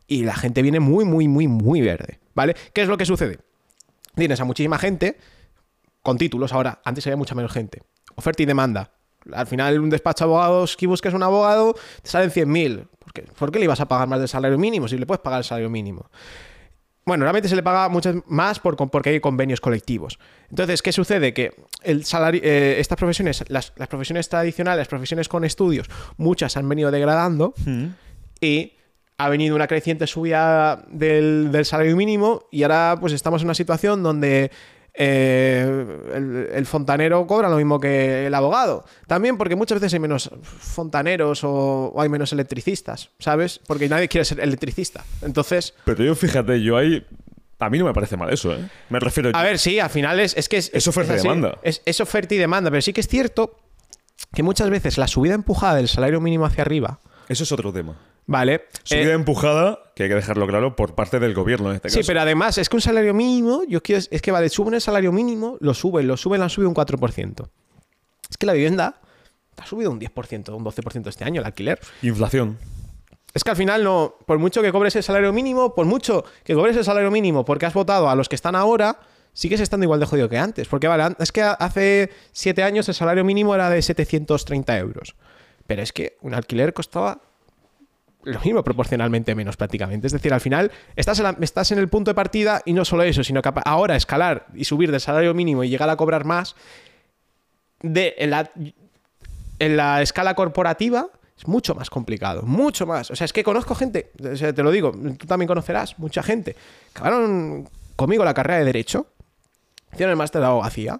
Speaker 1: y la gente viene muy, muy, muy, muy verde. ¿Vale? ¿Qué es lo que sucede? Tienes a muchísima gente con títulos ahora. Antes había mucha menos gente. Oferta y demanda. Al final, un despacho de abogados que busques un abogado, te salen 100.000. ¿Por qué? ¿Por qué le ibas a pagar más del salario mínimo si le puedes pagar el salario mínimo? Bueno, realmente se le paga mucho más por, porque hay convenios colectivos. Entonces, ¿qué sucede? Que el salario, eh, estas profesiones, las, las profesiones tradicionales, las profesiones con estudios, muchas han venido degradando y ha venido una creciente subida del, del salario mínimo y ahora pues estamos en una situación donde eh, el, el fontanero cobra lo mismo que el abogado. También porque muchas veces hay menos fontaneros o, o hay menos electricistas, ¿sabes? Porque nadie quiere ser electricista. Entonces...
Speaker 2: Pero yo, fíjate, yo ahí. A mí no me parece mal eso, ¿eh? Me refiero.
Speaker 1: A ver, sí, al final es, es que es,
Speaker 2: Es oferta y demanda.
Speaker 1: Es, es oferta y demanda, pero sí que es cierto que muchas veces la subida empujada del salario mínimo hacia arriba,
Speaker 2: Eso es otro tema.
Speaker 1: ¿Vale?
Speaker 2: Subida
Speaker 1: Eh,
Speaker 2: empujada, que hay que dejarlo claro, por parte del gobierno en este
Speaker 1: sí,
Speaker 2: caso.
Speaker 1: pero además es que un salario mínimo, yo quiero, es que vale, suben el salario mínimo, lo suben, lo suben, lo han subido un 4%. Es que la vivienda ha subido un 10%, un 12% este año, el alquiler.
Speaker 2: Inflación.
Speaker 1: Es que al final no, por mucho que cobres el salario mínimo, por mucho que cobres el salario mínimo porque has votado a los que están ahora, sigues estando igual de jodido que antes. Porque vale, es que hace siete años el salario mínimo era de 730 euros. Pero es que un alquiler costaba lo mismo proporcionalmente menos prácticamente. Es decir, al final estás en, estás en el punto de partida y no solo eso, sino que ahora escalar y subir del salario mínimo y llegar a cobrar más de en la, en la escala corporativa es mucho más complicado, mucho más. O sea, es que conozco gente, te lo digo, tú también conocerás, mucha gente. Acabaron conmigo la carrera de Derecho, hicieron el máster de abogacía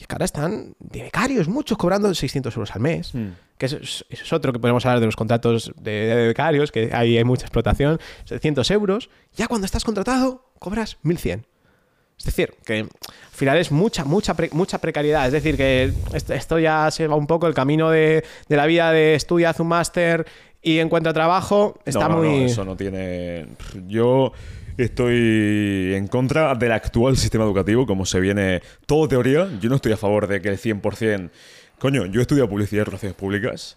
Speaker 1: y que ahora están de becarios, muchos cobrando 600 euros al mes. Que eso es, eso es otro que podemos hablar de los contratos de, de becarios, que ahí hay mucha explotación, 700 euros. Ya cuando estás contratado, cobras 1100. Es decir, que al final es mucha, mucha, pre- mucha precariedad. Es decir, que esto, esto ya se va un poco el camino de, de la vida de estudia, haz un máster y encuentra trabajo, está
Speaker 2: no, no,
Speaker 1: muy...
Speaker 2: no, eso no tiene. Yo estoy en contra del actual sistema educativo, como se viene todo teoría. Yo no estoy a favor de que el 100%. Coño, yo he estudiado publicidad y relaciones públicas.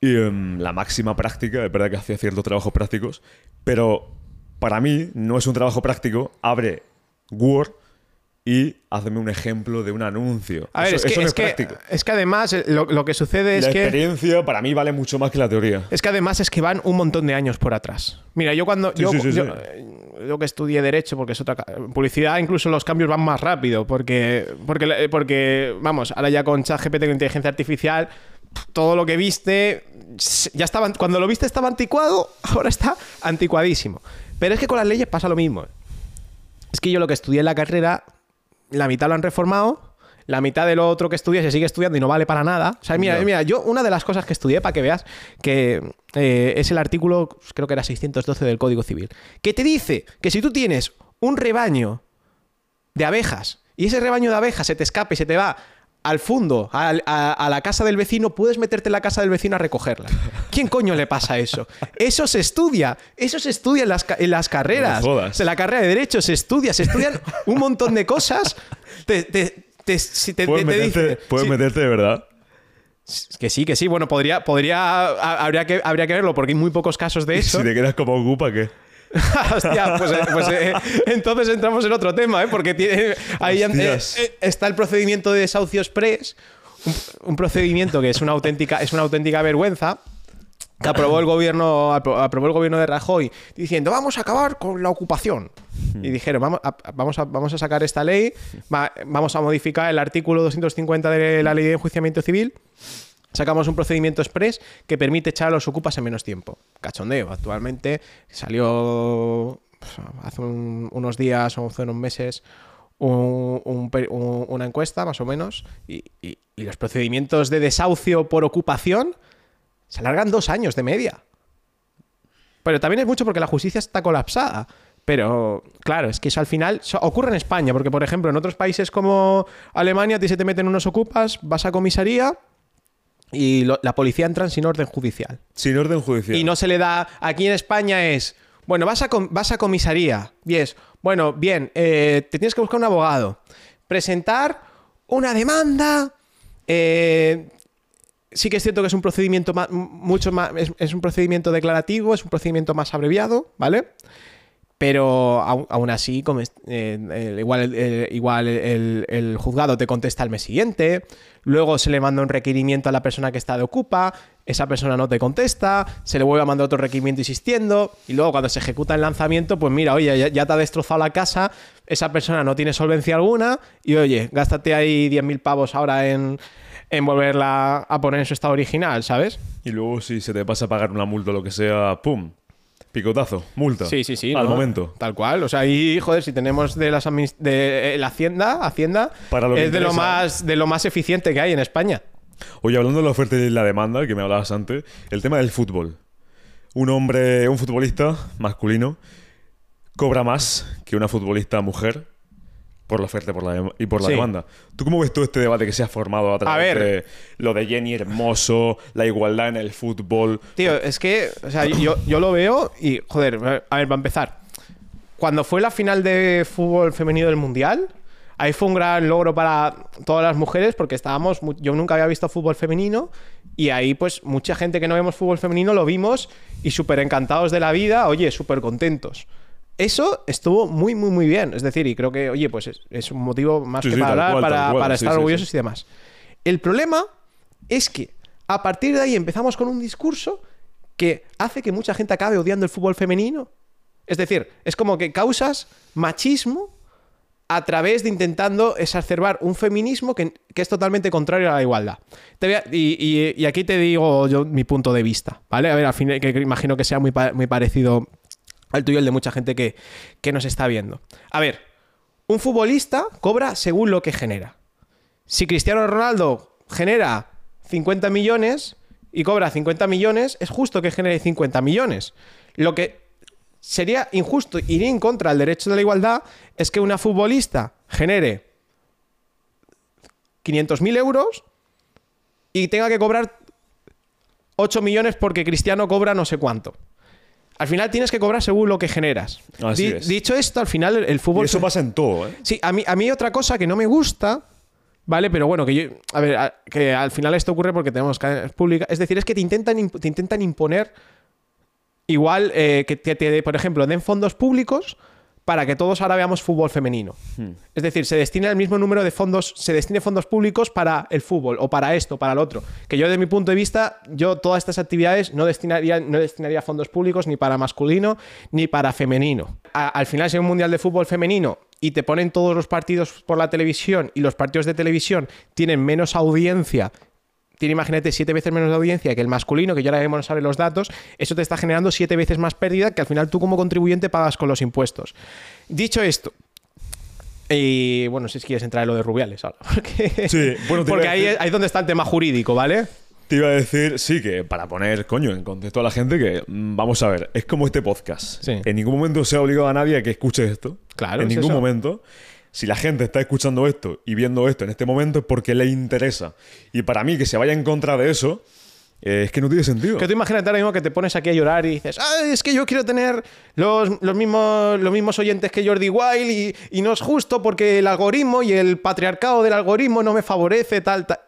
Speaker 2: Y em, la máxima práctica, es verdad que hacía ciertos trabajos prácticos, pero para mí no es un trabajo práctico. Abre Word y hazme un ejemplo de un anuncio.
Speaker 1: A ver,
Speaker 2: eso,
Speaker 1: es, que,
Speaker 2: no
Speaker 1: es,
Speaker 2: es,
Speaker 1: que,
Speaker 2: práctico.
Speaker 1: es que además eh, lo, lo que sucede es
Speaker 2: la
Speaker 1: que...
Speaker 2: experiencia para mí vale mucho más que la teoría.
Speaker 1: Es que además es que van un montón de años por atrás. Mira, yo cuando.
Speaker 2: Sí,
Speaker 1: yo,
Speaker 2: sí, sí,
Speaker 1: yo-
Speaker 2: sí.
Speaker 1: Yo que estudié Derecho, porque es otra. Publicidad, incluso los cambios van más rápido. Porque. Porque, porque vamos, ahora ya con ChatGPT, con inteligencia artificial, todo lo que viste. Ya estaba. Cuando lo viste estaba anticuado, ahora está anticuadísimo. Pero es que con las leyes pasa lo mismo. Es que yo lo que estudié en la carrera, la mitad lo han reformado. La mitad de lo otro que estudié se sigue estudiando y no vale para nada. O sea, mira, mira, yo una de las cosas que estudié, para que veas, que eh, es el artículo, creo que era 612 del Código Civil, que te dice que si tú tienes un rebaño de abejas y ese rebaño de abejas se te escapa y se te va al fondo, a, a la casa del vecino, puedes meterte en la casa del vecino a recogerla. ¿Quién coño le pasa eso? Eso se estudia, eso se estudia en las, en las carreras.
Speaker 2: No.
Speaker 1: En la carrera de Derecho se estudia, se estudian un montón de cosas. Te, te- te- si te-
Speaker 2: Puedes,
Speaker 1: te- te
Speaker 2: meterte,
Speaker 1: dice-
Speaker 2: puedes meterte de verdad.
Speaker 1: Que sí, que sí. Bueno, podría, podría, ha- habría que, habría que verlo porque hay muy pocos casos de eso.
Speaker 2: Si te quedas como ocupa, ¿qué?
Speaker 1: Hostia, pues, eh, pues, eh, entonces entramos en otro tema, ¿eh? Porque tiene, ahí eh, eh, está el procedimiento de desahucio express, un, un procedimiento que es una auténtica, es una auténtica vergüenza. Que aprobó el gobierno, apro- aprobó el gobierno de Rajoy diciendo vamos a acabar con la ocupación. Y dijeron, vamos a, vamos a, vamos a sacar esta ley, va- vamos a modificar el artículo 250 de la ley de enjuiciamiento civil Sacamos un procedimiento express que permite echar a los ocupas en menos tiempo. Cachondeo. Actualmente salió pues, hace un- unos días o hace unos meses un- una encuesta, más o menos, y, y- y los procedimientos de desahucio por ocupación se alargan dos años de media. Pero también es mucho porque la justicia está colapsada. Pero, claro, es que eso al final ocurre en España, porque, por ejemplo, en otros países como Alemania, a ti se te meten unos ocupas, vas a comisaría y lo- la policía entra sin orden judicial.
Speaker 2: Sin orden judicial.
Speaker 1: Y no se le da. Aquí en España es. Bueno, vas a, vas a comisaría. Y es. Bueno, bien, eh, te tienes que buscar un abogado. Presentar una demanda. eh, sí que es cierto que es un procedimiento ma- mucho más. Es, un procedimiento declarativo, es un procedimiento más abreviado, ¿vale? Pero aún, así, como eh, igual, el- igual el juzgado te contesta al mes siguiente, luego se le manda un requerimiento a la persona que está de ocupa, esa persona no te contesta, se le vuelve a mandar otro requerimiento insistiendo, y luego cuando se ejecuta el lanzamiento, pues mira, oye, ya, ya te ha destrozado la casa, esa persona no tiene solvencia alguna, y oye, gástate ahí 10.000 pavos ahora en, en volverla a poner en su estado original, ¿sabes?
Speaker 2: Y luego, si se te pasa a pagar una multa o lo que sea, ¡pum! Picotazo, multa.
Speaker 1: Sí, sí, sí.
Speaker 2: Al
Speaker 1: ¿no?
Speaker 2: momento.
Speaker 1: Tal cual. O sea, ahí, joder, si tenemos de las de eh, la Hacienda, Hacienda
Speaker 2: Para lo
Speaker 1: es de lo más de lo más eficiente que hay en España.
Speaker 2: Oye, hablando de la oferta y la demanda, que me hablabas antes, el tema del fútbol. Un hombre, un futbolista masculino, cobra más que una futbolista mujer por la oferta y por la, y por la
Speaker 1: Sí.
Speaker 2: demanda. ¿Tú cómo ves todo este debate que se ha formado a través
Speaker 1: ver.
Speaker 2: de lo de Jenny Hermoso, la igualdad en el fútbol?
Speaker 1: Tío, es que, o sea, yo, yo lo veo y, joder, a ver, para empezar. Cuando fue la final de fútbol femenino del Mundial, ahí fue un gran logro para todas las mujeres porque estábamos, yo nunca había visto fútbol femenino y ahí pues mucha gente que no vemos fútbol femenino lo vimos y súper encantados de la vida, oye, súper contentos. Eso estuvo muy, muy, muy bien. Es decir, y creo que, oye, pues es, es un motivo más
Speaker 2: Sí,
Speaker 1: que
Speaker 2: sí,
Speaker 1: para hablar,
Speaker 2: cual,
Speaker 1: para,
Speaker 2: tal cual.
Speaker 1: para
Speaker 2: Sí,
Speaker 1: estar orgullosos y demás. El problema es que a partir de ahí empezamos con un discurso que hace que mucha gente acabe odiando el fútbol femenino. Es decir, es como que causas machismo a través de intentando exacerbar un feminismo que, que es totalmente contrario a la igualdad. Te voy a- y, y- y aquí te digo yo mi punto de vista, ¿vale? A ver, al final, que imagino que sea muy, muy parecido al tuyo, el de mucha gente que, que nos está viendo. A ver, un futbolista cobra según lo que genera. Si Cristiano Ronaldo genera 50 millones y cobra 50 millones, es justo que genere 50 millones. Lo que sería injusto ir en contra del derecho de la igualdad es que una futbolista genere 500.000 euros y tenga que cobrar 8 millones porque Cristiano cobra no sé cuánto. Al final tienes que cobrar según lo que generas.
Speaker 2: Así
Speaker 1: Di-
Speaker 2: es.
Speaker 1: Dicho esto, al final el fútbol...
Speaker 2: eso pasa en todo, ¿eh?
Speaker 1: Sí, a mí, a mí otra cosa que no me gusta, ¿vale? Pero bueno, que yo. A ver, a- que al final esto ocurre porque tenemos cadenas públicas. Es decir, es que te intentan, te intentan imponer. Igual eh, que te, te- por ejemplo, den fondos públicos para que todos ahora veamos fútbol femenino. Es decir, se destina el mismo número de fondos, se destine fondos públicos para el fútbol o para esto, para el otro. Que yo, desde mi punto de vista, yo todas estas actividades no destinaría, no destinaría fondos públicos ni para masculino ni para femenino. A- al final, si hay un mundial de fútbol femenino y te ponen todos los partidos por la televisión y los partidos de televisión tienen menos audiencia tiene, imagínate, siete veces menos de audiencia que el masculino, que yo ahora mismo no sabe los datos, eso te está generando siete veces más pérdida que al final tú como contribuyente pagas con los impuestos. Dicho esto, y bueno, si quieres entrar en lo de Rubiales ahora. Porque,
Speaker 2: Sí, bueno,
Speaker 1: porque ahí, es donde está el tema jurídico, ¿vale?
Speaker 2: Te iba a decir, sí, que para poner, coño, en contexto a la gente, que mm, vamos a ver, es como este podcast.
Speaker 1: Sí.
Speaker 2: En ningún momento se ha obligado a nadie a que escuche esto.
Speaker 1: Claro,
Speaker 2: En
Speaker 1: es
Speaker 2: ningún
Speaker 1: eso.
Speaker 2: momento. Si la gente está escuchando esto y viendo esto en este momento es porque le interesa. Y para mí, que se vaya en contra de eso, eh, es que no tiene sentido.
Speaker 1: Que tú imagínate ahora mismo que te pones aquí a llorar y dices, ah, es que yo quiero tener los, los, mismos, los mismos oyentes que Jordi Wild y, y no es justo porque el algoritmo y el patriarcado del algoritmo no me favorece, tal, tal.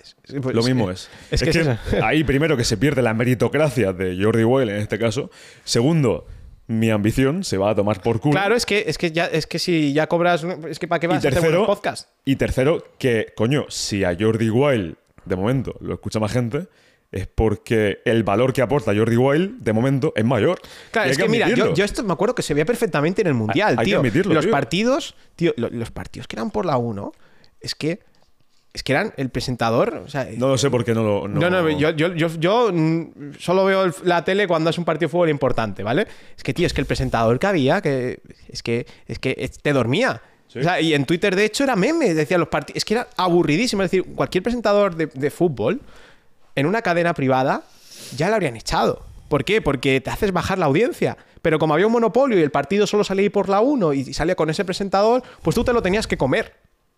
Speaker 1: Pues
Speaker 2: Lo mismo es.
Speaker 1: Es que, es
Speaker 2: ahí primero que se pierde la meritocracia de Jordi Well en este caso. Segundo, mi ambición se va a tomar por culo.
Speaker 1: Claro, es que, es que ya, es que si ya cobras, es que para qué
Speaker 2: y
Speaker 1: vas a hacer buenos podcast.
Speaker 2: y tercero, que, coño, si a Jordi Wild, de momento, lo escucha más gente, es porque el valor que aporta Jordi Wild, de momento, es mayor.
Speaker 1: Claro, es que, mira, yo, esto me acuerdo que se veía perfectamente en el Mundial,
Speaker 2: Hay- hay que admitirlo,
Speaker 1: los
Speaker 2: tío.
Speaker 1: partidos, tío, lo- los partidos que eran por la 1, es que es que eran el presentador, o sea,
Speaker 2: No lo sé por qué no lo... No,
Speaker 1: No, no, yo, yo, yo, yo, mm, solo veo el- la tele cuando es un partido de fútbol importante, ¿vale? Es que, tío, es que el presentador que había, que es que, es que te dormía.
Speaker 2: Sí.
Speaker 1: O sea, y en Twitter, de hecho, era meme, decía los partidos. Es que era aburridísimo. Es decir, cualquier presentador de, de fútbol en una cadena privada ya lo habrían echado. ¿Por qué? Porque te haces bajar la audiencia. Pero como había un monopolio y el partido solo salía ahí por la 1 y salía con ese presentador, pues tú te lo tenías que comer.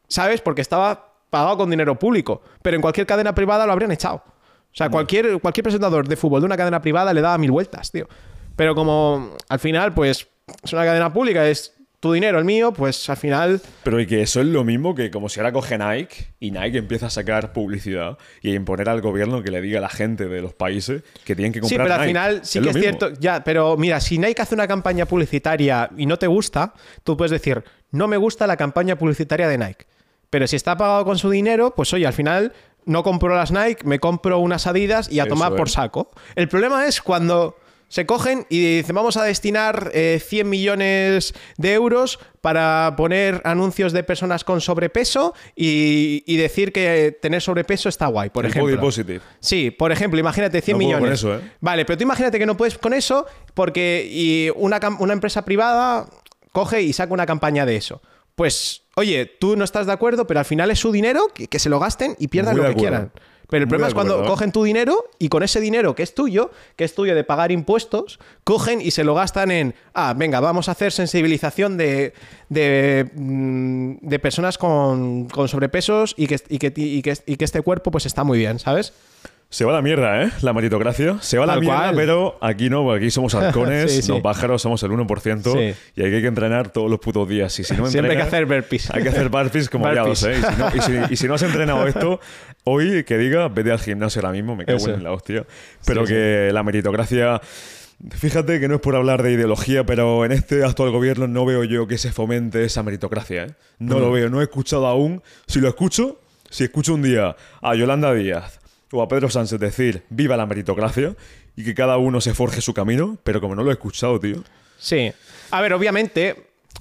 Speaker 1: ¿Sabes? Porque estaba pagado con dinero público. Pero en cualquier cadena privada lo habrían echado. O sea, cualquier, cualquier presentador de fútbol de una cadena privada le daba mil vueltas, tío. Pero como al final, pues, es una cadena pública, es tu dinero, el mío, pues al final.
Speaker 2: Pero y que eso es lo mismo que como si ahora coge Nike y Nike empieza a sacar publicidad y a imponer al gobierno que le diga a la gente de los países que tienen que
Speaker 1: Sí,
Speaker 2: comprar
Speaker 1: pero al
Speaker 2: Nike.
Speaker 1: final sí
Speaker 2: Es
Speaker 1: que es
Speaker 2: mismo.
Speaker 1: cierto. Ya, pero mira, si Nike hace una campaña publicitaria y no te gusta, tú puedes decir, no me gusta la campaña publicitaria de Nike. Pero si está pagado con su dinero, pues oye, al final no compro las Nike, me compro unas Adidas y a
Speaker 2: Eso
Speaker 1: tomar por saco. El problema es cuando se cogen y dicen, vamos a destinar eh, 100 millones de euros para poner anuncios de personas con sobrepeso y, y decir que tener sobrepeso está guay, por
Speaker 2: El
Speaker 1: ejemplo.
Speaker 2: body positive.
Speaker 1: Sí, por ejemplo, imagínate 100
Speaker 2: No puedo con
Speaker 1: millones.
Speaker 2: eso, ¿eh?
Speaker 1: Vale, pero tú imagínate que no puedes con eso porque y una, una empresa privada coge y saca una campaña de eso. Pues, oye, tú no estás de acuerdo, pero al final es su dinero, que, que se lo gasten y pierdan
Speaker 2: Muy
Speaker 1: lo que
Speaker 2: acuerdo.
Speaker 1: quieran. Pero el
Speaker 2: Muy
Speaker 1: problema es cuando cogen tu dinero y con ese dinero que es tuyo, que es tuyo de pagar impuestos, cogen y se lo gastan en, ah, venga, vamos a hacer sensibilización de, de, mm, de personas con, con sobrepesos y que, y, que, y, que, y que este cuerpo pues está muy bien, ¿sabes?
Speaker 2: Se va a la mierda, ¿eh? La meritocracia. Se va a la
Speaker 1: Tal
Speaker 2: mierda,
Speaker 1: cual.
Speaker 2: pero aquí no, porque aquí somos halcones,
Speaker 1: Sí, sí.
Speaker 2: los pájaros somos el 1%
Speaker 1: Sí.
Speaker 2: y aquí hay que entrenar todos los putos días. Y si no
Speaker 1: Siempre hay que
Speaker 2: entrenas-
Speaker 1: hacer burpees.
Speaker 2: Hay que hacer burpees como
Speaker 1: Burpees.
Speaker 2: hallados, ¿eh? Y si, no, y si- y si no has entrenado esto, hoy que diga, vete al gimnasio ahora mismo, me cago
Speaker 1: Eso.
Speaker 2: en la hostia. Pero
Speaker 1: Sí,
Speaker 2: que la meritocracia... Fíjate que no es por hablar de ideología, pero en este actual gobierno no veo yo que se fomente esa meritocracia. ¿eh? No
Speaker 1: Mm.
Speaker 2: lo veo, no he escuchado aún. Si lo escucho, si escucho un día a Yolanda Díaz o a Pedro Sánchez decir viva la meritocracia y que cada uno se forje su camino, pero como no lo he escuchado, tío.
Speaker 1: Sí. A ver, obviamente,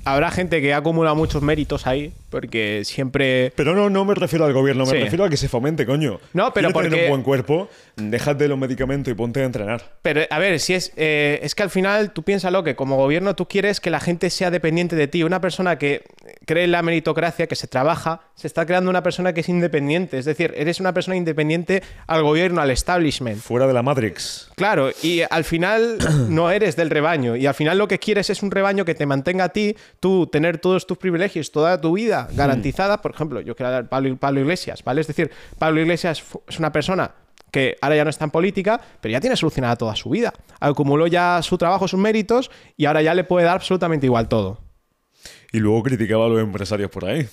Speaker 1: habrá gente que ha acumulado muchos méritos ahí, porque siempre.
Speaker 2: Pero no, no me refiero al gobierno, me
Speaker 1: Sí.
Speaker 2: refiero a que se fomente, coño.
Speaker 1: No, pero
Speaker 2: ¿Quieres tener
Speaker 1: porque-
Speaker 2: un buen cuerpo, déjate los medicamentos y ponte a entrenar.
Speaker 1: Pero, a ver, si es. eh, es que al final tú piénsalo que como gobierno tú quieres que la gente sea dependiente de ti. Una persona que cree en la meritocracia, que se trabaja, se está creando una persona que es independiente. Es decir, eres una persona independiente al gobierno, al establishment.
Speaker 2: Fuera de la Matrix.
Speaker 1: Claro, y al final no eres del rebaño. Y al final lo que quieres es un rebaño que te mantenga a ti, tú tener todos tus privilegios, toda tu vida garantizada. Por ejemplo, yo quiero hablar Pablo, Pablo Iglesias, ¿vale? Es decir, Pablo Iglesias es una persona que ahora ya no está en política, pero ya tiene solucionada toda su vida. Acumuló ya su trabajo, sus méritos y ahora ya le puede dar absolutamente igual todo.
Speaker 2: Y luego criticaba a los empresarios por ahí.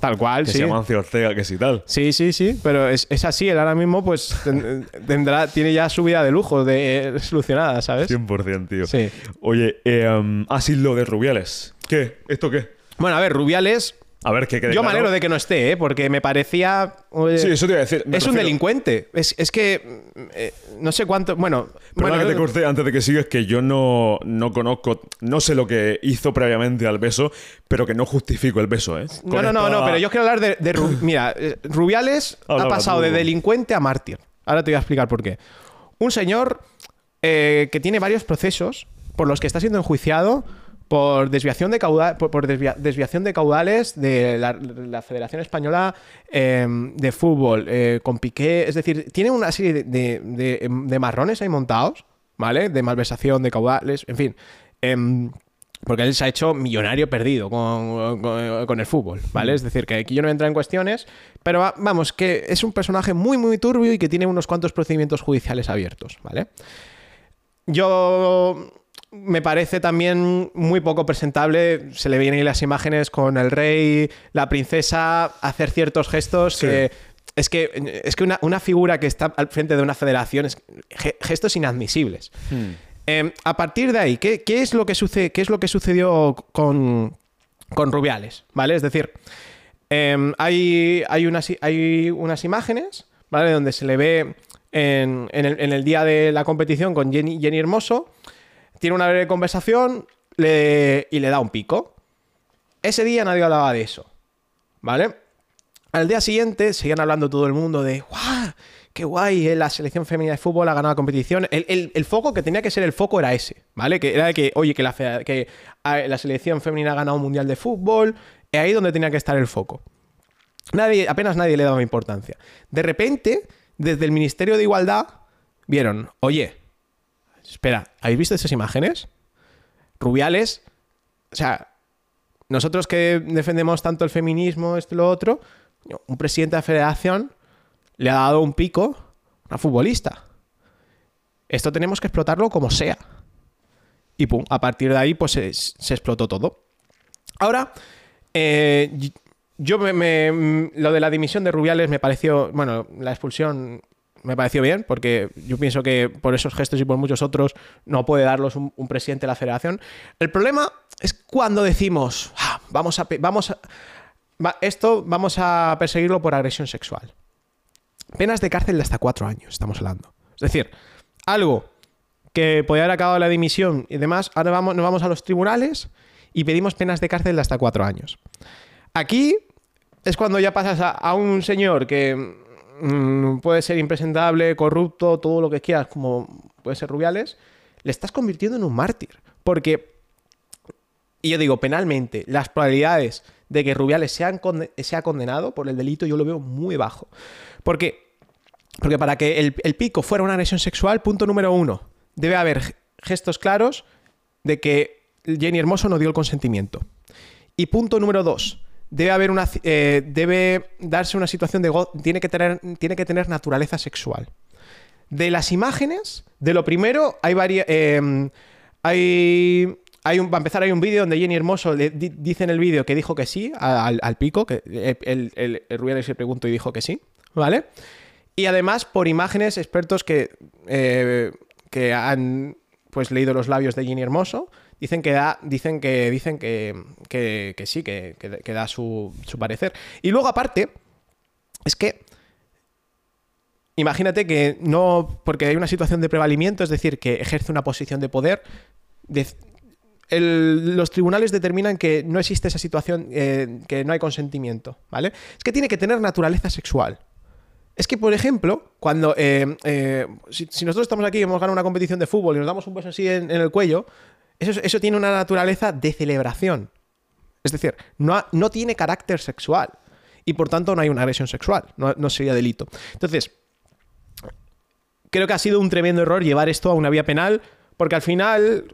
Speaker 1: Tal cual,
Speaker 2: Que
Speaker 1: sí.
Speaker 2: se llaman Ortega, que sí tal.
Speaker 1: Sí, sí, sí, pero es, es así. Él ahora mismo, pues, ten- tendrá, tiene ya su vida de lujo, de solucionada, ¿sabes?
Speaker 2: 100%, tío.
Speaker 1: Sí.
Speaker 2: Oye, eh, um, así lo de Rubiales. ¿Qué? ¿Esto qué?
Speaker 1: Bueno, a ver, Rubiales.
Speaker 2: A ver, que quede
Speaker 1: Yo me
Speaker 2: claro.
Speaker 1: alegro de que no esté, ¿eh? porque me parecía. eh,
Speaker 2: Sí, eso te iba a decir. Me
Speaker 1: es un
Speaker 2: refiero-
Speaker 1: delincuente. Es, es que. eh, no sé cuánto. Bueno.
Speaker 2: Perdona
Speaker 1: bueno,
Speaker 2: que te corte antes de que sigas, que yo no, no conozco, no sé lo que hizo previamente al beso, pero que no justifico el beso, ¿eh?
Speaker 1: No,
Speaker 2: Con
Speaker 1: no, no,
Speaker 2: esta-
Speaker 1: no, pero yo quiero hablar de, de Ru- Mira, eh, Rubiales ha
Speaker 2: Habla,
Speaker 1: pasado de delincuente a mártir. Ahora te voy a explicar por qué. Un señor eh, que tiene varios procesos por los que está siendo enjuiciado por desviación de caudales, por, por desvia- desviación de caudales de la, Federación Española eh, de Fútbol, eh, con Piqué. Es decir, tiene una serie de, de- marrones ahí montados, ¿vale? De malversación de caudales, en fin. Em, porque él se ha hecho millonario perdido con, el fútbol, ¿vale? Es decir, que aquí yo no voy a en cuestiones, pero va- vamos, que es un personaje muy, muy turbio y que tiene unos cuantos procedimientos judiciales abiertos, ¿vale? Yo me parece también muy poco presentable, se le vienen las imágenes con el rey, la princesa, hacer ciertos gestos
Speaker 2: Sí.
Speaker 1: que... Es que, es que una, una figura que está al frente de una federación es ge- gestos inadmisibles. Eh, a partir de ahí, ¿qué, qué es lo que sucede, ¿qué es lo que sucedió con, con Rubiales? ¿Vale? Es decir, eh, hay, hay, unas, hay unas imágenes, ¿vale? Donde se le ve en, en el, en el día de la competición con Jenny, Jenny Hermoso, tiene una breve conversación y le da un pico. Ese día nadie hablaba de eso, ¿vale? Al día siguiente seguían hablando todo el mundo de ¡guau! ¡Qué guay! eh, La selección femenina de fútbol ha ganado la competición. El, foco que tenía que ser el foco era ese, ¿vale? Que era de que, oye, que la, que la selección femenina ha ganado un mundial de fútbol. Es ahí donde tenía que estar el foco. Nadie, apenas nadie le daba importancia. De repente, desde el Ministerio de Igualdad, vieron, oye, espera, ¿habéis visto esas imágenes? Rubiales, o sea, nosotros que defendemos tanto el feminismo, esto y lo otro, un presidente de la federación le ha dado un pico a una futbolista. Esto tenemos que explotarlo como sea. Y pum, a partir de ahí pues se, explotó todo. Ahora, eh, yo me- lo de la dimisión de Rubiales me pareció, bueno, la expulsión me pareció bien, porque yo pienso que por esos gestos y por muchos otros no puede darlos un, presidente de la federación. El problema es cuando decimos, "Ah, vamos a, vamos a- esto vamos a perseguirlo por agresión sexual. Penas de cárcel de hasta cuatro años, estamos hablando. Es decir, algo que podía haber acabado la dimisión y demás, ahora vamos, nos vamos a los tribunales y pedimos penas de cárcel de hasta cuatro años. Aquí es cuando ya pasas a un señor que mm, puede ser impresentable, corrupto, todo lo que quieras, como puede ser Rubiales, le estás convirtiendo en un mártir. Porque, y yo digo, penalmente, las probabilidades de que Rubiales sean sea condenado por el delito yo lo veo muy bajo. Porque, porque para que el, el pico fuera una agresión sexual, punto número uno, debe haber gestos claros de que Jenny Hermoso no dio el consentimiento. Y punto número dos, debe haber una eh, debe darse una situación de tiene que tener tiene que tener naturaleza sexual. De las imágenes, de lo primero hay varias hay hay un, para empezar hay un vídeo donde Jenny Hermoso dice en el vídeo que dijo que sí a- al, pico, que el, el, el, se preguntó y dijo que sí, ¿vale? Y además por imágenes expertos que, eh, que han pues leído los labios de Jenny Hermoso dicen que da dicen que dicen que, que, que sí que, que- da su, su parecer y luego aparte es que imagínate que no porque hay una situación de prevalimiento es decir que ejerce una posición de poder los tribunales determinan que no existe esa situación eh, que no hay consentimiento vale es que tiene que tener naturaleza sexual es que, por ejemplo, cuando. eh, eh, si, nosotros estamos aquí y hemos ganado una competición de fútbol y nos damos un beso así en el cuello, eso, eso tiene una naturaleza de celebración. Es decir, no, no tiene carácter sexual. Y por tanto no hay una agresión sexual. No, no sería delito. Entonces, creo que ha sido un tremendo error llevar esto a una vía penal, porque al final,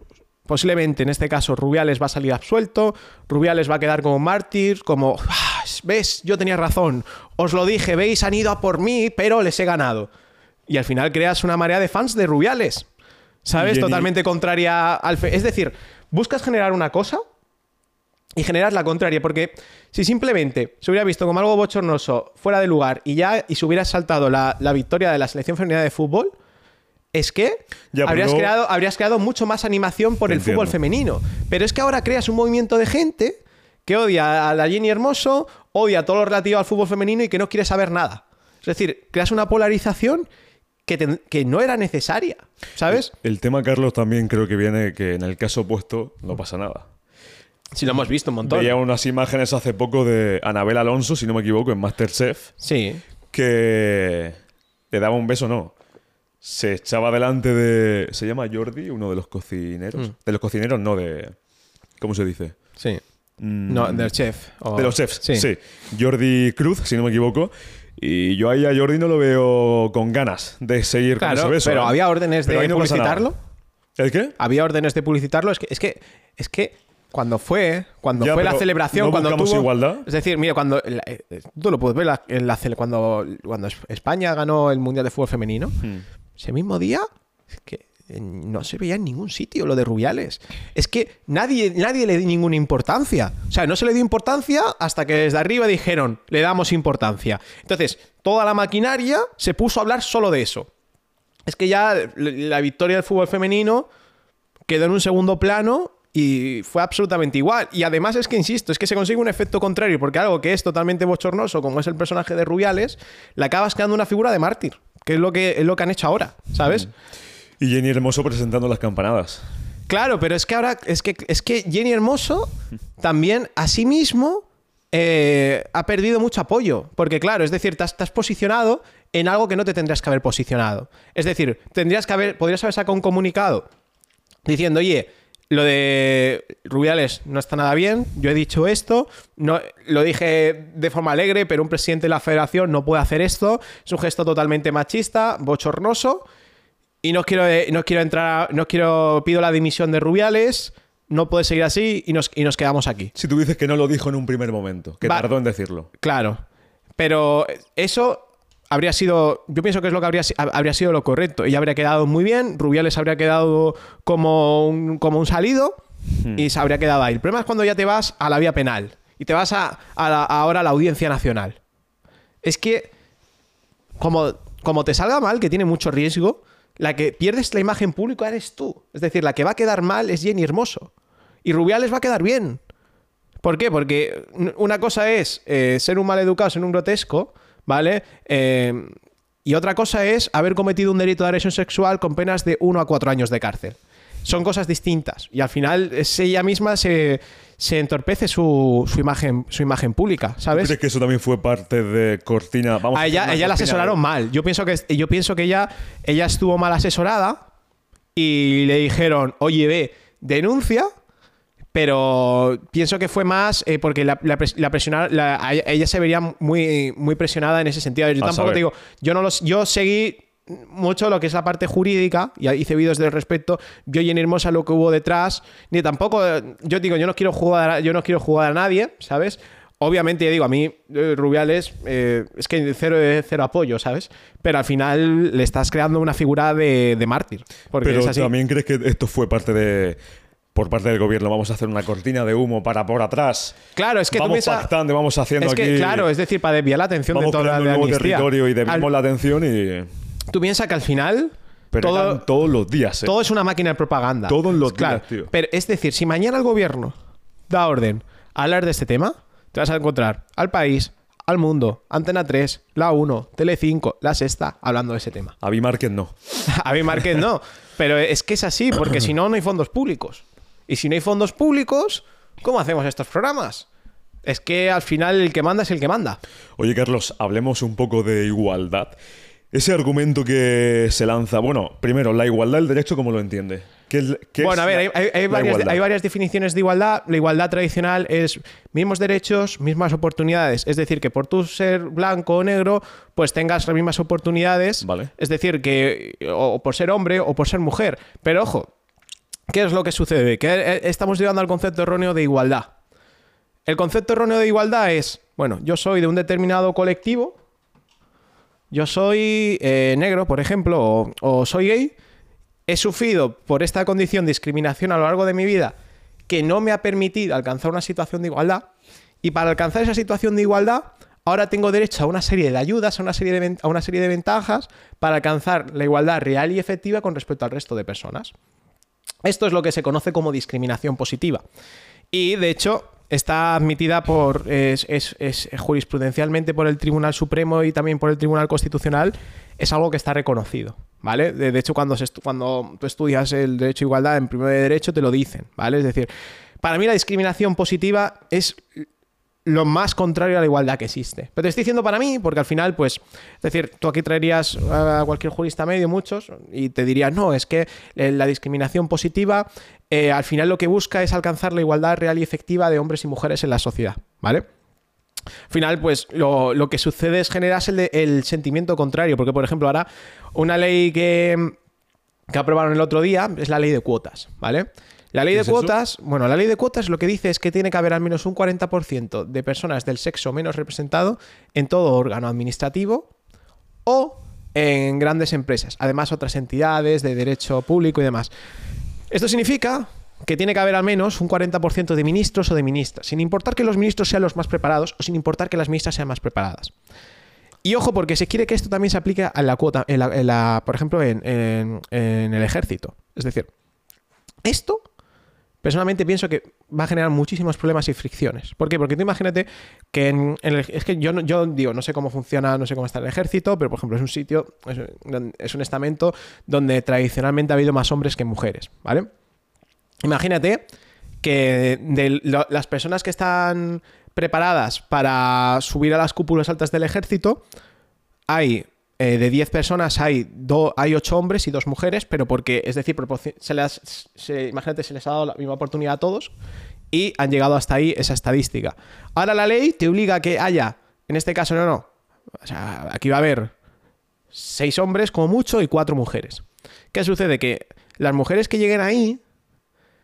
Speaker 1: posiblemente en este caso, Rubiales va a salir absuelto, Rubiales va a quedar como mártir, como, "Ah, ves, yo tenía razón, os lo dije, veis, han ido a por mí, pero les he ganado. y al final creas una marea de fans de Rubiales. ¿Sabes?
Speaker 2: Jenny-
Speaker 1: Totalmente contraria al... fe- Es decir, buscas generar una cosa y generas la contraria, porque si simplemente se hubiera visto como algo bochornoso, fuera de lugar, y ya y se hubiera saltado la, la victoria de la selección femenina de fútbol, es que
Speaker 2: Ya,
Speaker 1: habrías, creado, habrías creado mucho más animación por
Speaker 2: Te
Speaker 1: el
Speaker 2: entiendo.
Speaker 1: fútbol femenino. Pero es que ahora creas un movimiento de gente que odia a la Jenny Hermoso, odia todo lo relativo al fútbol femenino y que no quiere saber nada. Es decir, creas una polarización que, te- que no era necesaria, ¿sabes?
Speaker 2: El tema, Carlos, también creo que viene que en el caso opuesto no pasa nada.
Speaker 1: Si lo hemos visto un montón.
Speaker 2: Veía unas imágenes hace poco de Anabel Alonso, si no me equivoco, en Masterchef,
Speaker 1: Sí.
Speaker 2: que le daba un beso, no. Se echaba delante de. ¿Se llama Jordi? Uno de los cocineros.
Speaker 1: Mm.
Speaker 2: De los cocineros, no, de. ¿Cómo se dice?
Speaker 1: Sí.
Speaker 2: Mm,
Speaker 1: No, del chef. o-
Speaker 2: De los chefs,
Speaker 1: Sí.
Speaker 2: sí. Jordi Cruz, si no me equivoco. Y yo ahí a Jordi no lo veo con ganas de seguir con ese beso.
Speaker 1: pero
Speaker 2: ¿eh?
Speaker 1: había órdenes
Speaker 2: Pero
Speaker 1: de
Speaker 2: no
Speaker 1: publicitarlo.
Speaker 2: ¿El qué?
Speaker 1: Había órdenes de publicitarlo. Es que, es que, es que cuando fue, cuando
Speaker 2: Ya,
Speaker 1: fue la celebración,
Speaker 2: ¿no
Speaker 1: cuando tuvo,
Speaker 2: igualdad?
Speaker 1: Es decir, mira, cuando la- eh, tú lo puedes ver la- en la cele- cuando cuando Es- España ganó el mundial de fútbol femenino,
Speaker 2: Hmm.
Speaker 1: ese mismo día es que eh, no se veía en ningún sitio lo de Rubiales. Es que nadie, nadie le dio ninguna importancia. O sea, no se le dio importancia hasta que desde arriba dijeron, le damos importancia. Entonces, toda la maquinaria se puso a hablar solo de eso. Es que ya la victoria del fútbol femenino quedó en un segundo plano y fue absolutamente igual. Y además es que, insisto, es que se consigue un efecto contrario, porque algo que es totalmente bochornoso, como es el personaje de Rubiales, le acabas creando una figura de mártir, que es lo que, es lo que han hecho ahora, ¿sabes?
Speaker 2: Y Jenny Hermoso presentando las campanadas.
Speaker 1: Claro, pero es que ahora, es que, es que Jenny Hermoso también a sí mismo eh, ha perdido mucho apoyo. Porque claro, es decir, te te has posicionado en algo que no te tendrías que haber posicionado. Es decir, tendrías que haber, podrías haber sacado un comunicado diciendo, oye, lo de Rubiales no está nada bien, yo he dicho esto, no, lo dije de forma alegre, pero un presidente de la federación no puede hacer esto, es un gesto totalmente machista, bochornoso, y no quiero, eh, no quiero entrar, a- no quiero, pido la dimisión de Rubiales, no puede seguir así y nos, y nos quedamos aquí.
Speaker 2: Si tú dices que no lo dijo en un primer momento, que
Speaker 1: Va-
Speaker 2: tardó en decirlo.
Speaker 1: Claro, pero eso habría sido, yo pienso que es lo que habría, habría sido lo correcto. Y habría quedado muy bien, Rubiales habría quedado como un, como un salido y se habría quedado ahí. El problema es cuando ya te vas a la vía penal y te vas a, a la- ahora a la audiencia nacional. Es que, como, como te salga mal, que tiene mucho riesgo, la que pierdes la imagen pública eres tú. Es decir, la que va a quedar mal es Jenny Hermoso. Y Rubiales va a quedar bien. ¿Por qué? Porque una cosa es eh, ser un maleducado, ser un grotesco, ¿vale? Eh, y otra cosa es haber cometido un delito de agresión sexual con penas de 1 a 4 años de cárcel. Son cosas distintas. Y al final es ella misma se, se entorpece su, su imagen, su imagen pública, ¿sabes?
Speaker 2: ¿Crees que eso también fue parte de Cortina? Vamos
Speaker 1: A ella, ella la asesoraron
Speaker 2: de-
Speaker 1: mal. Yo pienso que yo pienso que ella, ella estuvo mal asesorada y le dijeron, oye, ve, denuncia. Pero pienso que fue más eh, porque la, la pres- la presionar- la- ella, ella se vería muy, muy presionada en ese sentido. Yo
Speaker 2: A
Speaker 1: tampoco
Speaker 2: saber.
Speaker 1: te digo, yo no los, yo seguí mucho lo que es la parte jurídica y hice vídeos del respecto. Yo y en Hermosa lo que hubo detrás, ni tampoco, eh, yo digo, yo no quiero jugar, a- yo no quiero jugar a nadie, ¿sabes? Obviamente, ya digo, a mí eh, Rubiales eh, es que cero, cero apoyo, ¿sabes? Pero al final le estás creando una figura de, de mártir.
Speaker 2: Pero también crees que esto fue parte de. Por parte del gobierno, vamos a hacer una cortina de humo para por atrás.
Speaker 1: Claro, es que tú
Speaker 2: vamos
Speaker 1: piensas-
Speaker 2: pactando, vamos haciendo
Speaker 1: Es que,
Speaker 2: aquí.
Speaker 1: claro, es decir, para desviar la atención
Speaker 2: vamos
Speaker 1: de toda la
Speaker 2: creando
Speaker 1: de
Speaker 2: un nuevo
Speaker 1: amnistía.
Speaker 2: territorio y
Speaker 1: Al-
Speaker 2: desviamos la atención y.
Speaker 1: Tú piensas que al final
Speaker 2: Pero
Speaker 1: todo,
Speaker 2: todos los días, ¿eh?
Speaker 1: todo es una máquina de propaganda.
Speaker 2: Todos los
Speaker 1: claro,
Speaker 2: días, tío.
Speaker 1: Pero es decir, si mañana el gobierno da orden a hablar de este tema, te vas a encontrar al país, al mundo, Antena 3, la 1, Tele5, la Sexta, hablando de ese tema.
Speaker 2: A no.
Speaker 1: A no, pero es que es así, porque si no, no hay fondos públicos. Y si no hay fondos públicos, ¿cómo hacemos estos programas? Es que al final el que manda es el que manda.
Speaker 2: Oye, Carlos, hablemos un poco de igualdad. Ese argumento que se lanza. Bueno, primero, la igualdad del derecho, ¿cómo lo entiende? ¿Qué es- qué
Speaker 1: Bueno, a ver, hay,
Speaker 2: la-
Speaker 1: hay- hay
Speaker 2: la
Speaker 1: varias,
Speaker 2: igualdad?
Speaker 1: hay varias definiciones de igualdad. La igualdad tradicional es mismos derechos, mismas oportunidades. Es decir, que por tú ser blanco o negro, pues tengas las mismas oportunidades.
Speaker 2: Vale.
Speaker 1: Es decir, que o por ser hombre o por ser mujer. Pero ojo, ¿qué es lo que sucede? Que eh, estamos llegando al concepto erróneo de igualdad. El concepto erróneo de igualdad es, bueno, yo soy de un determinado colectivo, yo soy eh, negro, por ejemplo, o, soy gay, he sufrido por esta condición de discriminación a lo largo de mi vida que no me ha permitido alcanzar una situación de igualdad, y para alcanzar esa situación de igualdad, ahora tengo derecho a una serie de ayudas, a una serie de ventajas para alcanzar la igualdad real y efectiva con respecto al resto de personas. Esto es lo que se conoce como discriminación positiva. Y de hecho está admitida por es, es- jurisprudencialmente por el Tribunal Supremo y también por el Tribunal Constitucional. Es algo que está reconocido, ¿vale? De, hecho, cuando, se cuando tú estudias el derecho a igualdad en primero de derecho te lo dicen, ¿vale? Es decir, para mí la discriminación positiva es lo más contrario a la igualdad que existe. Pero te estoy diciendo para mí, porque al final, pues, es decir, tú aquí traerías a cualquier jurista medio, muchos, y te dirías, no, es que eh, la discriminación positiva eh, al final lo que busca es alcanzar la igualdad real y efectiva de hombres y mujeres en la sociedad, ¿vale? Al final, pues lo, lo que sucede es generar el, sentimiento contrario, porque, por ejemplo, ahora una ley que, que aprobaron el otro día es la ley de cuotas, ¿vale? La ley
Speaker 2: ¿Qué
Speaker 1: de
Speaker 2: eso?
Speaker 1: cuotas, bueno, la ley de cuotas lo que dice es que tiene que haber al menos un 40% de personas del sexo menos representado en todo órgano administrativo o en grandes empresas, además otras entidades de derecho público y demás. Esto significa que tiene que haber al menos un 40% de ministros o de ministras, sin importar que los ministros sean los más preparados o sin importar que las ministras sean más preparadas. Y ojo, porque se quiere que esto también se aplique a la cuota, en la- en la- por ejemplo, en, el ejército. Es decir, esto personalmente pienso que va a generar muchísimos problemas y fricciones. ¿Por qué? Porque tú imagínate que en, es que yo, yo digo, no sé cómo funciona, no sé cómo está el ejército, pero por ejemplo es un sitio, es, un- es un estamento donde tradicionalmente ha habido más hombres que mujeres, ¿vale? Imagínate que de las personas que están preparadas para subir a las cúpulas altas del ejército, hay eh, de 10 personas hay, do- hay 8 hombres y 2 mujeres, pero porque, es decir, se les, imagínate, se les ha dado la misma oportunidad a todos y han llegado hasta ahí esa estadística. Ahora la ley te obliga a que haya, en este caso no, no, o sea, aquí va a haber 6 hombres como mucho y 4 mujeres. ¿Qué sucede? Que las mujeres que lleguen ahí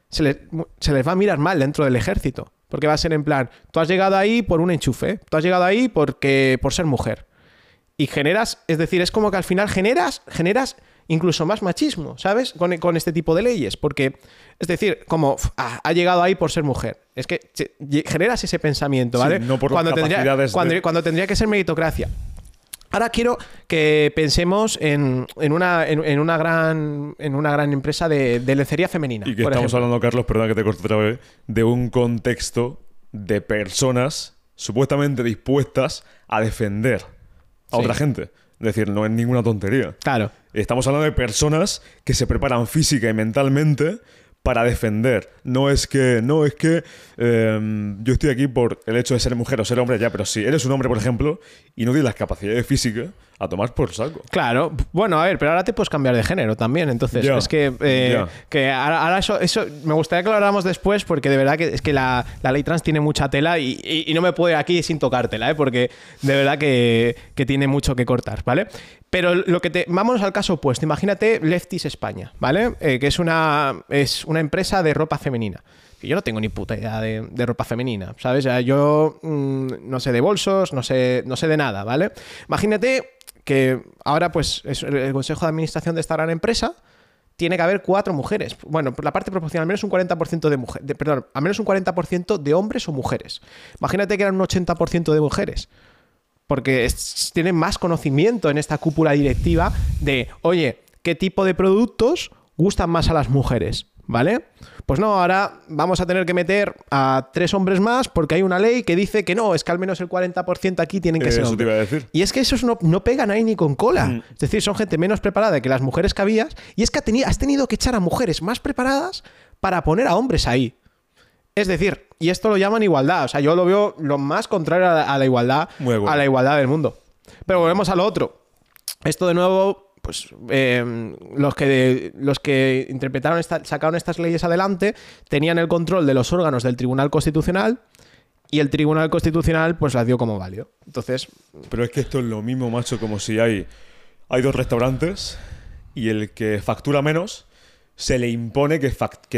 Speaker 1: se les, se les va a mirar mal dentro del ejército. Porque va a ser en plan, tú has llegado ahí por un enchufe, tú has llegado ahí porque, por ser mujer. Y generas, es decir, es como que al final generas, generas incluso más machismo, ¿sabes? Con, con este tipo de leyes. Porque, es decir, como "Uf, ah, ha llegado ahí por ser mujer. Es que che- generas ese pensamiento,
Speaker 2: Sí,
Speaker 1: ¿vale?
Speaker 2: no por
Speaker 1: cuando, tendría,
Speaker 2: de-
Speaker 1: cuando, cuando tendría que ser meritocracia. Ahora quiero que pensemos en, en una, en, en una, gran, en una gran empresa de, de lencería femenina.
Speaker 2: Y que
Speaker 1: por
Speaker 2: estamos
Speaker 1: ejemplo.
Speaker 2: hablando, Carlos, perdón que te corte otra vez, de un contexto de personas supuestamente dispuestas a defender a
Speaker 1: Sí.
Speaker 2: otra gente. Es decir, no es ninguna tontería.
Speaker 1: Claro.
Speaker 2: Estamos hablando de personas que se preparan física y mentalmente para defender. No es que, no es que eh, yo estoy aquí por el hecho de ser mujer o ser hombre, ya, pero si eres un hombre, por ejemplo, y no tienes las capacidades físicas, a tomar por saco.
Speaker 1: Claro, bueno, a ver, pero ahora te puedes cambiar de género también, entonces es que, eh, que ahora, ahora eso, eso me gustaría que lo habláramos después porque de verdad que es que la, la ley trans tiene mucha tela y, y- y no me puedo ir aquí sin tocártela, ¿eh? porque de verdad que, que tiene mucho que cortar, ¿vale? Pero lo que te, vámonos al caso opuesto, imagínate Lefties España, ¿vale? Eh, que es una, es una empresa de ropa femenina. Yo no tengo ni puta idea de, de ropa femenina, ¿sabes? Sea, yo mm, no sé de bolsos, no sé, no sé de nada, ¿vale? Imagínate que ahora pues es el consejo de administración de esta gran empresa tiene que haber cuatro mujeres. Bueno, por la parte proporcional, al menos un 40% de mujeres, perdón, al menos un 40% de hombres o mujeres. Imagínate que eran un 80% de mujeres. Porque es- tienen más conocimiento en esta cúpula directiva de, oye, ¿qué tipo de productos gustan más a las mujeres? ¿Vale? Pues no, ahora vamos a tener que meter a tres hombres más porque hay una ley que dice que no, es que al menos el 40% aquí tienen que
Speaker 2: Eh,
Speaker 1: ser
Speaker 2: eso te
Speaker 1: hombres.
Speaker 2: iba a decir.
Speaker 1: Y es que esos no, no pegan ahí ni con cola.
Speaker 2: Mm.
Speaker 1: Es decir, son gente menos preparada que las mujeres que habías. Y es que has tenido que echar a mujeres más preparadas para poner a hombres ahí. Es decir, y esto lo llaman igualdad. O sea, yo lo veo lo más contrario a la, a la igualdad, a la igualdad del mundo. Pero volvemos a lo otro. Esto de nuevo, pues eh, los que los que interpretaron esta- sacaron estas leyes adelante tenían el control de los órganos del Tribunal Constitucional y el Tribunal Constitucional pues las dio como válido. Entonces,
Speaker 2: Pero es que esto es lo mismo, macho, como si hay, hay dos restaurantes y el que factura menos se le impone que,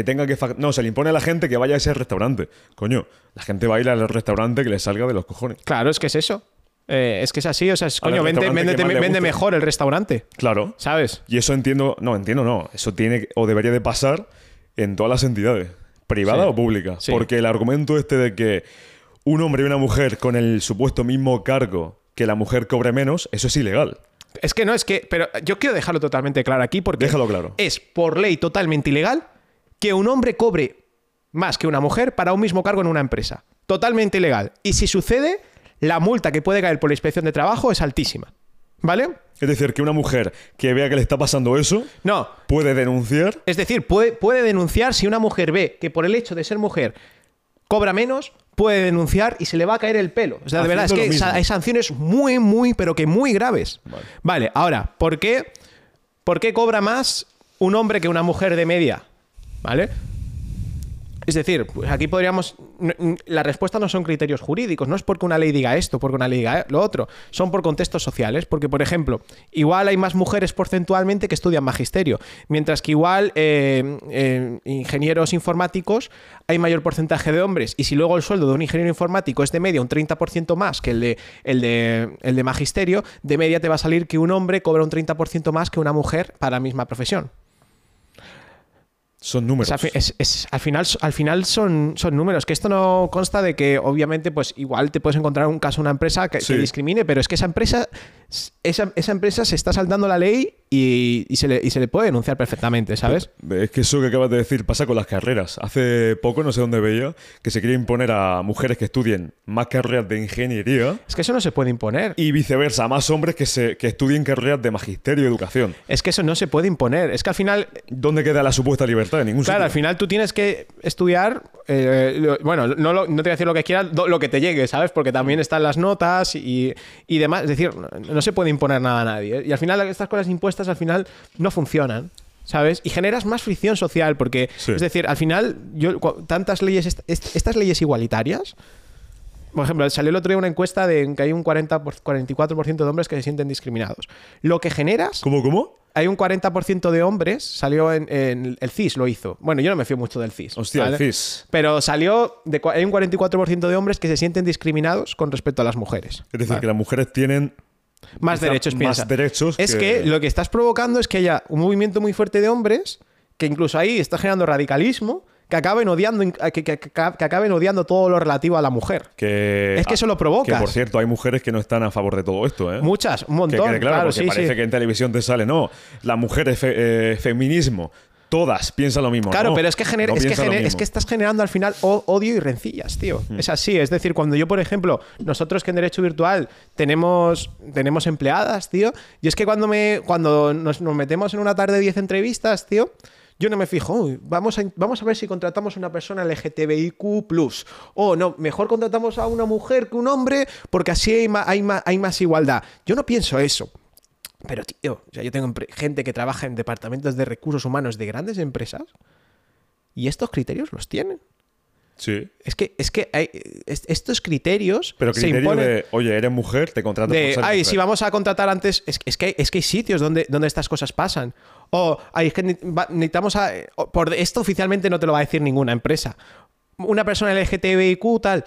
Speaker 2: tenga que... fac- no, se le impone a la gente que vaya a ese restaurante. Coño, la gente va a ir al restaurante que le salga de los cojones.
Speaker 1: claro, es que es eso. Eh, es que es así, o sea, es, coño, vende, mejor el restaurante,
Speaker 2: Claro.
Speaker 1: ¿sabes?
Speaker 2: Y eso entiendo, no, entiendo no, eso tiene o debería de pasar en todas las entidades, privadas
Speaker 1: Sí.
Speaker 2: o públicas.
Speaker 1: Sí.
Speaker 2: Porque el argumento este de que un hombre y una mujer con el supuesto mismo cargo que la mujer cobre menos, eso es ilegal.
Speaker 1: Es que no, es que. Pero yo quiero dejarlo totalmente claro aquí porque.
Speaker 2: Déjalo claro.
Speaker 1: Es por ley totalmente ilegal que un hombre cobre más que una mujer para un mismo cargo en una empresa. Totalmente ilegal. Y si sucede, la multa que puede caer por la inspección de trabajo es altísima. ¿Vale?
Speaker 2: Es decir, que una mujer que vea que le está pasando eso
Speaker 1: No.
Speaker 2: puede denunciar.
Speaker 1: Es decir, puede, puede denunciar si una mujer ve que por el hecho de ser mujer cobra menos, puede denunciar y se le va a caer el pelo. O sea, de verdad, es que
Speaker 2: mismo.
Speaker 1: hay sanciones muy, muy, pero que muy graves.
Speaker 2: Vale.
Speaker 1: Vale, ahora, ¿por qué, ¿por qué cobra más un hombre que una mujer de media? ¿Vale? Es decir, pues aquí podríamos. La respuesta no son criterios jurídicos, no es porque una ley diga esto, porque una ley diga lo otro. Son por contextos sociales. Porque, por ejemplo, igual hay más mujeres porcentualmente que estudian magisterio, mientras que igual eh, eh, ingenieros informáticos hay mayor porcentaje de hombres. Y si luego el sueldo de un ingeniero informático es de media un 30% más que el de, el, de, el de magisterio, de media te va a salir que un hombre cobra un 30% más que una mujer para la misma profesión.
Speaker 2: Son números.
Speaker 1: Es- es- al final, al final son, son números. Que esto no consta de que, obviamente, pues igual te puedes encontrar un caso, una empresa que,
Speaker 2: Sí.
Speaker 1: que discrimine, pero es que esa empresa, esa, esa empresa se está saltando la ley y, y se le, y se le puede denunciar perfectamente, ¿sabes?
Speaker 2: Es que eso que acabas de decir pasa con las carreras. Hace poco, no sé dónde veía, que se quiere imponer a mujeres que estudien más carreras de ingeniería
Speaker 1: Es que eso no se puede imponer.
Speaker 2: y viceversa, más hombres que, se, que estudien carreras de magisterio y educación.
Speaker 1: Es que eso no se puede imponer. Es que al final,
Speaker 2: ¿Dónde queda la supuesta libertad? En ningún
Speaker 1: claro, al final tú tienes que estudiar, eh, lo- bueno, no, lo- no te voy a decir lo que quieras, lo que te llegue, ¿sabes? Porque también están las notas y, y demás. Es decir, no, no se puede imponer nada a nadie. ¿eh? Y al final estas cosas impuestas al final no funcionan. ¿Sabes? Y generas más fricción social, porque,
Speaker 2: Sí.
Speaker 1: es decir, al final, yo, tantas leyes, est- est- estas leyes igualitarias, por ejemplo, salió el otro día una encuesta de que hay un 40 por- 44% de hombres que se sienten discriminados. Lo que generas
Speaker 2: ¿Cómo, cómo?
Speaker 1: hay un 40% de hombres, salió en, en el CIS, lo hizo. Bueno, yo no me fío mucho del CIS.
Speaker 2: Hostia, el. CIS.
Speaker 1: Pero salió, de, hay un 44% de hombres que se sienten discriminados con respecto a las mujeres.
Speaker 2: Es decir,
Speaker 1: ¿vale?
Speaker 2: que las mujeres tienen
Speaker 1: Más derechos,
Speaker 2: más
Speaker 1: piensa.
Speaker 2: derechos
Speaker 1: Es que... lo que estás provocando es que haya un movimiento muy fuerte de hombres que incluso ahí está generando radicalismo que acaben odiando, que, que- que- que acaben odiando todo lo relativo a la mujer.
Speaker 2: que...
Speaker 1: Es que eso lo provocas.
Speaker 2: Que, por cierto, hay mujeres que no están a favor de todo esto, ¿eh?
Speaker 1: Muchas, un
Speaker 2: Que
Speaker 1: montón.
Speaker 2: quede claro,
Speaker 1: claro,
Speaker 2: porque
Speaker 1: sí,
Speaker 2: parece
Speaker 1: sí.
Speaker 2: que en televisión te sale, no, las mujeres, fe- eh, feminismo, todas piensan lo mismo.
Speaker 1: Claro,
Speaker 2: No,
Speaker 1: pero es que, genera-
Speaker 2: no
Speaker 1: es, que es.
Speaker 2: Mm.
Speaker 1: estás generando al final odio y rencillas, tío. Es así. Es decir, cuando yo, por ejemplo, nosotros que en Derecho Virtual tenemos, tenemos empleadas, tío, y es que cuando, me, cuando nos, nos metemos en una tarde de 10 entrevistas, tío, yo no me fijo, "Uy, vamos a, vamos a ver si contratamos a una persona LGTBIQ. O no, mejor contratamos a una mujer que un hombre porque así hay ma- hay ma- hay más igualdad. Yo no pienso eso. Pero, tío, o sea, yo tengo gente que trabaja en departamentos de recursos humanos de grandes empresas y estos criterios los tienen.
Speaker 2: Sí.
Speaker 1: Es que, es que hay- es- estos criterios
Speaker 2: Pero
Speaker 1: se
Speaker 2: criterio
Speaker 1: imponen
Speaker 2: de, oye, eres mujer, te contratas
Speaker 1: de,
Speaker 2: por ser
Speaker 1: ay,
Speaker 2: mujer".
Speaker 1: si vamos a contratar antes, es, es que, hay- es que hay sitios donde, donde estas cosas pasan. O hay que ne- va- necesitamos a, por esto oficialmente no te lo va a decir ninguna empresa. Una persona LGTBIQ tal.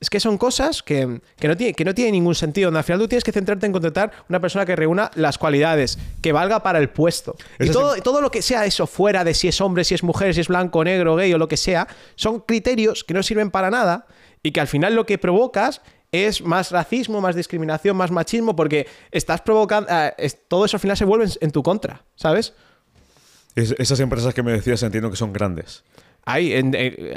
Speaker 1: Es que son cosas que, que no tiene, que no tiene ningún sentido. donde Al final tú tienes que centrarte en contratar una persona que reúna las cualidades, que valga para el puesto. Y todo, todo lo que sea eso fuera de si es hombre, si es mujer, si es blanco, negro, gay o lo que sea, son criterios que no sirven para nada y que al final lo que provocas es más racismo, más discriminación, más machismo, porque estás provocando. es- todo eso al final se vuelve en, en tu contra, ¿sabes?
Speaker 2: Es- esas empresas que me decías entiendo que son grandes.
Speaker 1: Hay, en- eh,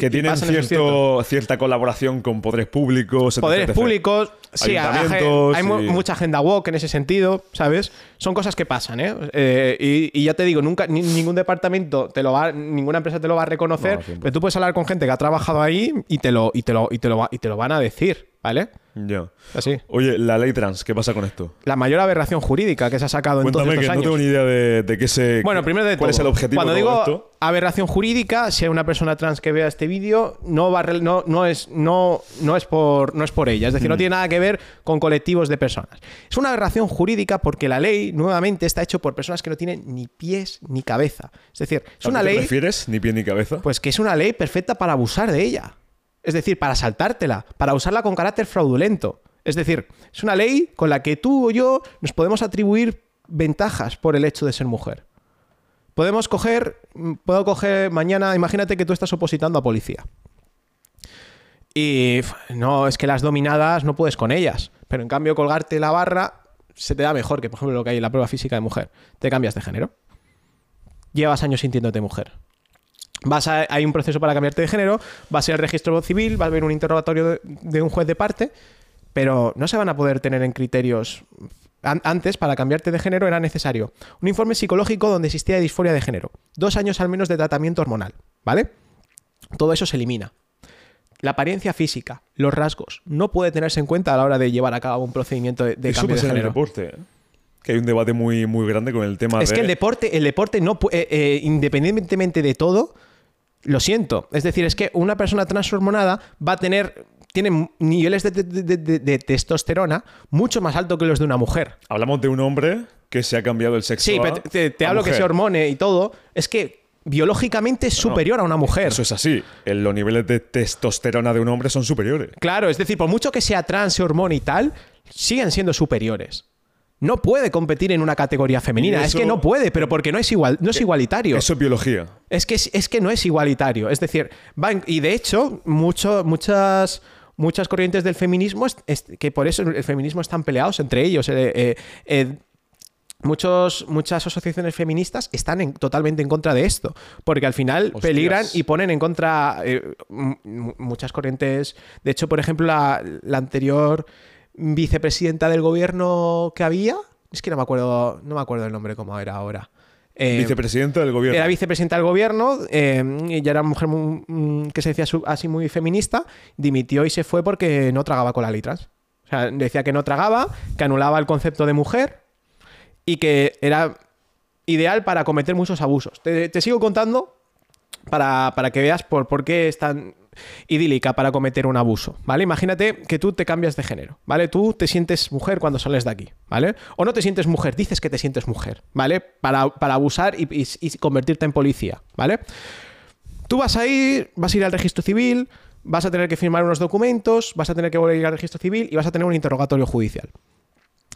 Speaker 2: Que tienen cierto, cierta colaboración con poderes públicos.
Speaker 1: poderes
Speaker 2: etc.
Speaker 1: públicos, sí, hay, mu-
Speaker 2: y-
Speaker 1: mucha agenda woke en ese sentido, ¿sabes? Son cosas que pasan, ¿eh? Eh, y, y ya te digo, nunca ni- ningún departamento te lo va, ninguna empresa te lo va a reconocer,
Speaker 2: No,
Speaker 1: pero tú puedes hablar con gente que ha trabajado ahí y te lo, y te lo, y te lo, y te lo van a decir, ¿vale?
Speaker 2: Ya.
Speaker 1: Así.
Speaker 2: Oye, la ley trans, ¿qué pasa con esto?
Speaker 1: La mayor aberración jurídica que se ha sacado en todos
Speaker 2: Cuéntame
Speaker 1: estos
Speaker 2: que no
Speaker 1: años.
Speaker 2: tengo ni idea de, de qué se.
Speaker 1: Bueno, primero de
Speaker 2: ¿Cuál
Speaker 1: todo,
Speaker 2: es el objetivo
Speaker 1: Cuando
Speaker 2: de todo
Speaker 1: digo
Speaker 2: esto?
Speaker 1: aberración jurídica, si hay una persona trans que vea este vídeo, no, va no, no, es, no, no, es por, no es por ella. Es decir,
Speaker 2: Mm.
Speaker 1: no tiene nada que ver con colectivos de personas. Es una aberración jurídica porque la ley, nuevamente, está hecho por personas que no tienen ni pies ni cabeza. Es decir, es
Speaker 2: ¿A
Speaker 1: una
Speaker 2: qué te
Speaker 1: ley
Speaker 2: refieres? Ni pie ni cabeza.
Speaker 1: pues que es una ley perfecta para abusar de ella. Es decir, para saltártela, para usarla con carácter fraudulento. Es decir, es una ley con la que tú o yo nos podemos atribuir ventajas por el hecho de ser mujer. Podemos coger, puedo coger mañana, imagínate que tú estás opositando a policía. Y no, es que las dominadas no puedes con ellas. Pero en cambio, colgarte la barra se te da mejor que, por ejemplo, lo que hay en la prueba física de mujer. Te cambias de género. Llevas años sintiéndote mujer. Vas a, hay un proceso para cambiarte de género, va a ser el registro civil, va a haber un interrogatorio de, un juez de parte, pero no se van a poder tener en criterios. antes, para cambiarte de género, era necesario un informe psicológico donde existía disforia de género, dos años al menos de tratamiento hormonal, ¿vale? Todo eso se elimina. La apariencia física, los rasgos, no puede tenerse en cuenta a la hora de llevar a cabo un procedimiento de, cambio de género. En el
Speaker 2: deporte, ¿eh? que hay un debate muy, muy grande con el tema
Speaker 1: es que el deporte, el deporte no eh, eh, independientemente de todo, lo siento. Es decir, es que una persona transhormonada va a tener tiene niveles de, testosterona mucho más alto que los de una mujer.
Speaker 2: Hablamos de un hombre que se ha cambiado el sexo.
Speaker 1: Sí, pero te, hablo que se hormone y todo. Es que biológicamente es superior a una mujer.
Speaker 2: Eso es así. los niveles de testosterona de un hombre son superiores.
Speaker 1: Claro, es decir, por mucho que sea trans, se hormone y tal, siguen siendo superiores. No puede competir en una categoría femenina. es que no puede, pero porque no es igual, no es eh, igualitario.
Speaker 2: Eso es biología.
Speaker 1: Es que, es que no es igualitario. Es decir, y de hecho, mucho, muchas muchas corrientes del feminismo, que por eso el feminismo están peleados entre ellos. Eh, eh, Muchos, muchas asociaciones feministas están totalmente en contra de esto, porque al final peligran y ponen en contra muchas corrientes. De hecho, por ejemplo, la, anterior vicepresidenta del gobierno que había, es que no me acuerdo, no me acuerdo el nombre cómo era ahora.
Speaker 2: Eh, vicepresidenta del gobierno.
Speaker 1: Era vicepresidenta del gobierno, eh, ella era una mujer que se decía así muy feminista, dimitió y se fue porque no tragaba con la litras. O sea, decía que no tragaba, que anulaba el concepto de mujer y que era ideal para cometer muchos abusos. Te, sigo contando para, que veas por, por qué es tan idílica para cometer un abuso, ¿vale? Imagínate que tú te cambias de género, ¿vale? Tú te sientes mujer cuando sales de aquí, ¿vale? O no te sientes mujer, dices que te sientes mujer, ¿vale? Para, abusar y, y, convertirte en policía, ¿vale? Tú vas a ir, vas a ir al registro civil, vas a tener que firmar unos documentos, vas a tener que volver a ir al registro civil y vas a tener un interrogatorio judicial.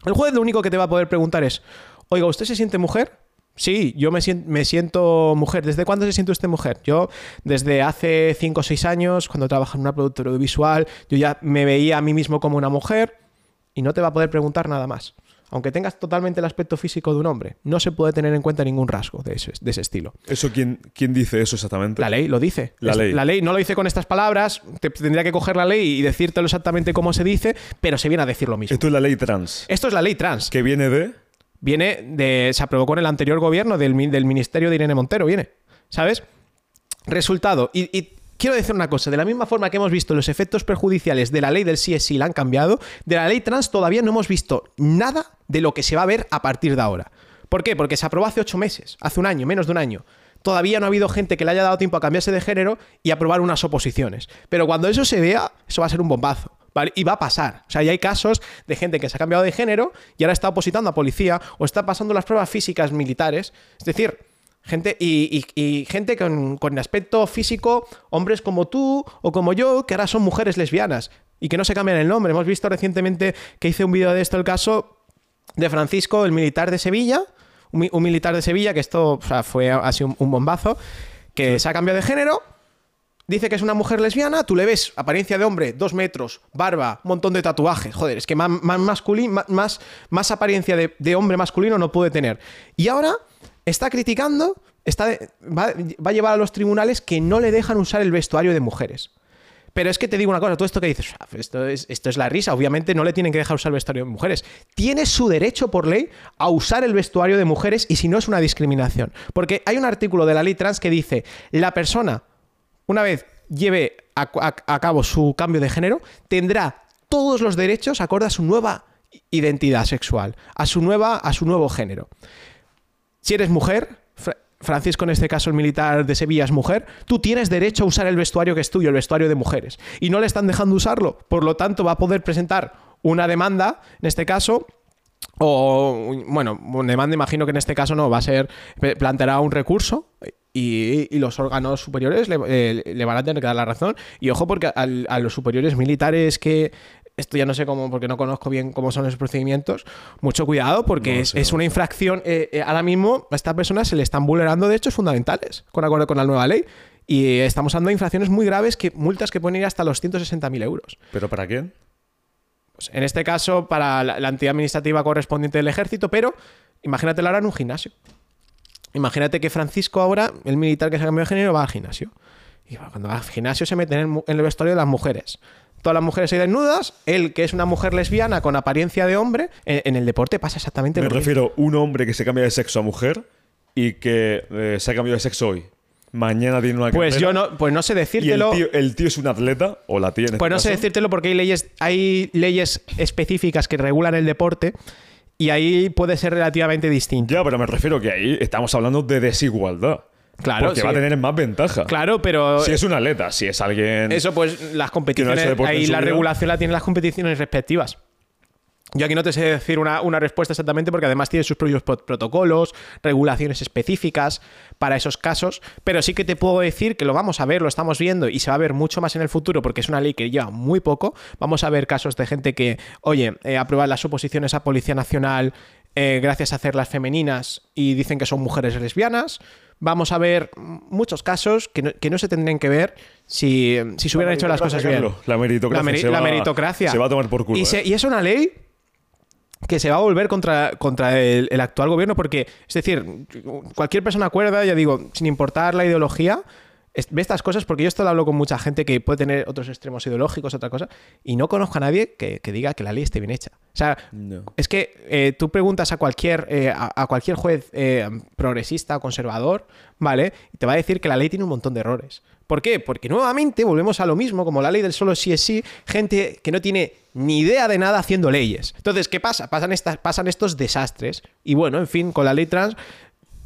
Speaker 1: El juez lo único que te va a poder preguntar es, oiga, ¿usted se siente mujer? Sí, yo me siento, mujer. ¿Desde cuándo se siente usted mujer? Yo, desde hace 5 o 6 años, cuando trabajo en una productora audiovisual, yo ya me veía a mí mismo como una mujer y no te va a poder preguntar nada más. Aunque tengas totalmente el aspecto físico de un hombre, no se puede tener en cuenta ningún rasgo de ese, estilo.
Speaker 2: ¿Eso quién, quién, dice eso exactamente?
Speaker 1: La ley lo dice.
Speaker 2: La ley.
Speaker 1: La ley no lo dice con estas palabras, tendría que coger la ley y decírtelo exactamente cómo se dice, pero se viene a decir lo mismo.
Speaker 2: Esto es la ley trans.
Speaker 1: Esto es la ley trans.
Speaker 2: Que viene de
Speaker 1: viene de. Se aprobó con el anterior gobierno del, del Ministerio de Irene Montero, viene. ¿Sabes? Resultado. Y, quiero decir una cosa: de la misma forma que hemos visto los efectos perjudiciales de la ley del CSI la han cambiado, de la ley trans todavía no hemos visto nada de lo que se va a ver a partir de ahora. ¿Por qué? Porque se aprobó hace ocho meses, hace un año, menos de un año. Todavía no ha habido gente que le haya dado tiempo a cambiarse de género y aprobar unas oposiciones. Pero cuando eso se vea, eso va a ser un bombazo. Y va a pasar. O sea, ya hay casos de gente que se ha cambiado de género y ahora está opositando a policía o está pasando las pruebas físicas militares. Es decir, gente y, gente con, con, aspecto físico, hombres como tú o como yo, que ahora son mujeres lesbianas y que no se cambian el nombre. Hemos visto recientemente que hice un vídeo de esto, el caso de Francisco, el militar de Sevilla, un, militar de Sevilla, que esto fue así un, un bombazo, que se ha cambiado de género dice que es una mujer lesbiana, tú le ves apariencia de hombre, dos metros, barba, montón de tatuajes. Joder, es que más, masculino, más, más apariencia de, hombre masculino no puede tener. Y ahora está criticando, está, va, a llevar a los tribunales que no le dejan usar el vestuario de mujeres. Pero es que te digo una cosa, todo esto que dices, esto es, esto es la risa, obviamente no le tienen que dejar usar el vestuario de mujeres. Tiene su derecho por ley a usar el vestuario de mujeres y si no es una discriminación. Porque hay un artículo de la ley trans que dice, la persona una vez lleve a, cabo su cambio de género, tendrá todos los derechos acorde a su nueva identidad sexual, a su, nueva, a su nuevo género. Si eres mujer, Francisco en este caso el militar de Sevilla es mujer, tú tienes derecho a usar el vestuario que es tuyo, el vestuario de mujeres. Y no le están dejando usarlo. Por lo tanto, va a poder presentar una demanda, en este caso, o, bueno, demanda imagino que en este caso no, va a ser, planteará un recurso y, los órganos superiores eh, le, van a tener que dar la razón. Y ojo, porque a, los superiores militares que esto ya no sé cómo, porque no conozco bien cómo son los procedimientos, mucho cuidado porque
Speaker 2: No
Speaker 1: es, es una infracción, eh, eh, ahora mismo a esta persona se le están vulnerando derechos fundamentales con acuerdo con la nueva ley y estamos hablando de infracciones muy graves, que multas que pueden ir hasta los 160.000 euros.
Speaker 2: ¿Pero para quién?
Speaker 1: Pues en este caso, para la, la entidad administrativa correspondiente del ejército, pero imagínatelo ahora en un gimnasio. Imagínate que Francisco ahora, el militar que se ha cambiado de género, va al gimnasio. Y cuando va al gimnasio se mete en el, vestuario de las mujeres. Todas las mujeres se desnudas, él, que es una mujer lesbiana con apariencia de hombre, en, en el deporte pasa exactamente
Speaker 2: Me
Speaker 1: lo mismo.
Speaker 2: refiero a un hombre que se cambia de sexo a mujer y que eh, se ha cambiado de sexo hoy. Mañana tiene una
Speaker 1: Pues
Speaker 2: carrera,
Speaker 1: yo no, pues no sé
Speaker 2: Y el
Speaker 1: decírtelo.
Speaker 2: tío, el tío es un atleta, o la tía en este
Speaker 1: Pues no sé
Speaker 2: caso.
Speaker 1: decírtelo porque hay leyes, hay leyes específicas que regulan el deporte y ahí puede ser relativamente distinto.
Speaker 2: Ya, pero me refiero que ahí estamos hablando de desigualdad.
Speaker 1: Claro,
Speaker 2: Porque
Speaker 1: sí.
Speaker 2: va a tener más ventaja.
Speaker 1: Claro, pero
Speaker 2: Si es un atleta, si es alguien.
Speaker 1: Eso, pues las competiciones,
Speaker 2: en
Speaker 1: ahí la regulación la tienen las competiciones respectivas. Yo aquí no te sé decir una, una respuesta exactamente porque además tiene sus propios pro- protocolos, regulaciones específicas para esos casos, pero sí que te puedo decir que lo vamos a ver, lo estamos viendo y se va a ver mucho más en el futuro porque es una ley que lleva muy poco. Vamos a ver casos de gente que, oye, eh, aprueban las oposiciones a Policía Nacional eh, gracias a hacerlas femeninas y dicen que son mujeres lesbianas. Vamos a ver muchos casos que no, que no se tendrían que ver si, si se hubieran hecho las cosas bien.
Speaker 2: Carlos, La meritocracia.
Speaker 1: La, meri-
Speaker 2: se
Speaker 1: la
Speaker 2: va-
Speaker 1: meritocracia.
Speaker 2: Se va a tomar por culo.
Speaker 1: Y,
Speaker 2: ¿eh?
Speaker 1: y es una ley que se va a volver contra, contra el, el actual gobierno porque, es decir, cualquier persona acuerda, ya digo, sin importar la ideología, es- ve estas cosas porque yo esto lo hablo con mucha gente que puede tener otros extremos ideológicos, otra cosa, y no conozco a nadie que, que diga que la ley esté bien hecha. O sea,
Speaker 2: No.
Speaker 1: es que eh, tú preguntas a cualquier, eh, a, a cualquier juez eh, progresista o conservador, ¿vale? Y te va a decir que la ley tiene un montón de errores. ¿Por qué? Porque nuevamente volvemos a lo mismo, como la ley del solo sí es sí, gente que no tiene ni idea de nada haciendo leyes. Entonces, ¿qué pasa? Pasan, estas, pasan estos desastres. Y bueno, en fin, con la ley trans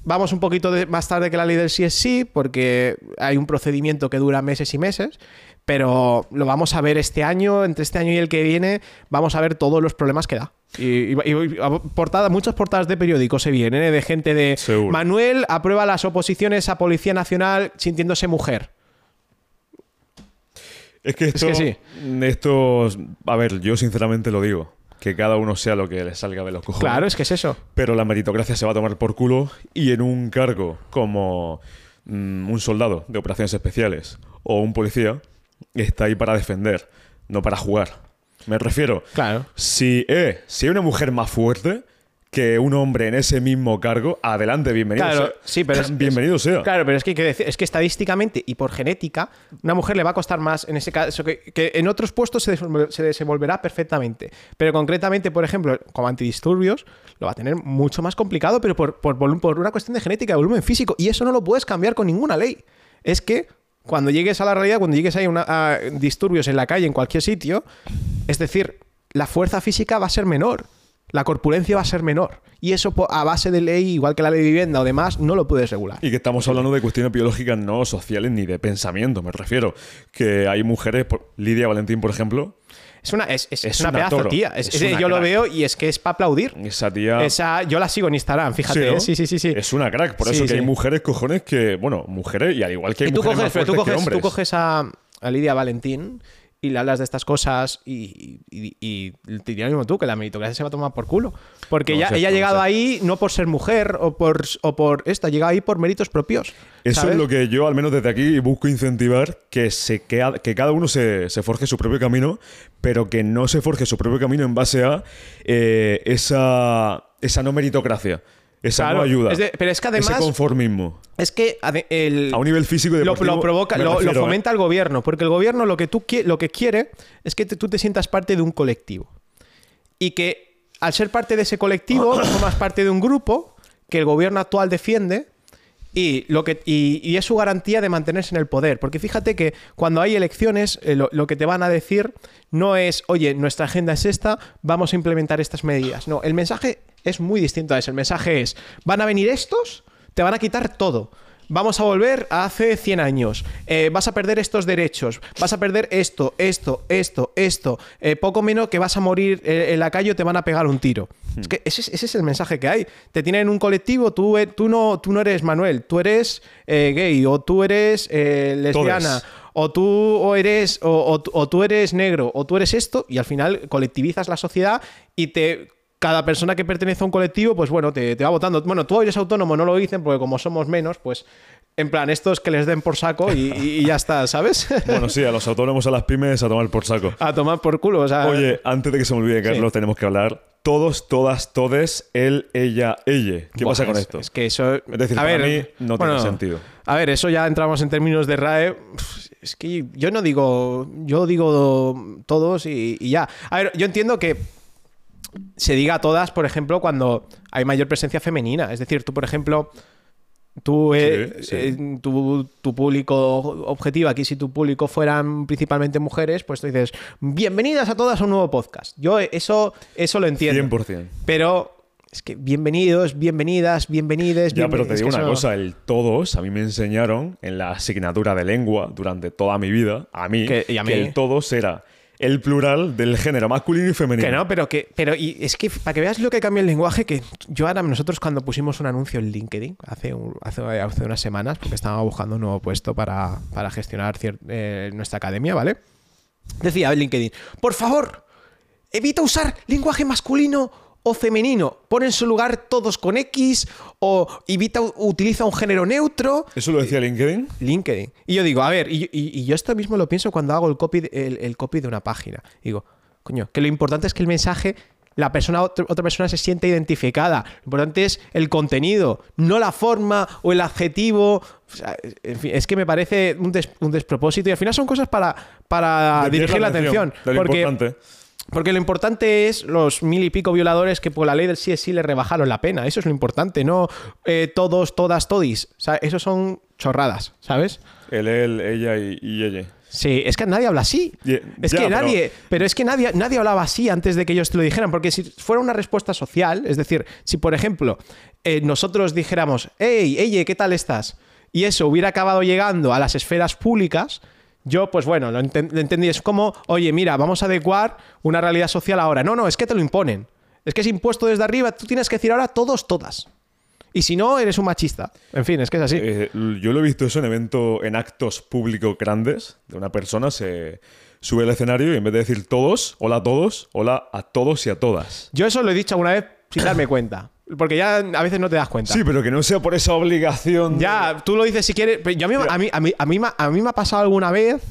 Speaker 1: vamos un poquito de- más tarde que la ley del sí es sí, porque hay un procedimiento que dura meses y meses, pero lo vamos a ver este año, entre este año y el que viene, vamos a ver todos los problemas que da. Y, y- y- portada, muchas portadas de periódicos se vienen, ¿eh? de gente de
Speaker 2: Seguro.
Speaker 1: Manuel aprueba las oposiciones a Policía Nacional sintiéndose mujer.
Speaker 2: Es que esto.
Speaker 1: que sí.
Speaker 2: Esto. A ver, yo sinceramente lo digo. Que cada uno sea lo que le salga de los cojones.
Speaker 1: Claro, es que es eso.
Speaker 2: Pero la meritocracia se va a tomar por culo y en un cargo como mm, un soldado de operaciones especiales o un policía está ahí para defender, no para jugar. Me refiero,
Speaker 1: Claro.
Speaker 2: si, eh, si hay una mujer más fuerte que un hombre en ese mismo cargo, adelante, bienvenido
Speaker 1: Claro,
Speaker 2: sea.
Speaker 1: sí, pero es-
Speaker 2: bienvenido sea.
Speaker 1: Claro, pero es que hay que decir, es que estadísticamente y por genética, una mujer le va a costar más en ese caso que, que en otros puestos se, se desenvolverá perfectamente. Pero concretamente, por ejemplo, como antidisturbios, lo va a tener mucho más complicado, pero por, por, por una cuestión de genética, de volumen físico. Y eso no lo puedes cambiar con ninguna ley. Es que cuando llegues a la realidad, cuando llegues ahí una- a disturbios en la calle, en cualquier sitio, es decir, la fuerza física va a ser menor. La corpulencia va a ser menor. Y eso a base de ley, igual que la ley de vivienda o demás, no lo puedes regular.
Speaker 2: Y que estamos hablando de cuestiones biológicas no sociales ni de pensamiento, me refiero. Que hay mujeres, Lidia Valentín, por ejemplo,
Speaker 1: Es una, es, es- una
Speaker 2: una
Speaker 1: pedazo
Speaker 2: toro.
Speaker 1: tía. Es-
Speaker 2: una
Speaker 1: yo lo veo y es que es para aplaudir.
Speaker 2: esa tía...
Speaker 1: Esa, yo la sigo en Instagram, fíjate.
Speaker 2: ¿no?
Speaker 1: ¿eh? Sí, sí, sí, sí.
Speaker 2: Es una crack. Por
Speaker 1: Sí,
Speaker 2: eso que
Speaker 1: sí.
Speaker 2: hay mujeres, cojones, que... Bueno, mujeres y al igual que hay
Speaker 1: Y tú
Speaker 2: mujeres
Speaker 1: coges,
Speaker 2: más
Speaker 1: pero tú
Speaker 2: fuertes que
Speaker 1: coges, tú
Speaker 2: hombres.
Speaker 1: coges a, a Lidia Valentín y le hablas de estas cosas y, y- y te diría lo mismo tú, que la meritocracia se va a tomar por culo. Porque
Speaker 2: No
Speaker 1: ella, ha llegado ahí no por ser mujer o por, o por esto, ha llegado ahí por méritos propios.
Speaker 2: Eso
Speaker 1: ¿sabes?
Speaker 2: es lo que yo, al menos desde aquí, busco incentivar, que, se, que, que cada uno se, se forje su propio camino, pero que no se forje su propio camino en base a eh, esa, esa no meritocracia, esa
Speaker 1: Claro,
Speaker 2: no ayuda,
Speaker 1: es de- pero es que además-
Speaker 2: ese conformismo.
Speaker 1: Es que el,
Speaker 2: A un nivel físico y
Speaker 1: lo,
Speaker 2: deportivo,
Speaker 1: lo provoca, lo,
Speaker 2: ¿eh?
Speaker 1: fomenta el gobierno, porque el gobierno lo que, tú, lo que quiere es que te- tú te sientas parte de un colectivo. Y que al ser parte de ese colectivo, formas parte de un grupo que el gobierno actual defiende y, lo que, y, y es su garantía de mantenerse en el poder. Porque fíjate que cuando hay elecciones, eh, lo, lo que te van a decir no es, oye, nuestra agenda es esta, vamos a implementar estas medidas. No, el mensaje es muy distinto a eso. El mensaje es, van a venir estos, te van a quitar todo. Vamos a volver a hace 100 años. Eh, vas a perder estos derechos. Vas a perder esto, esto, esto, esto. Eh, poco menos que vas a morir eh, en la calle o te van a pegar un tiro. Es que ese, es- ese es el mensaje que hay. Te tienen en un colectivo, tú, tú, no, tú no eres Manuel, tú eres eh, gay o tú eres lesbiana.
Speaker 2: Todes.
Speaker 1: o tú o eres o, o- o tú eres negro o tú eres esto y al final colectivizas la sociedad y te cada persona que pertenece a un colectivo pues bueno te, te va votando bueno tú eres autónomo no lo dicen porque como somos menos pues en plan estos que les den por saco y, ya está ¿sabes?
Speaker 2: Bueno, sí, a los autónomos, a las pymes, a tomar por saco.
Speaker 1: a tomar por culo o sea
Speaker 2: Oye, antes de que se me olvide, Carlos, tenemos que hablar. Todos, todas, todes, él, ella, ella. ¿Qué
Speaker 1: Buah,
Speaker 2: pasa con
Speaker 1: es-
Speaker 2: esto?
Speaker 1: Es que eso.
Speaker 2: Es decir,
Speaker 1: a
Speaker 2: para
Speaker 1: ver,
Speaker 2: mí no tiene sentido.
Speaker 1: A ver, eso ya entramos en términos de RAE. Es que yo no digo. Yo digo todos y, y ya. A ver, yo entiendo que se diga todas, por ejemplo, cuando hay mayor presencia femenina. Es decir, tú, por ejemplo. Tú, eh,
Speaker 2: Sí, sí.
Speaker 1: eh, tu, tu público objetivo, aquí si tu público fueran principalmente mujeres, pues tú dices, bienvenidas a todas a un nuevo podcast. Yo eso, eso lo entiendo.
Speaker 2: 100%.
Speaker 1: Pero es que bienvenidos, bienvenidas, bienvenides.
Speaker 2: Ya,
Speaker 1: bienven-
Speaker 2: pero te digo una
Speaker 1: eso-
Speaker 2: cosa, el todos a mí me enseñaron en la asignatura de lengua durante toda mi vida, a mí,
Speaker 1: Que- y a mí.
Speaker 2: que el todos era el plural del género masculino y femenino.
Speaker 1: Que no, pero que. Pero y es que para que veas lo que cambia el lenguaje, que yo ahora, nosotros cuando pusimos un anuncio en LinkedIn hace, hace, hace unas semanas, porque estábamos buscando un nuevo puesto para, para gestionar cier- eh, nuestra academia, ¿vale? Decía en LinkedIn, por favor, evita usar lenguaje masculino o femenino. Pon en su lugar todos con X o evita, utiliza un género neutro.
Speaker 2: ¿Eso lo decía LinkedIn?
Speaker 1: LinkedIn. Y yo digo, a ver, y, y- y yo esto mismo lo pienso cuando hago el copy, de- el, el copy de una página. Digo, coño, que lo importante es que el mensaje, la persona, otra, otra persona se siente identificada. Lo importante es el contenido, no la forma o el adjetivo. O sea, en fin, es que me parece un, des- un despropósito y al final son cosas para, para dirigir la atención. porque,
Speaker 2: importante.
Speaker 1: Porque lo importante es los mil y pico violadores que por la ley del sí es sí le rebajaron la pena. Eso es lo importante, no eh, todos, todas, todis. O sea, eso son chorradas, ¿sabes?
Speaker 2: El, él, ella y, y ella.
Speaker 1: Sí, es que nadie habla así. Es que
Speaker 2: pero-
Speaker 1: nadie, pero es que nadie, nadie hablaba así antes de que ellos te lo dijeran, porque si fuera una respuesta social, es decir, si por ejemplo eh, nosotros dijéramos, hey, ella, ¿qué tal estás? Y eso hubiera acabado llegando a las esferas públicas, yo pues bueno, lo, enten- lo entendí, es como, oye, mira, vamos a adecuar una realidad social ahora. No, no, es que te lo imponen. Es que es impuesto desde arriba, tú tienes que decir ahora todos, todas. Y si no, eres un machista. En fin, es que es así.
Speaker 2: Eh, yo lo he visto eso en eventos, en actos públicos grandes, de una persona se sube al escenario y en vez de decir todos, hola a todos, hola a todos y a todas.
Speaker 1: Yo eso lo he dicho alguna vez sin darme cuenta. Porque ya a veces no te das cuenta.
Speaker 2: Sí, pero que no sea por esa obligación. de-
Speaker 1: Ya, tú lo dices si quieres. Pero yo a mí, a, mí, a, mí, a, mí, me- a mí me ha pasado alguna vez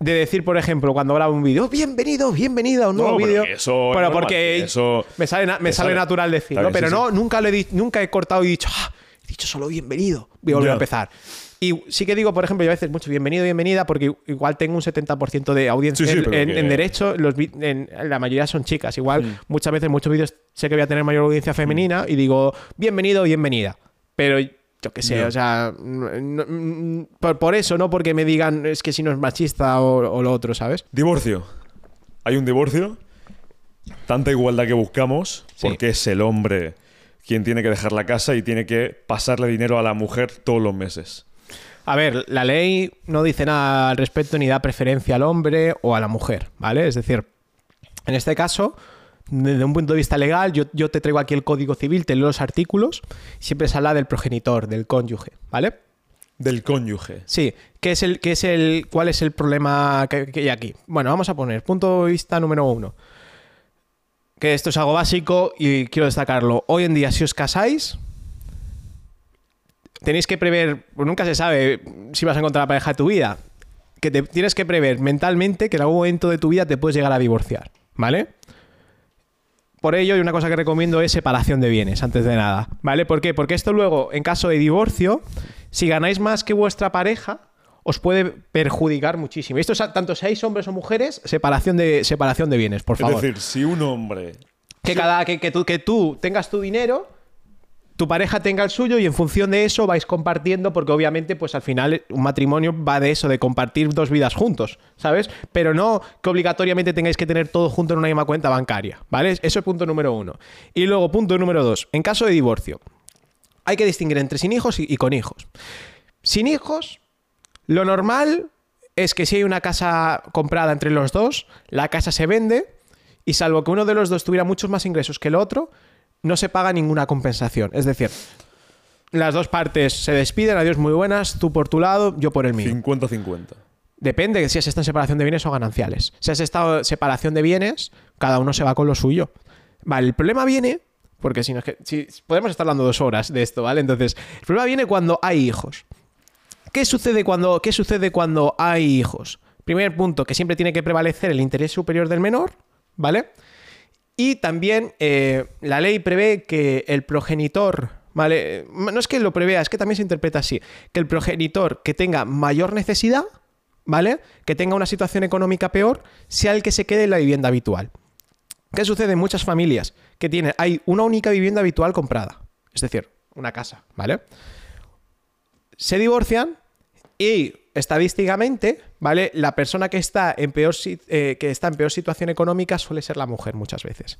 Speaker 1: de decir, por ejemplo, cuando grabo un vídeo, bienvenido, bienvenido a un nuevo
Speaker 2: No,
Speaker 1: vídeo. Pero porque
Speaker 2: eso
Speaker 1: me sale, na- me sale
Speaker 2: sale.
Speaker 1: natural decirlo. pero
Speaker 2: sí,
Speaker 1: no,
Speaker 2: sí.
Speaker 1: nunca, lo he, nunca he cortado y dicho, "Ah, he dicho solo bienvenido. Voy a volver a empezar. Y sí que digo, por ejemplo, yo a veces mucho bienvenido, bienvenida, porque igual tengo un 70% de audiencia
Speaker 2: Sí, sí,
Speaker 1: en, derecho. Los, en- la mayoría son chicas. Igual
Speaker 2: Mm.
Speaker 1: muchas veces, muchos vídeos sé que voy a tener mayor audiencia femenina y digo, bienvenido, bienvenida. Pero yo qué sé, o sea, no- mm, por, por eso, no porque me digan es que si no es machista o, o lo otro, ¿sabes?
Speaker 2: Divorcio. Hay un divorcio. Tanta igualdad que buscamos,
Speaker 1: Sí.
Speaker 2: porque es el hombre quien tiene que dejar la casa y tiene que pasarle dinero a la mujer todos los meses.
Speaker 1: A ver, la ley no dice nada al respecto ni da preferencia al hombre o a la mujer, ¿vale? Es decir, en este caso, desde un punto de vista legal, yo, yo te traigo aquí el Código Civil, te leo los artículos, siempre se habla del progenitor, del cónyuge, ¿vale?
Speaker 2: Del cónyuge.
Speaker 1: Sí, ¿qué es el, qué es el, ¿cuál es el problema que, que hay aquí? Bueno, vamos a poner punto de vista número uno. Que esto es algo básico y quiero destacarlo. Hoy en día, si os casáis, tenéis que prever, pues nunca se sabe si vas a encontrar la pareja de tu vida, que te tienes que prever mentalmente que en algún momento de tu vida te puedes llegar a divorciar, ¿vale? Por ello, y una cosa que recomiendo es separación de bienes, antes de nada, ¿vale? ¿Por qué? Porque esto luego, en caso de divorcio, si ganáis más que vuestra pareja, os puede perjudicar muchísimo. Y esto es tanto seáis hombres o mujeres, separación de, separación de bienes, por favor.
Speaker 2: Es decir, si un hombre.
Speaker 1: que, cada, que, que tú, que tú tengas tu dinero, tu pareja tenga el suyo y en función de eso vais compartiendo, porque obviamente, pues al final un matrimonio va de eso, de compartir dos vidas juntos, ¿sabes? Pero no que obligatoriamente tengáis que tener todo junto en una misma cuenta bancaria, ¿vale? Eso es punto número uno. Y luego, punto número dos, en caso de divorcio, hay que distinguir entre sin hijos y, con hijos. Sin hijos, lo normal es que si hay una casa comprada entre los dos, la casa se vende y salvo que uno de los dos tuviera muchos más ingresos que el otro, no se paga ninguna compensación. Es decir, las dos partes se despiden, adiós muy buenas, tú por tu lado, yo por el mío.
Speaker 2: 50-50.
Speaker 1: Depende de si has estado en separación de bienes o gananciales. Si has estado en separación de bienes, cada uno se va con lo suyo. Vale, el problema viene, porque si, no es que, si podemos estar hablando dos horas de esto, ¿vale? Entonces, el problema viene cuando hay hijos. ¿Qué sucede cuando, qué sucede cuando hay hijos? Primer punto, que siempre tiene que prevalecer el interés superior del menor, ¿vale? Y también eh, la ley prevé que el progenitor, ¿vale? No es que lo prevea, es que también se interpreta así, que el progenitor que tenga mayor necesidad, ¿vale? Que tenga una situación económica peor, sea el que se quede en la vivienda habitual. ¿Qué sucede en muchas familias? Que tienen, hay una única vivienda habitual comprada, es decir, una casa, ¿vale? Se divorcian y estadísticamente, ¿vale? La persona que está en peor, eh, que está en peor situación económica suele ser la mujer muchas veces.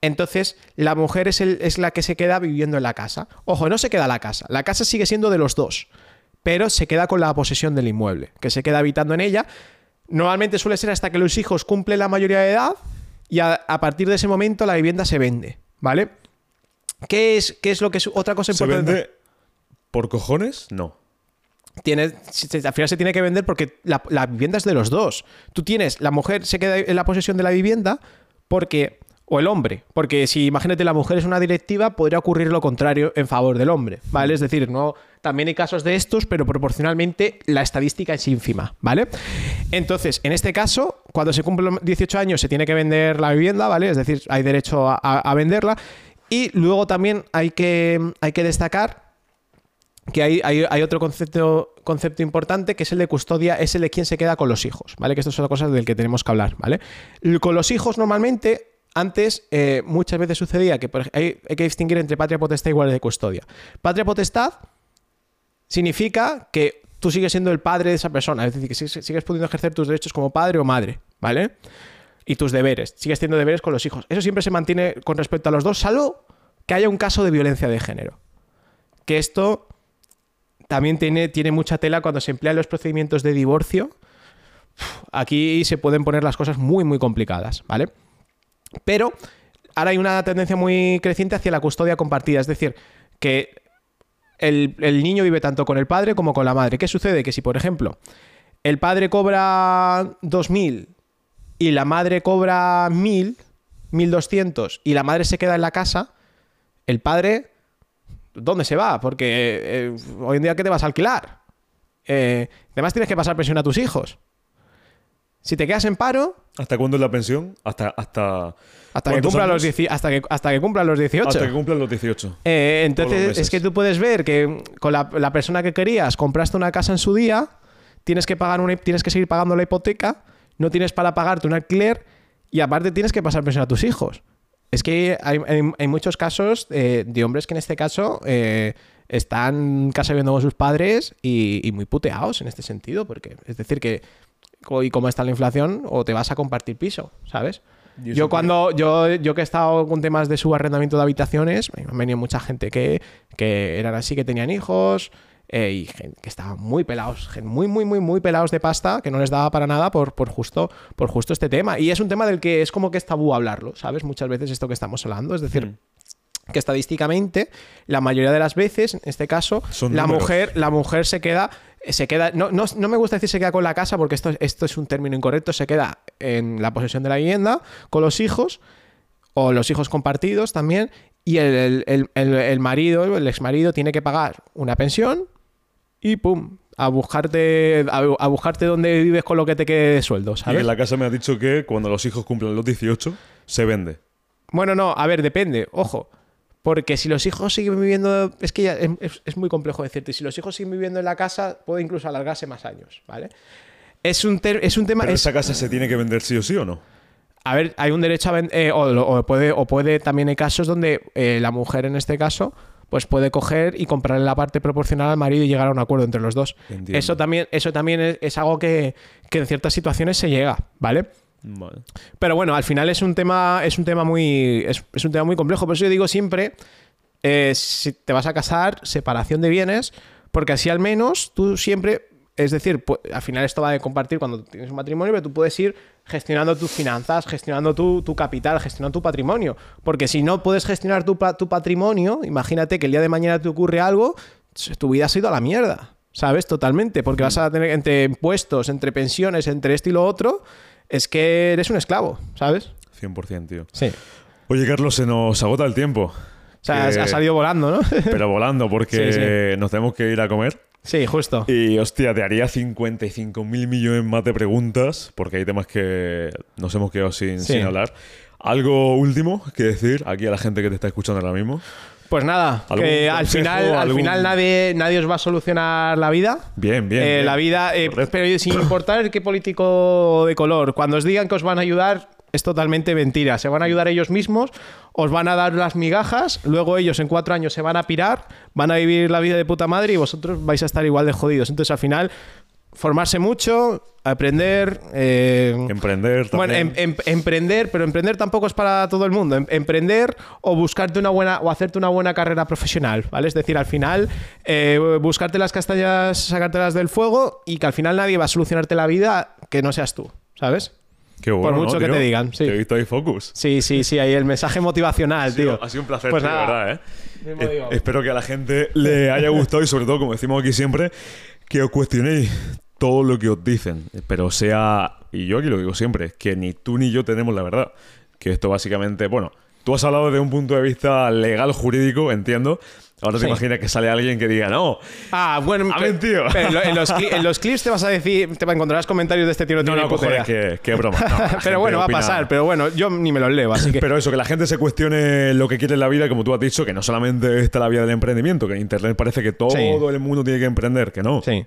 Speaker 1: Entonces, la mujer es, es la que se queda viviendo en la casa. Ojo, no se queda la casa, la casa sigue siendo de los dos pero se queda con la posesión del inmueble, que se queda habitando en ella. Normalmente suele ser hasta que los hijos cumplen la mayoría de edad y a, partir de ese momento la vivienda se vende, ¿vale? ¿Qué es, qué es lo que es otra cosa importante?
Speaker 2: ¿Se vende por cojones? No.
Speaker 1: Tiene, al final se tiene que vender porque la, vivienda es de los dos. Tú tienes, la mujer se queda en la posesión de la vivienda porque o el hombre, porque si imagínate la mujer es una directiva, podría ocurrir lo contrario en favor del hombre, ¿vale? Es decir, no también hay casos de estos, pero proporcionalmente la estadística es ínfima, ¿vale? Entonces, en este caso, cuando se cumplen 18 años se tiene que vender la vivienda, ¿vale? Es decir, hay derecho a, venderla y luego también hay que, hay que destacar que hay, hay, otro concepto, concepto, importante que es el de custodia, es el de quién se queda con los hijos, ¿vale? Que esto es otra cosa del que tenemos que hablar, ¿vale? Con los hijos normalmente antes, eh, muchas veces sucedía que hay, que distinguir entre patria potestad y guardia de custodia. Patria potestad significa que tú sigues siendo el padre de esa persona, es decir, que sigues pudiendo ejercer tus derechos como padre o madre, ¿vale? Y tus deberes, sigues teniendo deberes con los hijos. Eso siempre se mantiene con respecto a los dos, salvo que haya un caso de violencia de género. Que esto también tiene, tiene mucha tela cuando se emplean los procedimientos de divorcio. Aquí se pueden poner las cosas muy, muy complicadas, ¿vale? Pero ahora hay una tendencia muy creciente hacia la custodia compartida, es decir, que el, niño vive tanto con el padre como con la madre. ¿Qué sucede? Que si, por ejemplo, el padre cobra 2.000 y la madre cobra 1.000, 1.200 y la madre se queda en la casa, el padre, ¿dónde se va? Porque eh, hoy en día, ¿qué te vas a alquilar? Eh, además tienes que pasar pensión a tus hijos. Si te quedas en paro.
Speaker 2: ¿Hasta cuándo es la pensión? Hasta. Hasta,
Speaker 1: hasta que, cumpla los hasta, que, hasta que cumplan los 18.
Speaker 2: Hasta que cumplan los 18.
Speaker 1: Eh, entonces, es que tú puedes ver que con la, persona que querías compraste una casa en su día, tienes que, pagar una, tienes que seguir pagando la hipoteca, no tienes para pagarte un alquiler y aparte tienes que pasar pensión a tus hijos. Es que hay, muchos casos eh, de hombres que en este caso eh, están casa viviendo con sus padres y, y, muy puteados en este sentido, porque es decir que y cómo está la inflación, o te vas a compartir piso, ¿sabes? Yo cuando, yo, yo que he estado con temas de subarrendamiento de habitaciones, me han venido mucha gente que, que eran así, que tenían hijos, eh, y gente que estaban muy pelados, muy, muy, muy, muy pelados de pasta, que no les daba para nada por, por, justo, por justo este tema. Y es un tema del que es como que es tabú hablarlo, ¿sabes? Muchas veces esto que estamos hablando, es decir... Mm. que estadísticamente la mayoría de las veces en este caso la mujer la mujer se queda se queda, no, me gusta decir se queda con la casa porque esto, esto es un término incorrecto, se queda en la posesión de la vivienda con los hijos o los hijos compartidos también y el, el, marido, el exmarido tiene que pagar una pensión y pum, a buscarte a, buscarte donde vives con lo que te quede de sueldo, ¿sabes?
Speaker 2: Y en la casa me ha dicho que cuando los hijos cumplen los 18 se vende.
Speaker 1: Bueno, no, a ver, depende, ojo. Porque si los hijos siguen viviendo, es que ya es, muy complejo decirte, si los hijos siguen viviendo en la casa, puede incluso alargarse más años, ¿vale? Es un, es un tema...
Speaker 2: ¿Pero esa casa se tiene que vender sí o sí o no?
Speaker 1: A ver, hay un derecho a vender, eh, o, puede, o puede también hay casos donde eh, la mujer en este caso pues puede coger y comprarle la parte proporcional al marido y llegar a un acuerdo entre los dos. Eso también, eso también es, es algo que, que, en ciertas situaciones se llega, ¿vale? Pero bueno, al final es un tema, es un tema muy. Es, un tema muy complejo. Por eso yo digo siempre: eh, si te vas a casar, separación de bienes, porque así al menos tú siempre es decir, pu- al final esto va de compartir cuando tienes un matrimonio, pero tú puedes ir gestionando tus finanzas, gestionando tu, tu capital, gestionando tu patrimonio. Porque si no puedes gestionar tu, pa- tu patrimonio, imagínate que el día de mañana te ocurre algo, tu vida ha ido a la mierda, ¿sabes? Totalmente, porque vas a tener entre impuestos, entre pensiones, entre esto y lo otro, es que eres un esclavo, ¿sabes?
Speaker 2: 100%, tío.
Speaker 1: Sí.
Speaker 2: Oye, Carlos, se nos agota el tiempo.
Speaker 1: O sea,
Speaker 2: Que-
Speaker 1: ha salido volando, ¿no?
Speaker 2: Pero volando, porque
Speaker 1: Sí,
Speaker 2: nos tenemos que ir a comer.
Speaker 1: Sí, justo.
Speaker 2: Y hostia, te haría 55 mil millones más de preguntas, porque hay temas que nos hemos quedado sin,
Speaker 1: Sí.
Speaker 2: sin hablar. ¿Algo último que decir aquí a la gente que te está escuchando ahora mismo?
Speaker 1: Pues nada,
Speaker 2: ¿Algún
Speaker 1: que al
Speaker 2: consejo,
Speaker 1: final, al final nadie, nadie os va a solucionar la vida.
Speaker 2: Bien, bien.
Speaker 1: Eh,
Speaker 2: bien.
Speaker 1: la vida, eh, pero sin importar qué político de color, cuando os digan que os van a ayudar, es totalmente mentira. Se van a ayudar ellos mismos, os van a dar las migajas, luego ellos en cuatro años se van a pirar, van a vivir la vida de puta madre y vosotros vais a estar igual de jodidos. Entonces al final, formarse mucho, aprender. eh,
Speaker 2: Emprender
Speaker 1: bueno,
Speaker 2: también.
Speaker 1: em- em- emprender, pero emprender tampoco es para todo el mundo. Em- emprender o buscarte una buena o hacerte una buena carrera profesional, ¿vale? Es decir, al final eh, buscarte las castañas, sacártelas del fuego y que al final nadie va a solucionarte la vida que no seas tú, ¿sabes?
Speaker 2: Qué bueno,
Speaker 1: por mucho
Speaker 2: ¿no,
Speaker 1: que
Speaker 2: tío?
Speaker 1: te digan, sí.
Speaker 2: Te he visto ahí focus.
Speaker 1: Sí, sí, sí, ahí el mensaje motivacional, tío.
Speaker 2: Ha sido un placer,
Speaker 1: Pues
Speaker 2: tío,
Speaker 1: nada.
Speaker 2: de verdad, ¿eh? Eh, espero que a la gente le haya gustado y sobre todo, como decimos aquí siempre, que os cuestionéis todo lo que os dicen. Pero sea, y yo aquí lo digo siempre, que ni tú ni yo tenemos la verdad. Que esto básicamente, bueno, tú has hablado de un punto de vista legal, jurídico, entiendo. Ahora te
Speaker 1: Sí.
Speaker 2: imaginas que sale alguien que diga, no,
Speaker 1: Ah, bueno,
Speaker 2: Ha mentido.
Speaker 1: pero en, lo- en los cli- en los clips te vas a decir, te encontrarás comentarios de este tío.
Speaker 2: no,
Speaker 1: tiene
Speaker 2: no, cojones, que, que broma. No,
Speaker 1: pero bueno, va a pasar. Pero bueno, yo ni me los leo, así que.
Speaker 2: Pero eso, que la gente se cuestione lo que quiere en la vida, como tú has dicho, que no solamente está la vida del emprendimiento, que en Internet parece que todo
Speaker 1: Sí.
Speaker 2: el mundo tiene que emprender, que no.
Speaker 1: sí.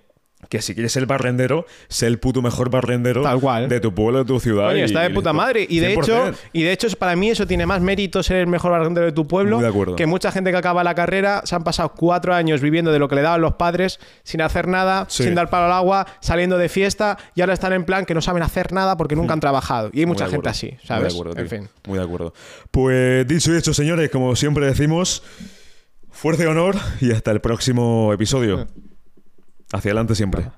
Speaker 2: Que si quieres ser barrendero, sé el puto mejor barrendero
Speaker 1: Tal cual.
Speaker 2: de tu pueblo, de tu ciudad. Y-
Speaker 1: está de puta madre. Y de
Speaker 2: 100%.
Speaker 1: hecho, y de hecho, para mí eso tiene más mérito ser el mejor barrendero de tu pueblo.
Speaker 2: Muy de.
Speaker 1: Que mucha gente que acaba la carrera se han pasado cuatro años viviendo de lo que le daban los padres, sin hacer nada,
Speaker 2: Sí.
Speaker 1: sin dar palo al agua, saliendo de fiesta, y ahora están en plan que no saben hacer nada porque nunca han trabajado. Y hay
Speaker 2: Muy
Speaker 1: mucha gente así,
Speaker 2: Muy
Speaker 1: ¿sabes?
Speaker 2: de acuerdo,
Speaker 1: en fin.
Speaker 2: Muy de acuerdo. Pues dicho y hecho, señores, como siempre decimos, fuerza y honor y hasta el próximo episodio. Hacia adelante siempre.